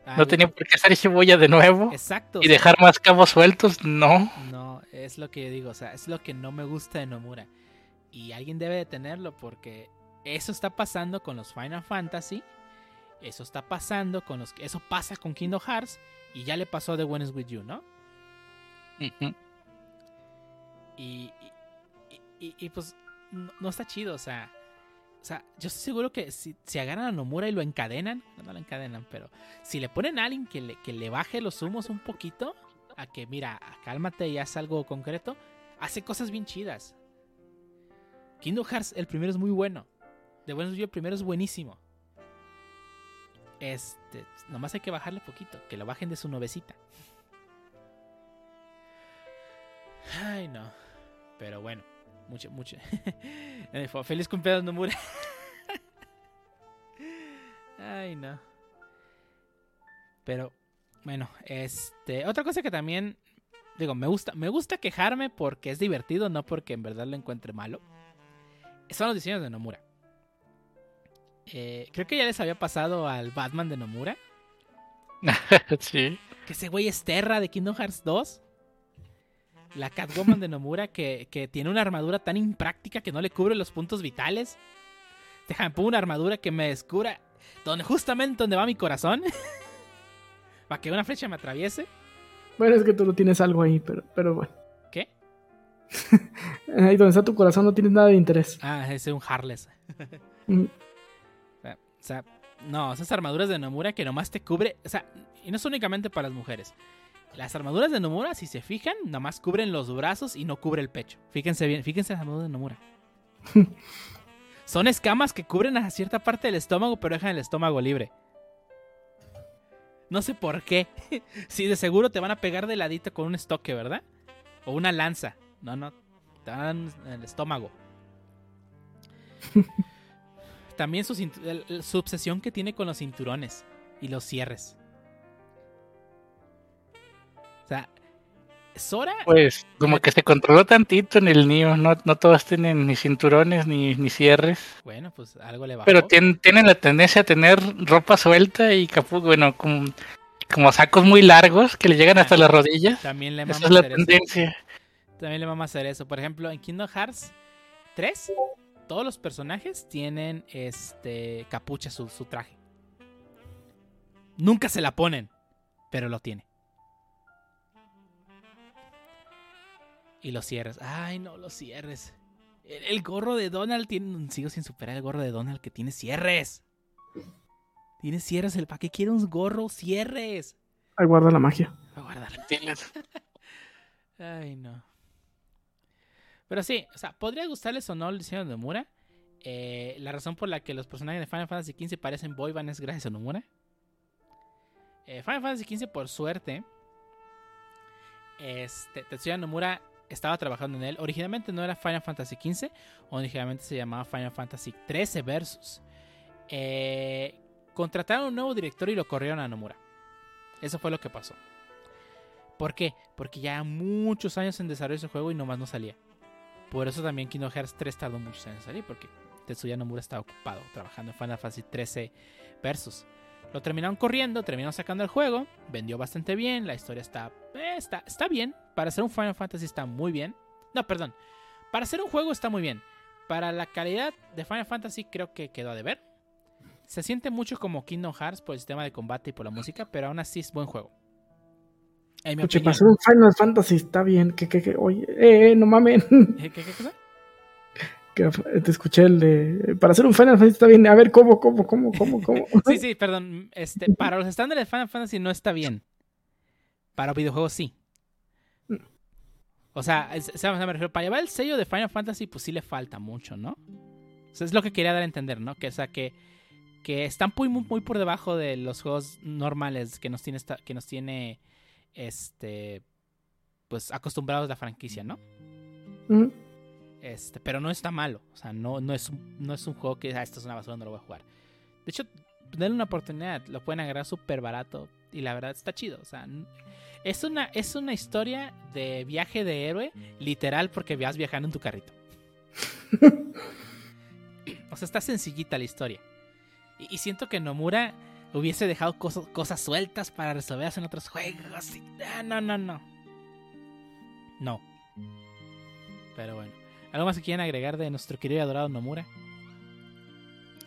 Ah, No ya- tenía por qué hacer cebolla de nuevo Exacto. y dejar más cabos sueltos, no. No, es lo que yo digo, o sea, es lo que no me gusta de Nomura. Y alguien debe de tenerlo porque eso está pasando con los Final Fantasy. Eso está pasando con los... Eso pasa con Kingdom Hearts. Y ya le pasó The One is With You, ¿no? Y, y, y- y, pues no, no está chido, o sea. O sea, yo estoy seguro que si, si agarran a Nomura y lo encadenan, no, no lo encadenan, pero si le ponen a alguien que le, que le baje los humos un poquito, a que mira, cálmate y haz algo concreto, hace cosas bien chidas. Kingdom Hearts, el primero es muy bueno. De buenos yo el primero es buenísimo. Este, nomás hay que bajarle poquito, que lo bajen de su novecita. Ay, no. Pero bueno, mucho, mucho. Eh, Feliz cumpleaños, Nomura. Ay, no. Pero, bueno, este. Otra cosa que también. Digo, me gusta, me gusta quejarme porque es divertido, no porque en verdad lo encuentre malo. Son los diseños de Nomura. Eh, creo que ya les había pasado al Batman de Nomura. sí. Que ese güey es Terra de Kingdom Hearts 2. La Catwoman de Nomura que, que tiene una armadura tan impráctica que no le cubre los puntos vitales. Déjame pongo una armadura que me descubra donde, justamente donde va mi corazón. Para que una flecha me atraviese. Bueno, es que tú no tienes algo ahí, pero, pero bueno. ¿Qué? Ahí donde está tu corazón no tienes nada de interés. Ah, ese es un Harless. O sea, no, esas armaduras de Nomura que nomás te cubre. O sea, y no es únicamente para las mujeres. Las armaduras de Nomura, si se fijan, nomás cubren los brazos y no cubre el pecho. Fíjense bien, fíjense las armaduras de Nomura. Son escamas que cubren a cierta parte del estómago, pero dejan el estómago libre. No sé por qué. Si de seguro te van a pegar de ladito con un estoque, ¿verdad? O una lanza. No, no. Te dan en el estómago. También su, obsesión que tiene con los cinturones y los cierres. O sea, Sora. Pues como que se controló tantito en el Nio. No, no todas tienen ni cinturones ni, ni cierres. Bueno, pues algo le bajó. Pero tienen, tienen la tendencia a tener ropa suelta y capuz, bueno, como, como sacos muy largos que le llegan hasta las rodillas. También le Esa es la hacer eso. tendencia. También le vamos a hacer eso. Por ejemplo, en Kingdom Hearts 3, todos los personajes tienen este capucha su, su traje. Nunca se la ponen, pero lo tiene. Y los cierres. Ay, no, los cierres. El, el gorro de Donald tiene. Sigo sin superar el gorro de Donald que tiene cierres. Tiene cierres. El ¿Para qué quiere un gorro? Cierres. Ahí guarda la magia. Voy a guardarlo. Diles. Ay, no. Pero sí, o sea, podría gustarles o no el diseño de Nomura. Eh, la razón por la que los personajes de Final Fantasy XV parecen boyban es gracias a Nomura. Eh, Final Fantasy XV, por suerte, este, Tetsuya Nomura estaba trabajando en él. Originalmente no era Final Fantasy XV, originalmente se llamaba Final Fantasy XIII Versus. Eh, contrataron un nuevo director y lo corrieron a Nomura. Eso fue lo que pasó. ¿Por qué? Porque ya muchos años en desarrollo ese juego y nomás no salía. Por eso también Kingdom Hearts 3 tardó muchos años en salir, porque Tetsuya Nomura estaba ocupado trabajando en Final Fantasy 13 Versus. Lo terminaron corriendo, terminaron sacando el juego, vendió bastante bien, la historia está, eh, está, está bien. Para ser un Final Fantasy está muy bien. No, perdón. Para ser un juego está muy bien. Para la calidad de Final Fantasy creo que quedó a deber. Se siente mucho como Kingdom Hearts por el sistema de combate y por la música, pero aún así es buen juego. Para hacer un Final Fantasy está bien. Que, que, que, oye, eh, eh, no mamen. ¿Qué, qué? Que te escuché el de. Para hacer un Final Fantasy está bien. A ver, ¿cómo, cómo, cómo, cómo, cómo? Sí, sí, perdón. Este, para los estándares de Final Fantasy no está bien. Para videojuegos sí. O sea, es- me refiero, para llevar el sello de Final Fantasy, pues sí le falta mucho, ¿no? O sea, es lo que quería dar a entender, ¿no? Que, o sea, que, que están muy, muy, muy por debajo de los juegos normales que nos tiene, esta- que nos tiene este, pues acostumbrados la franquicia, ¿no? Este, pero no está malo. O sea, no, no, es, un, no es un juego que ah, esto es una basura, no lo voy a jugar. De hecho, denle una oportunidad. Lo pueden agarrar súper barato. Y la verdad está chido. O sea, es una, es una historia de viaje de héroe, literal, porque vas viajando en tu carrito. o sea, está sencillita la historia. Y, y siento que Nomura hubiese dejado cosas, cosas sueltas para resolverlas en otros juegos. y- ah, no, no, no. No. Pero bueno. ¿Algo más que quieran agregar de nuestro querido y adorado Nomura?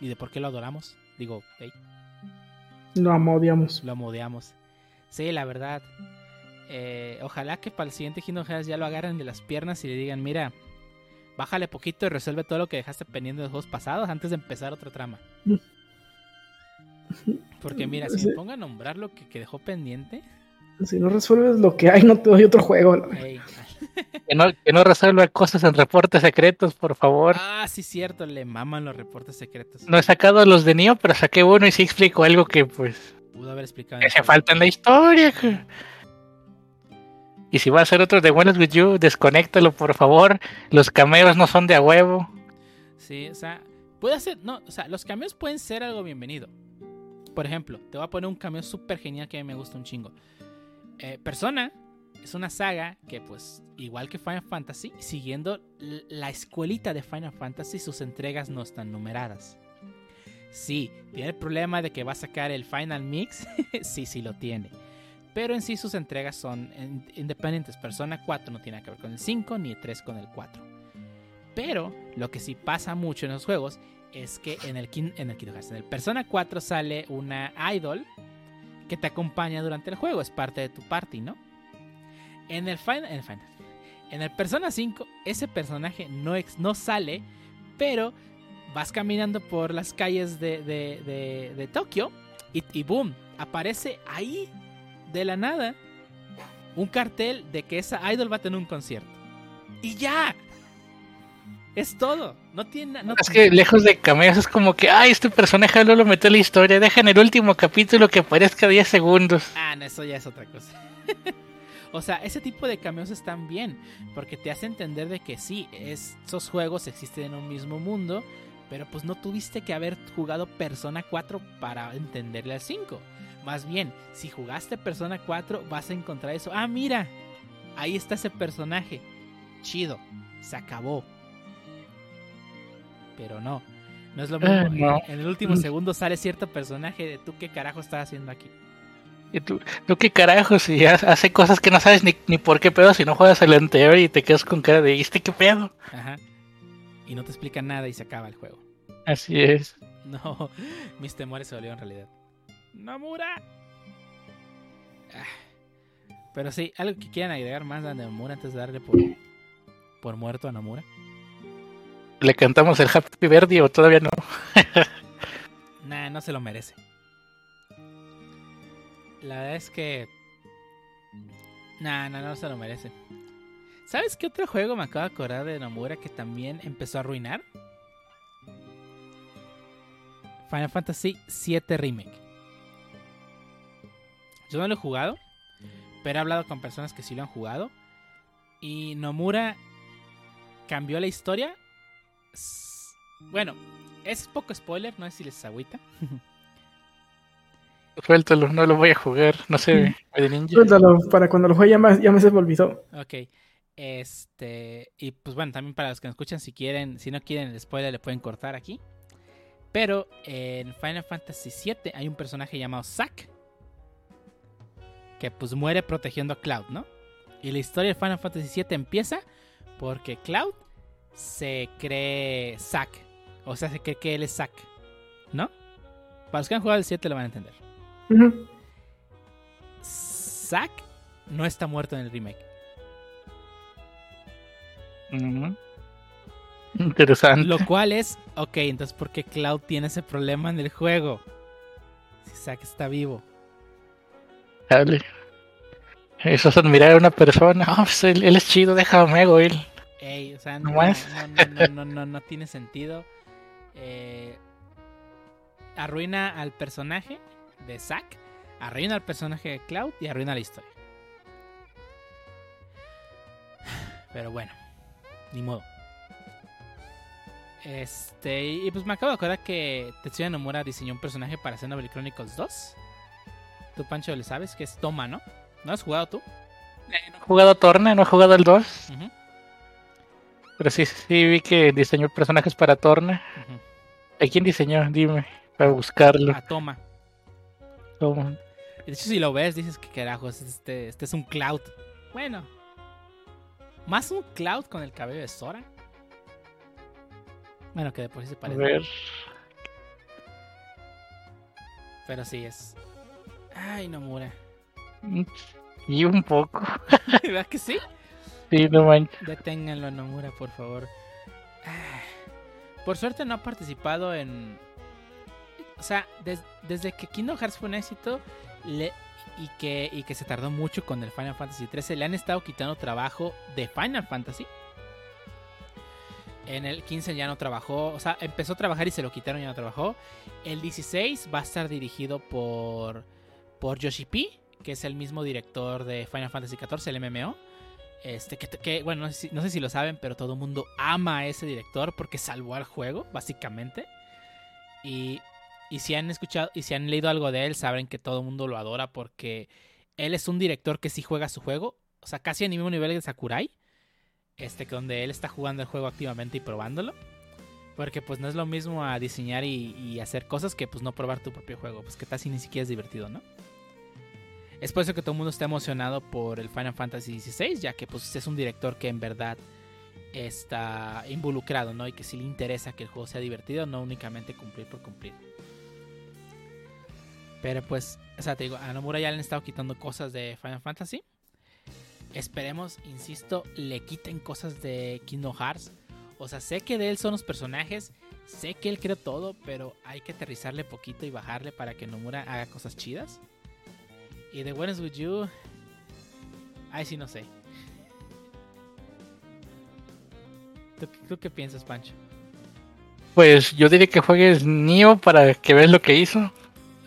¿Y de por qué lo adoramos? Digo, hey, Lo amodiamos. lo modeamos. Sí, la verdad. eh, ojalá que para el siguiente Kingdom Hearts ya lo agarren de las piernas y le digan, mira, Bájale poquito y resuelve todo lo que dejaste pendiente de los juegos pasados antes de empezar otra trama. Porque mira, si Sí. me pongo a nombrar lo que, que dejó pendiente. Si no resuelves lo que hay, no te doy otro juego. Que no, que no resuelva cosas en reportes secretos, por favor. ah, sí, cierto, le maman los reportes secretos. No he sacado los de Neo, pero saqué uno y sí explico algo que pues Pudo haber explicado. que el falta en la historia. Y si va a hacer otro de Buenos With You, desconéctalo, por favor. Los cameos no son de a huevo. Sí, o sea, puede ser, no, o sea, los cameos pueden ser algo bienvenido. Por ejemplo, te voy a poner un cameo súper genial que a mí me gusta un chingo. Eh, Persona es una saga que, pues, igual que Final Fantasy, siguiendo la escuelita de Final Fantasy, sus entregas no están numeradas. Sí, tiene el problema de que va a sacar el Final Mix. sí, sí lo tiene. Pero en sí sus entregas son in- independientes. Persona 4 no tiene que ver con el 5, ni el 3 con el 4. Pero lo que sí pasa mucho en los juegos es que en el, Kin- en el Kingdom en el Persona 4 sale una idol que te acompaña durante el juego, es parte de tu party, ¿no? En el Final, en el, Final- en el Persona 5 ese personaje no, ex- no sale, pero vas caminando por las calles de, de, de- de Tokio y, y boom, aparece ahí de la nada un cartel de que esa idol va a tener un concierto. Y ya. Es todo. No tiene no Es que lejos de cameos es como que, ay, este personaje no lo metió en la historia. Deja en el último capítulo que aparezca 10 segundos. Ah, no, eso ya es otra cosa. o sea, ese tipo de cameos están bien, porque te hace entender de que sí, esos juegos existen en un mismo mundo, pero pues no tuviste que haber jugado Persona 4 para entenderle al 5. Más bien, si jugaste Persona 4, vas a encontrar eso. Ah, mira, ahí está ese personaje. Chido, se acabó. Pero no, no es lo mismo. Ah, no. En el último Mm. segundo sale cierto personaje de tú qué carajo estás haciendo aquí. Y tú, tú qué carajos, si ha- hace cosas que no sabes ni, ni por qué pedo si no juegas el anterior y te quedas con cara de, ¿y este qué pedo? Ajá. Y no te explican nada y se acaba el juego. Así es. No, mis temores se volvieron realidad. ¡Nomura! Ah. Pero sí, algo que quieran agregar más a Nomura antes de darle por, por muerto a Nomura. ¿Le cantamos el Happy Birthday o todavía no? Nah, no se lo merece. La verdad es que. Nah, no, no se lo merece. ¿Sabes qué otro juego me acabo de acordar de Nomura que también empezó a arruinar? Final Fantasy VII Remake. Yo no lo he jugado, pero he hablado con personas que sí lo han jugado. Y Nomura cambió la historia. Bueno, es poco spoiler, no sé si les agüita. Suéltalo, no lo voy a jugar. No sé, de ninja. Suéltalo, para cuando lo juegue ya me, ya me se me olvidó. Ok. Este. Y pues bueno, también para los que nos escuchan, si quieren, si no quieren el spoiler, le pueden cortar aquí. Pero en Final Fantasy VII hay un personaje llamado Zack. Que pues muere protegiendo a Cloud, ¿no? Y la historia de Final Fantasy VII empieza porque Cloud se cree Zack. O sea, se cree que él es Zack. ¿No? Para los que han jugado el 7 lo van a entender. Ujú. Zack no está muerto en el remake. Interesante. Lo cual es, ok, entonces ¿por qué Cloud tiene ese problema en el juego? Si Zack está vivo. Dale. Eso es admirar a una persona. Pues él, él es chido, déjame él. Ey, o sea, ¿No no, no, no, no, no, no, no tiene sentido. Eh, arruina al personaje de Zack, arruina al personaje de Cloud y arruina la historia. Pero bueno, ni modo. Este, y pues me acabo de acordar que Tetsuya Nomura diseñó un personaje para Xenoblade Chronicles 2. Tú, Pancho, le sabes que es Toma, ¿no? ¿No has jugado tú? Eh, No he jugado Torna, no he jugado el 2. Ujú, Pero sí, sí vi que diseñó personajes para Torna. ujú. ¿A quién diseñó? Dime, para buscarlo. A Toma. Toma. De hecho, si lo ves, dices que carajos, este, este es un Cloud. Bueno, más un Cloud con el cabello de Sora. Bueno, que de por sí se A parece. ver. Pero sí es. Ay, Nomura. Y un poco. ¿Verdad que sí? Sí, no manches. Deténganlo, Nomura, por favor. Por suerte no ha participado en. O sea, des- desde que Kingdom Hearts fue un éxito y, que, y que se tardó mucho con el Final Fantasy XIII, le han estado quitando trabajo de Final Fantasy. En el 15 ya no trabajó, o sea, empezó a trabajar y se lo quitaron y ya no trabajó. El 16 va a estar dirigido por, por Yoshi P, que es el mismo director de Final Fantasy XIV, el MMO. Este, que, que, bueno, no sé, si, no sé si lo saben, pero todo el mundo ama a ese director porque salvó al juego, básicamente. Y, y si han escuchado y si han leído algo de él, saben que todo el mundo lo adora porque él es un director que sí juega su juego, o sea, casi a mismo nivel de Sakurai, este, que donde él está jugando el juego activamente y probándolo. Porque pues no es lo mismo a diseñar y, y hacer cosas que pues no probar tu propio juego, pues que casi ni siquiera es divertido, ¿no? Es por eso que todo el mundo está emocionado por el Final Fantasy XVI, ya que pues es un director que en verdad está involucrado, ¿no? Y que sí le interesa que el juego sea divertido, no únicamente cumplir por cumplir. Pero pues, o sea, te digo, a Nomura ya le han estado quitando cosas de Final Fantasy. Esperemos, insisto, le quiten cosas de Kingdom Hearts. O sea, sé que de él son los personajes, sé que él creó todo, pero hay que aterrizarle poquito y bajarle para que Nomura haga cosas chidas. Y de When is With You, ay, sí, no sé. ¿Tú, tú qué piensas, Pancho? Pues yo diría que juegues Nioh para que veas lo que hizo.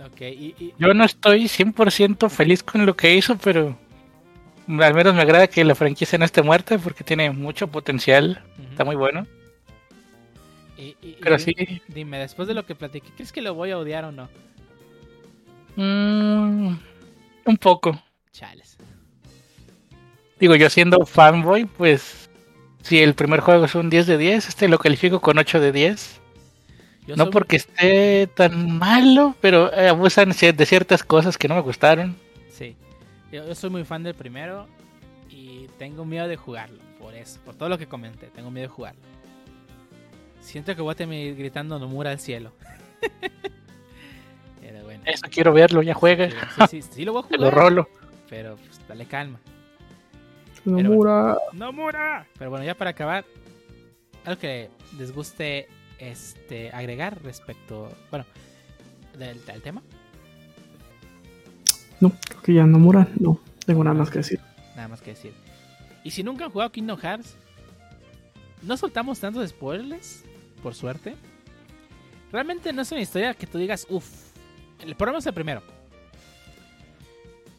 Ok, y, y- Yo no estoy 100% feliz con lo que hizo, pero al menos me agrada que la franquicia no esté muerta porque tiene mucho potencial. Está muy bueno. Y- y- y Pero sí, Dime, después de lo que platiqué, ¿crees que lo voy a odiar o no? mm, un poco. Chales. Digo, yo siendo fanboy, pues si el primer juego es un 10 de 10, este lo califico con 8 de 10. Yo No soy- porque esté tan malo, pero eh, abusan de ciertas cosas que no me gustaron. Sí. Yo, yo soy muy fan del primero y tengo miedo de jugarlo. Por eso, por todo lo que comenté, tengo miedo de jugarlo. Siento que voy a terminar gritando Nomura al cielo. Pero bueno. Eso quiero verlo, ya juega. Sí, sí, sí lo voy a Te lo jugar. rolo. Pero pues dale calma. Nomura. ¡Nomura! Pero bueno, ya para acabar, algo que les guste este agregar respecto, bueno, del, del tema. No, creo que ya Nomura. No, tengo nada más que decir. Nada más que decir. Y si nunca han jugado Kingdom Hearts, no soltamos tantos spoilers, por suerte. Realmente no es una historia que tú digas, uff. El programa es el primero.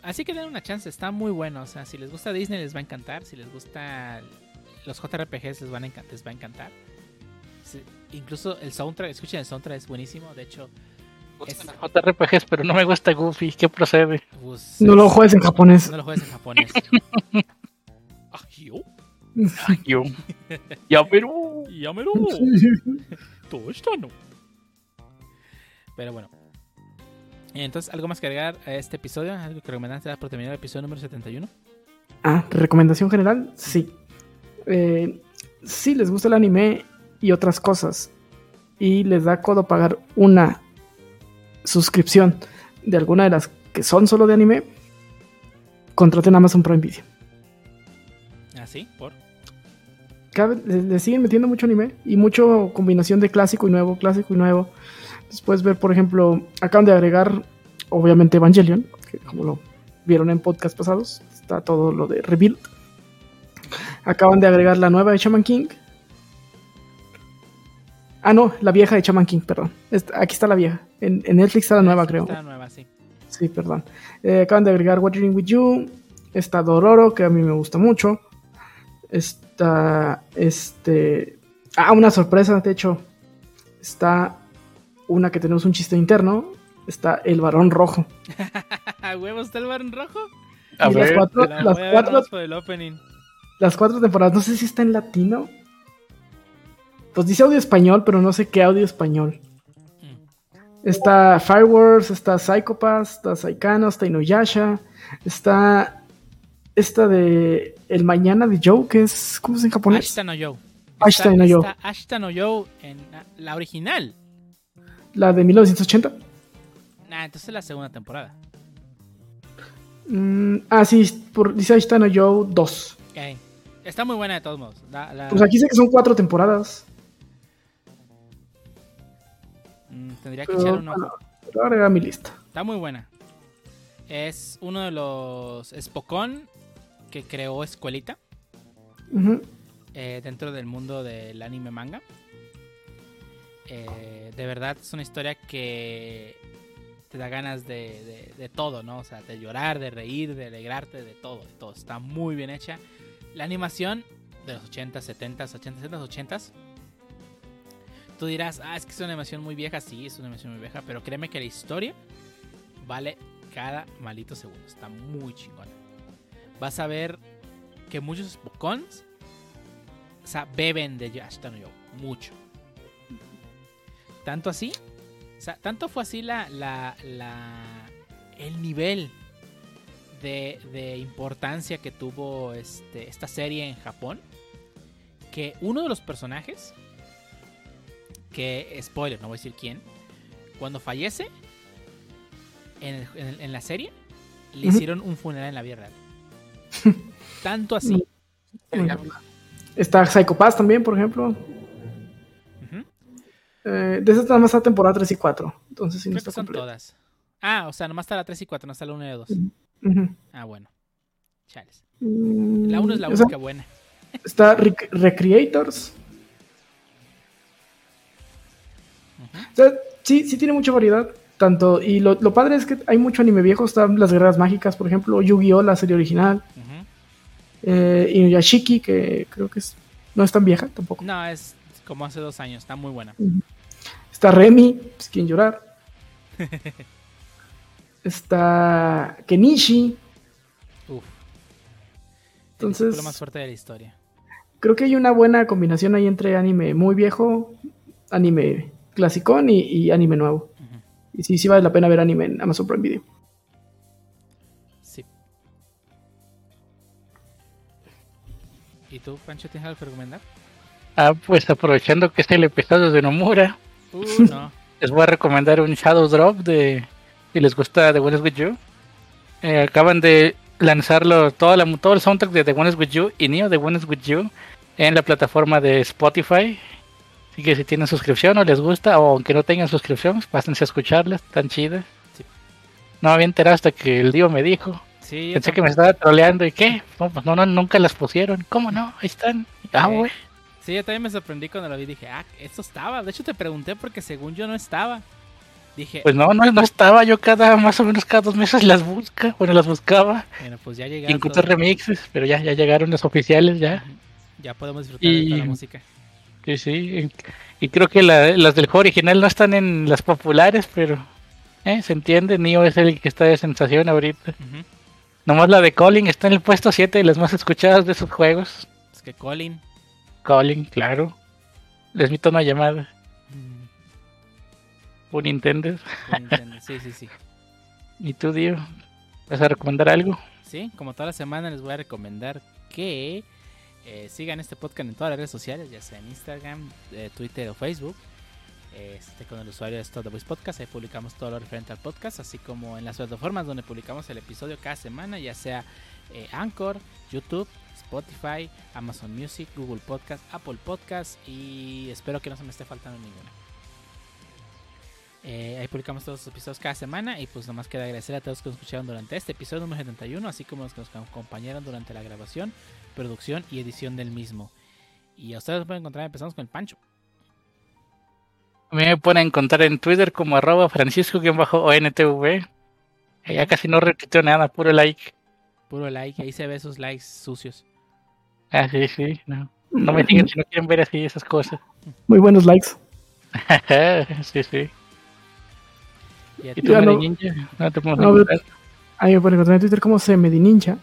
Así que den una chance, está muy bueno. O sea, si les gusta Disney les va a encantar. Si les gusta los JRPGs les, van a encan- les va a encantar. Incluso el soundtrack, escuchen el soundtrack, es buenísimo. De hecho, es- JRPGs, pero no me gusta Goofy. ¿Qué procede? pues, No lo es- juegues en japonés. no lo juegues en japonés. Ah, yo, Yo. Ya, pero. Yamero. Todo está no. Pero bueno. Entonces, ¿algo más que agregar a este episodio? ¿Algo que recomendaste por terminar el episodio número 71? Ah, recomendación general, sí. Eh, si les gusta el anime y otras cosas y les da codo pagar una suscripción de alguna de las que son solo de anime, contraten Amazon Prime Video. ¿Ah, sí? ¿Por? Vez le, le siguen metiendo mucho anime y mucho combinación de clásico y nuevo, clásico y nuevo. Después ver, por ejemplo, acaban de agregar, obviamente, Evangelion, que como lo vieron en podcast pasados, está todo lo de Rebuild. Acaban de agregar la nueva de Shaman King. Ah, no, la vieja de Shaman King, perdón. Esta- aquí está la vieja. En, en Netflix está la nueva, creo. Está nueva, sí. Sí, perdón. Eh, acaban de agregar Watching With You. Está Dororo, que a mí me gusta mucho. Está. Este. Ah, una sorpresa, de hecho. Está una que tenemos un chiste interno. Está El Varón Rojo. ¿A huevo está el barón rojo? A Y las cuatro, Te la las, voy a ver cuatro, nomás por el opening. las cuatro temporadas. No sé si está en latino. Pues dice audio español, pero no sé qué audio español. Mm. Está Fireworks, está Psychopath, está Saikano, está Inuyasha, está esta de El Mañana de Joe, que es, ¿cómo es en japonés? Ashita no Yo. Ashita Está- no Yo. está Ashita no Yo en la- la original. La de 1980. Nah, entonces es la segunda temporada. Mm, ah, sí, por, dice Ashita no Joe 2. Ok. Está muy buena de todos modos. La- la- Pues aquí dice que son cuatro temporadas. Mm, tendría que echar un ojo. bueno, lo agregué a mi lista. Está muy buena. Es uno de los Spokon que creó Escuelita eh, dentro del mundo del anime manga. Eh, de verdad es una historia que te da ganas de, todo, ¿no? O sea, de llorar, de reír, de alegrarte, de todo, de todo. Está muy bien hecha. La animación de los 80, 70, 80, 70, 80. Tú dirás, ah, es que es una animación muy vieja. Sí, es una animación muy vieja, pero créeme que la historia vale cada malito segundo. Está muy chingona. Vas a ver que muchos Spokons o sea, beben de Yashita no Yo. Mucho. Tanto así. O sea, tanto fue así la. la, la- el nivel de, de importancia que tuvo este, esta serie en Japón. Que uno de los personajes. Que, spoiler, no voy a decir quién. Cuando fallece. En, el- en el- en la serie. Le hicieron un funeral en la vida real. Tanto así. Está Psycho Pass también, por ejemplo. Eh, de esas nada más está temporada 3 y 4. Entonces sí no Creo está que son completo. todas. Ah, o sea, nomás está la 3 y 4, no está la 1 y la 2. Ujú. Ah, bueno. Chales. Mm, La 1 es la o sea, única buena. Está Rec- Recreators. Ujú. O sea, sí, sí tiene mucha variedad. Tanto, y lo, lo padre es que hay mucho anime viejo. Están las guerras mágicas, por ejemplo, Yu-Gi-Oh! la serie original. Ujú. Eh, Inuyashiki, que creo que es, no es tan vieja tampoco. No, es como hace dos años. Está muy buena. Está Remy, pues, quien llorar. Está Kenichi. Uf. Entonces- Es lo más fuerte de la historia. Creo que hay una buena combinación ahí entre anime muy viejo, anime clasicón y, y anime nuevo. Y sí, sí vale la pena ver anime en Amazon Prime Video. Sí. ¿Y tú, Pancho, tienes algo que recomendar? Ah, pues aprovechando que es el episodio de Nomura, Uh, no. les voy a recomendar un Shadow Drop de si les gusta The One is With You. Eh, acaban de lanzarlo toda la, todo el soundtrack de The One is With You y Neo The One is With You en la plataforma de Spotify. Así que si tienen suscripción o les gusta, o aunque no tengan suscripción, pues pásense a escucharlas, están chidas. Sí. No me había enterado hasta que el Dio me dijo. Sí, Pensé que me estaba troleando y qué, no, pues no, no, nunca las pusieron. ¿Cómo no? Ahí están. Ah, güey. Sí, yo también me sorprendí cuando lo vi. Dije, ah, esto estaba. De hecho, te pregunté porque según yo no estaba. Dije, Pues no, no, no estaba. Yo cada, más o menos cada dos meses las busca. Bueno, las buscaba. bueno, pues ya Y llegaron. encontré remixes, pero ya, ya llegaron los oficiales, ya. Ya podemos disfrutar de Y- toda la música. Sí, sí. Y creo que la- las del juego original no están en las populares, pero eh, se entiende. Neo es el que está de sensación ahorita. Ujú. Nomás la de Colin está en el puesto 7 de las más escuchadas de esos juegos. Es que Colin. Colin, claro. Les mito una llamada. mm, Un por Nintendo. Sí, sí, sí. ¿Y tú, Dio? ¿Vas a recomendar algo? Sí, como toda la semana les voy a recomendar que eh, sigan este podcast en todas las redes sociales, ya sea en Instagram, eh, Twitter o Facebook. Este, con el usuario de Stop the Voice Podcast, ahí publicamos todo lo referente al podcast, así como en las plataformas donde publicamos el episodio cada semana, ya sea eh, Anchor, YouTube, Spotify, Amazon Music, Google Podcast, Apple Podcast y espero que no se me esté faltando ninguna. Eh, ahí publicamos todos los episodios cada semana y pues nomás queda agradecer a todos que nos escucharon durante este episodio número 71, así como los que nos acompañaron durante la grabación, producción y edición del mismo. Y a ustedes nos pueden encontrar, empezamos con el Pancho. A mí me pueden encontrar en Twitter como arroba francisco-ontv. Ya casi no repito nada, puro like. Puro like, ahí se ve esos likes sucios. Ah, sí, sí. No, no me sigan si no quieren ver así esas cosas. Muy buenos likes. sí, sí. Y a ¿Y ti, Ya no- Ninja? No te puedo No, encontrar. Ahí me pueden encontrar en Twitter como Ninja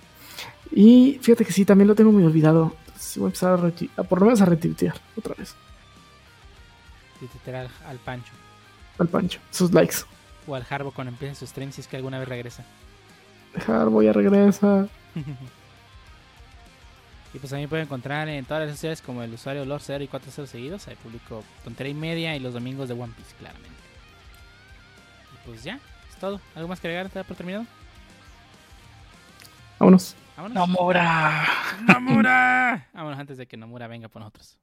Y fíjate que sí, también lo tengo muy olvidado. Entonces voy a empezar a, reti- a por lo menos a retuitear otra vez. literal al Pancho. Al Pancho. Sus likes. O al Harbo cuando empiece su stream si es que alguna vez regresa. Dejar, voy a regresar. y pues también pueden encontrar en todas las redes sociales como el usuario Lord 0 y 40 seguidos. Ahí publico tontería y media y los domingos de One Piece, claramente. Y pues ya, es todo. ¿Algo más que agregar? ¿Te da por terminado? Vámonos. Vámonos. Nomura. ¡Nomura! Vámonos antes de que Nomura venga por nosotros.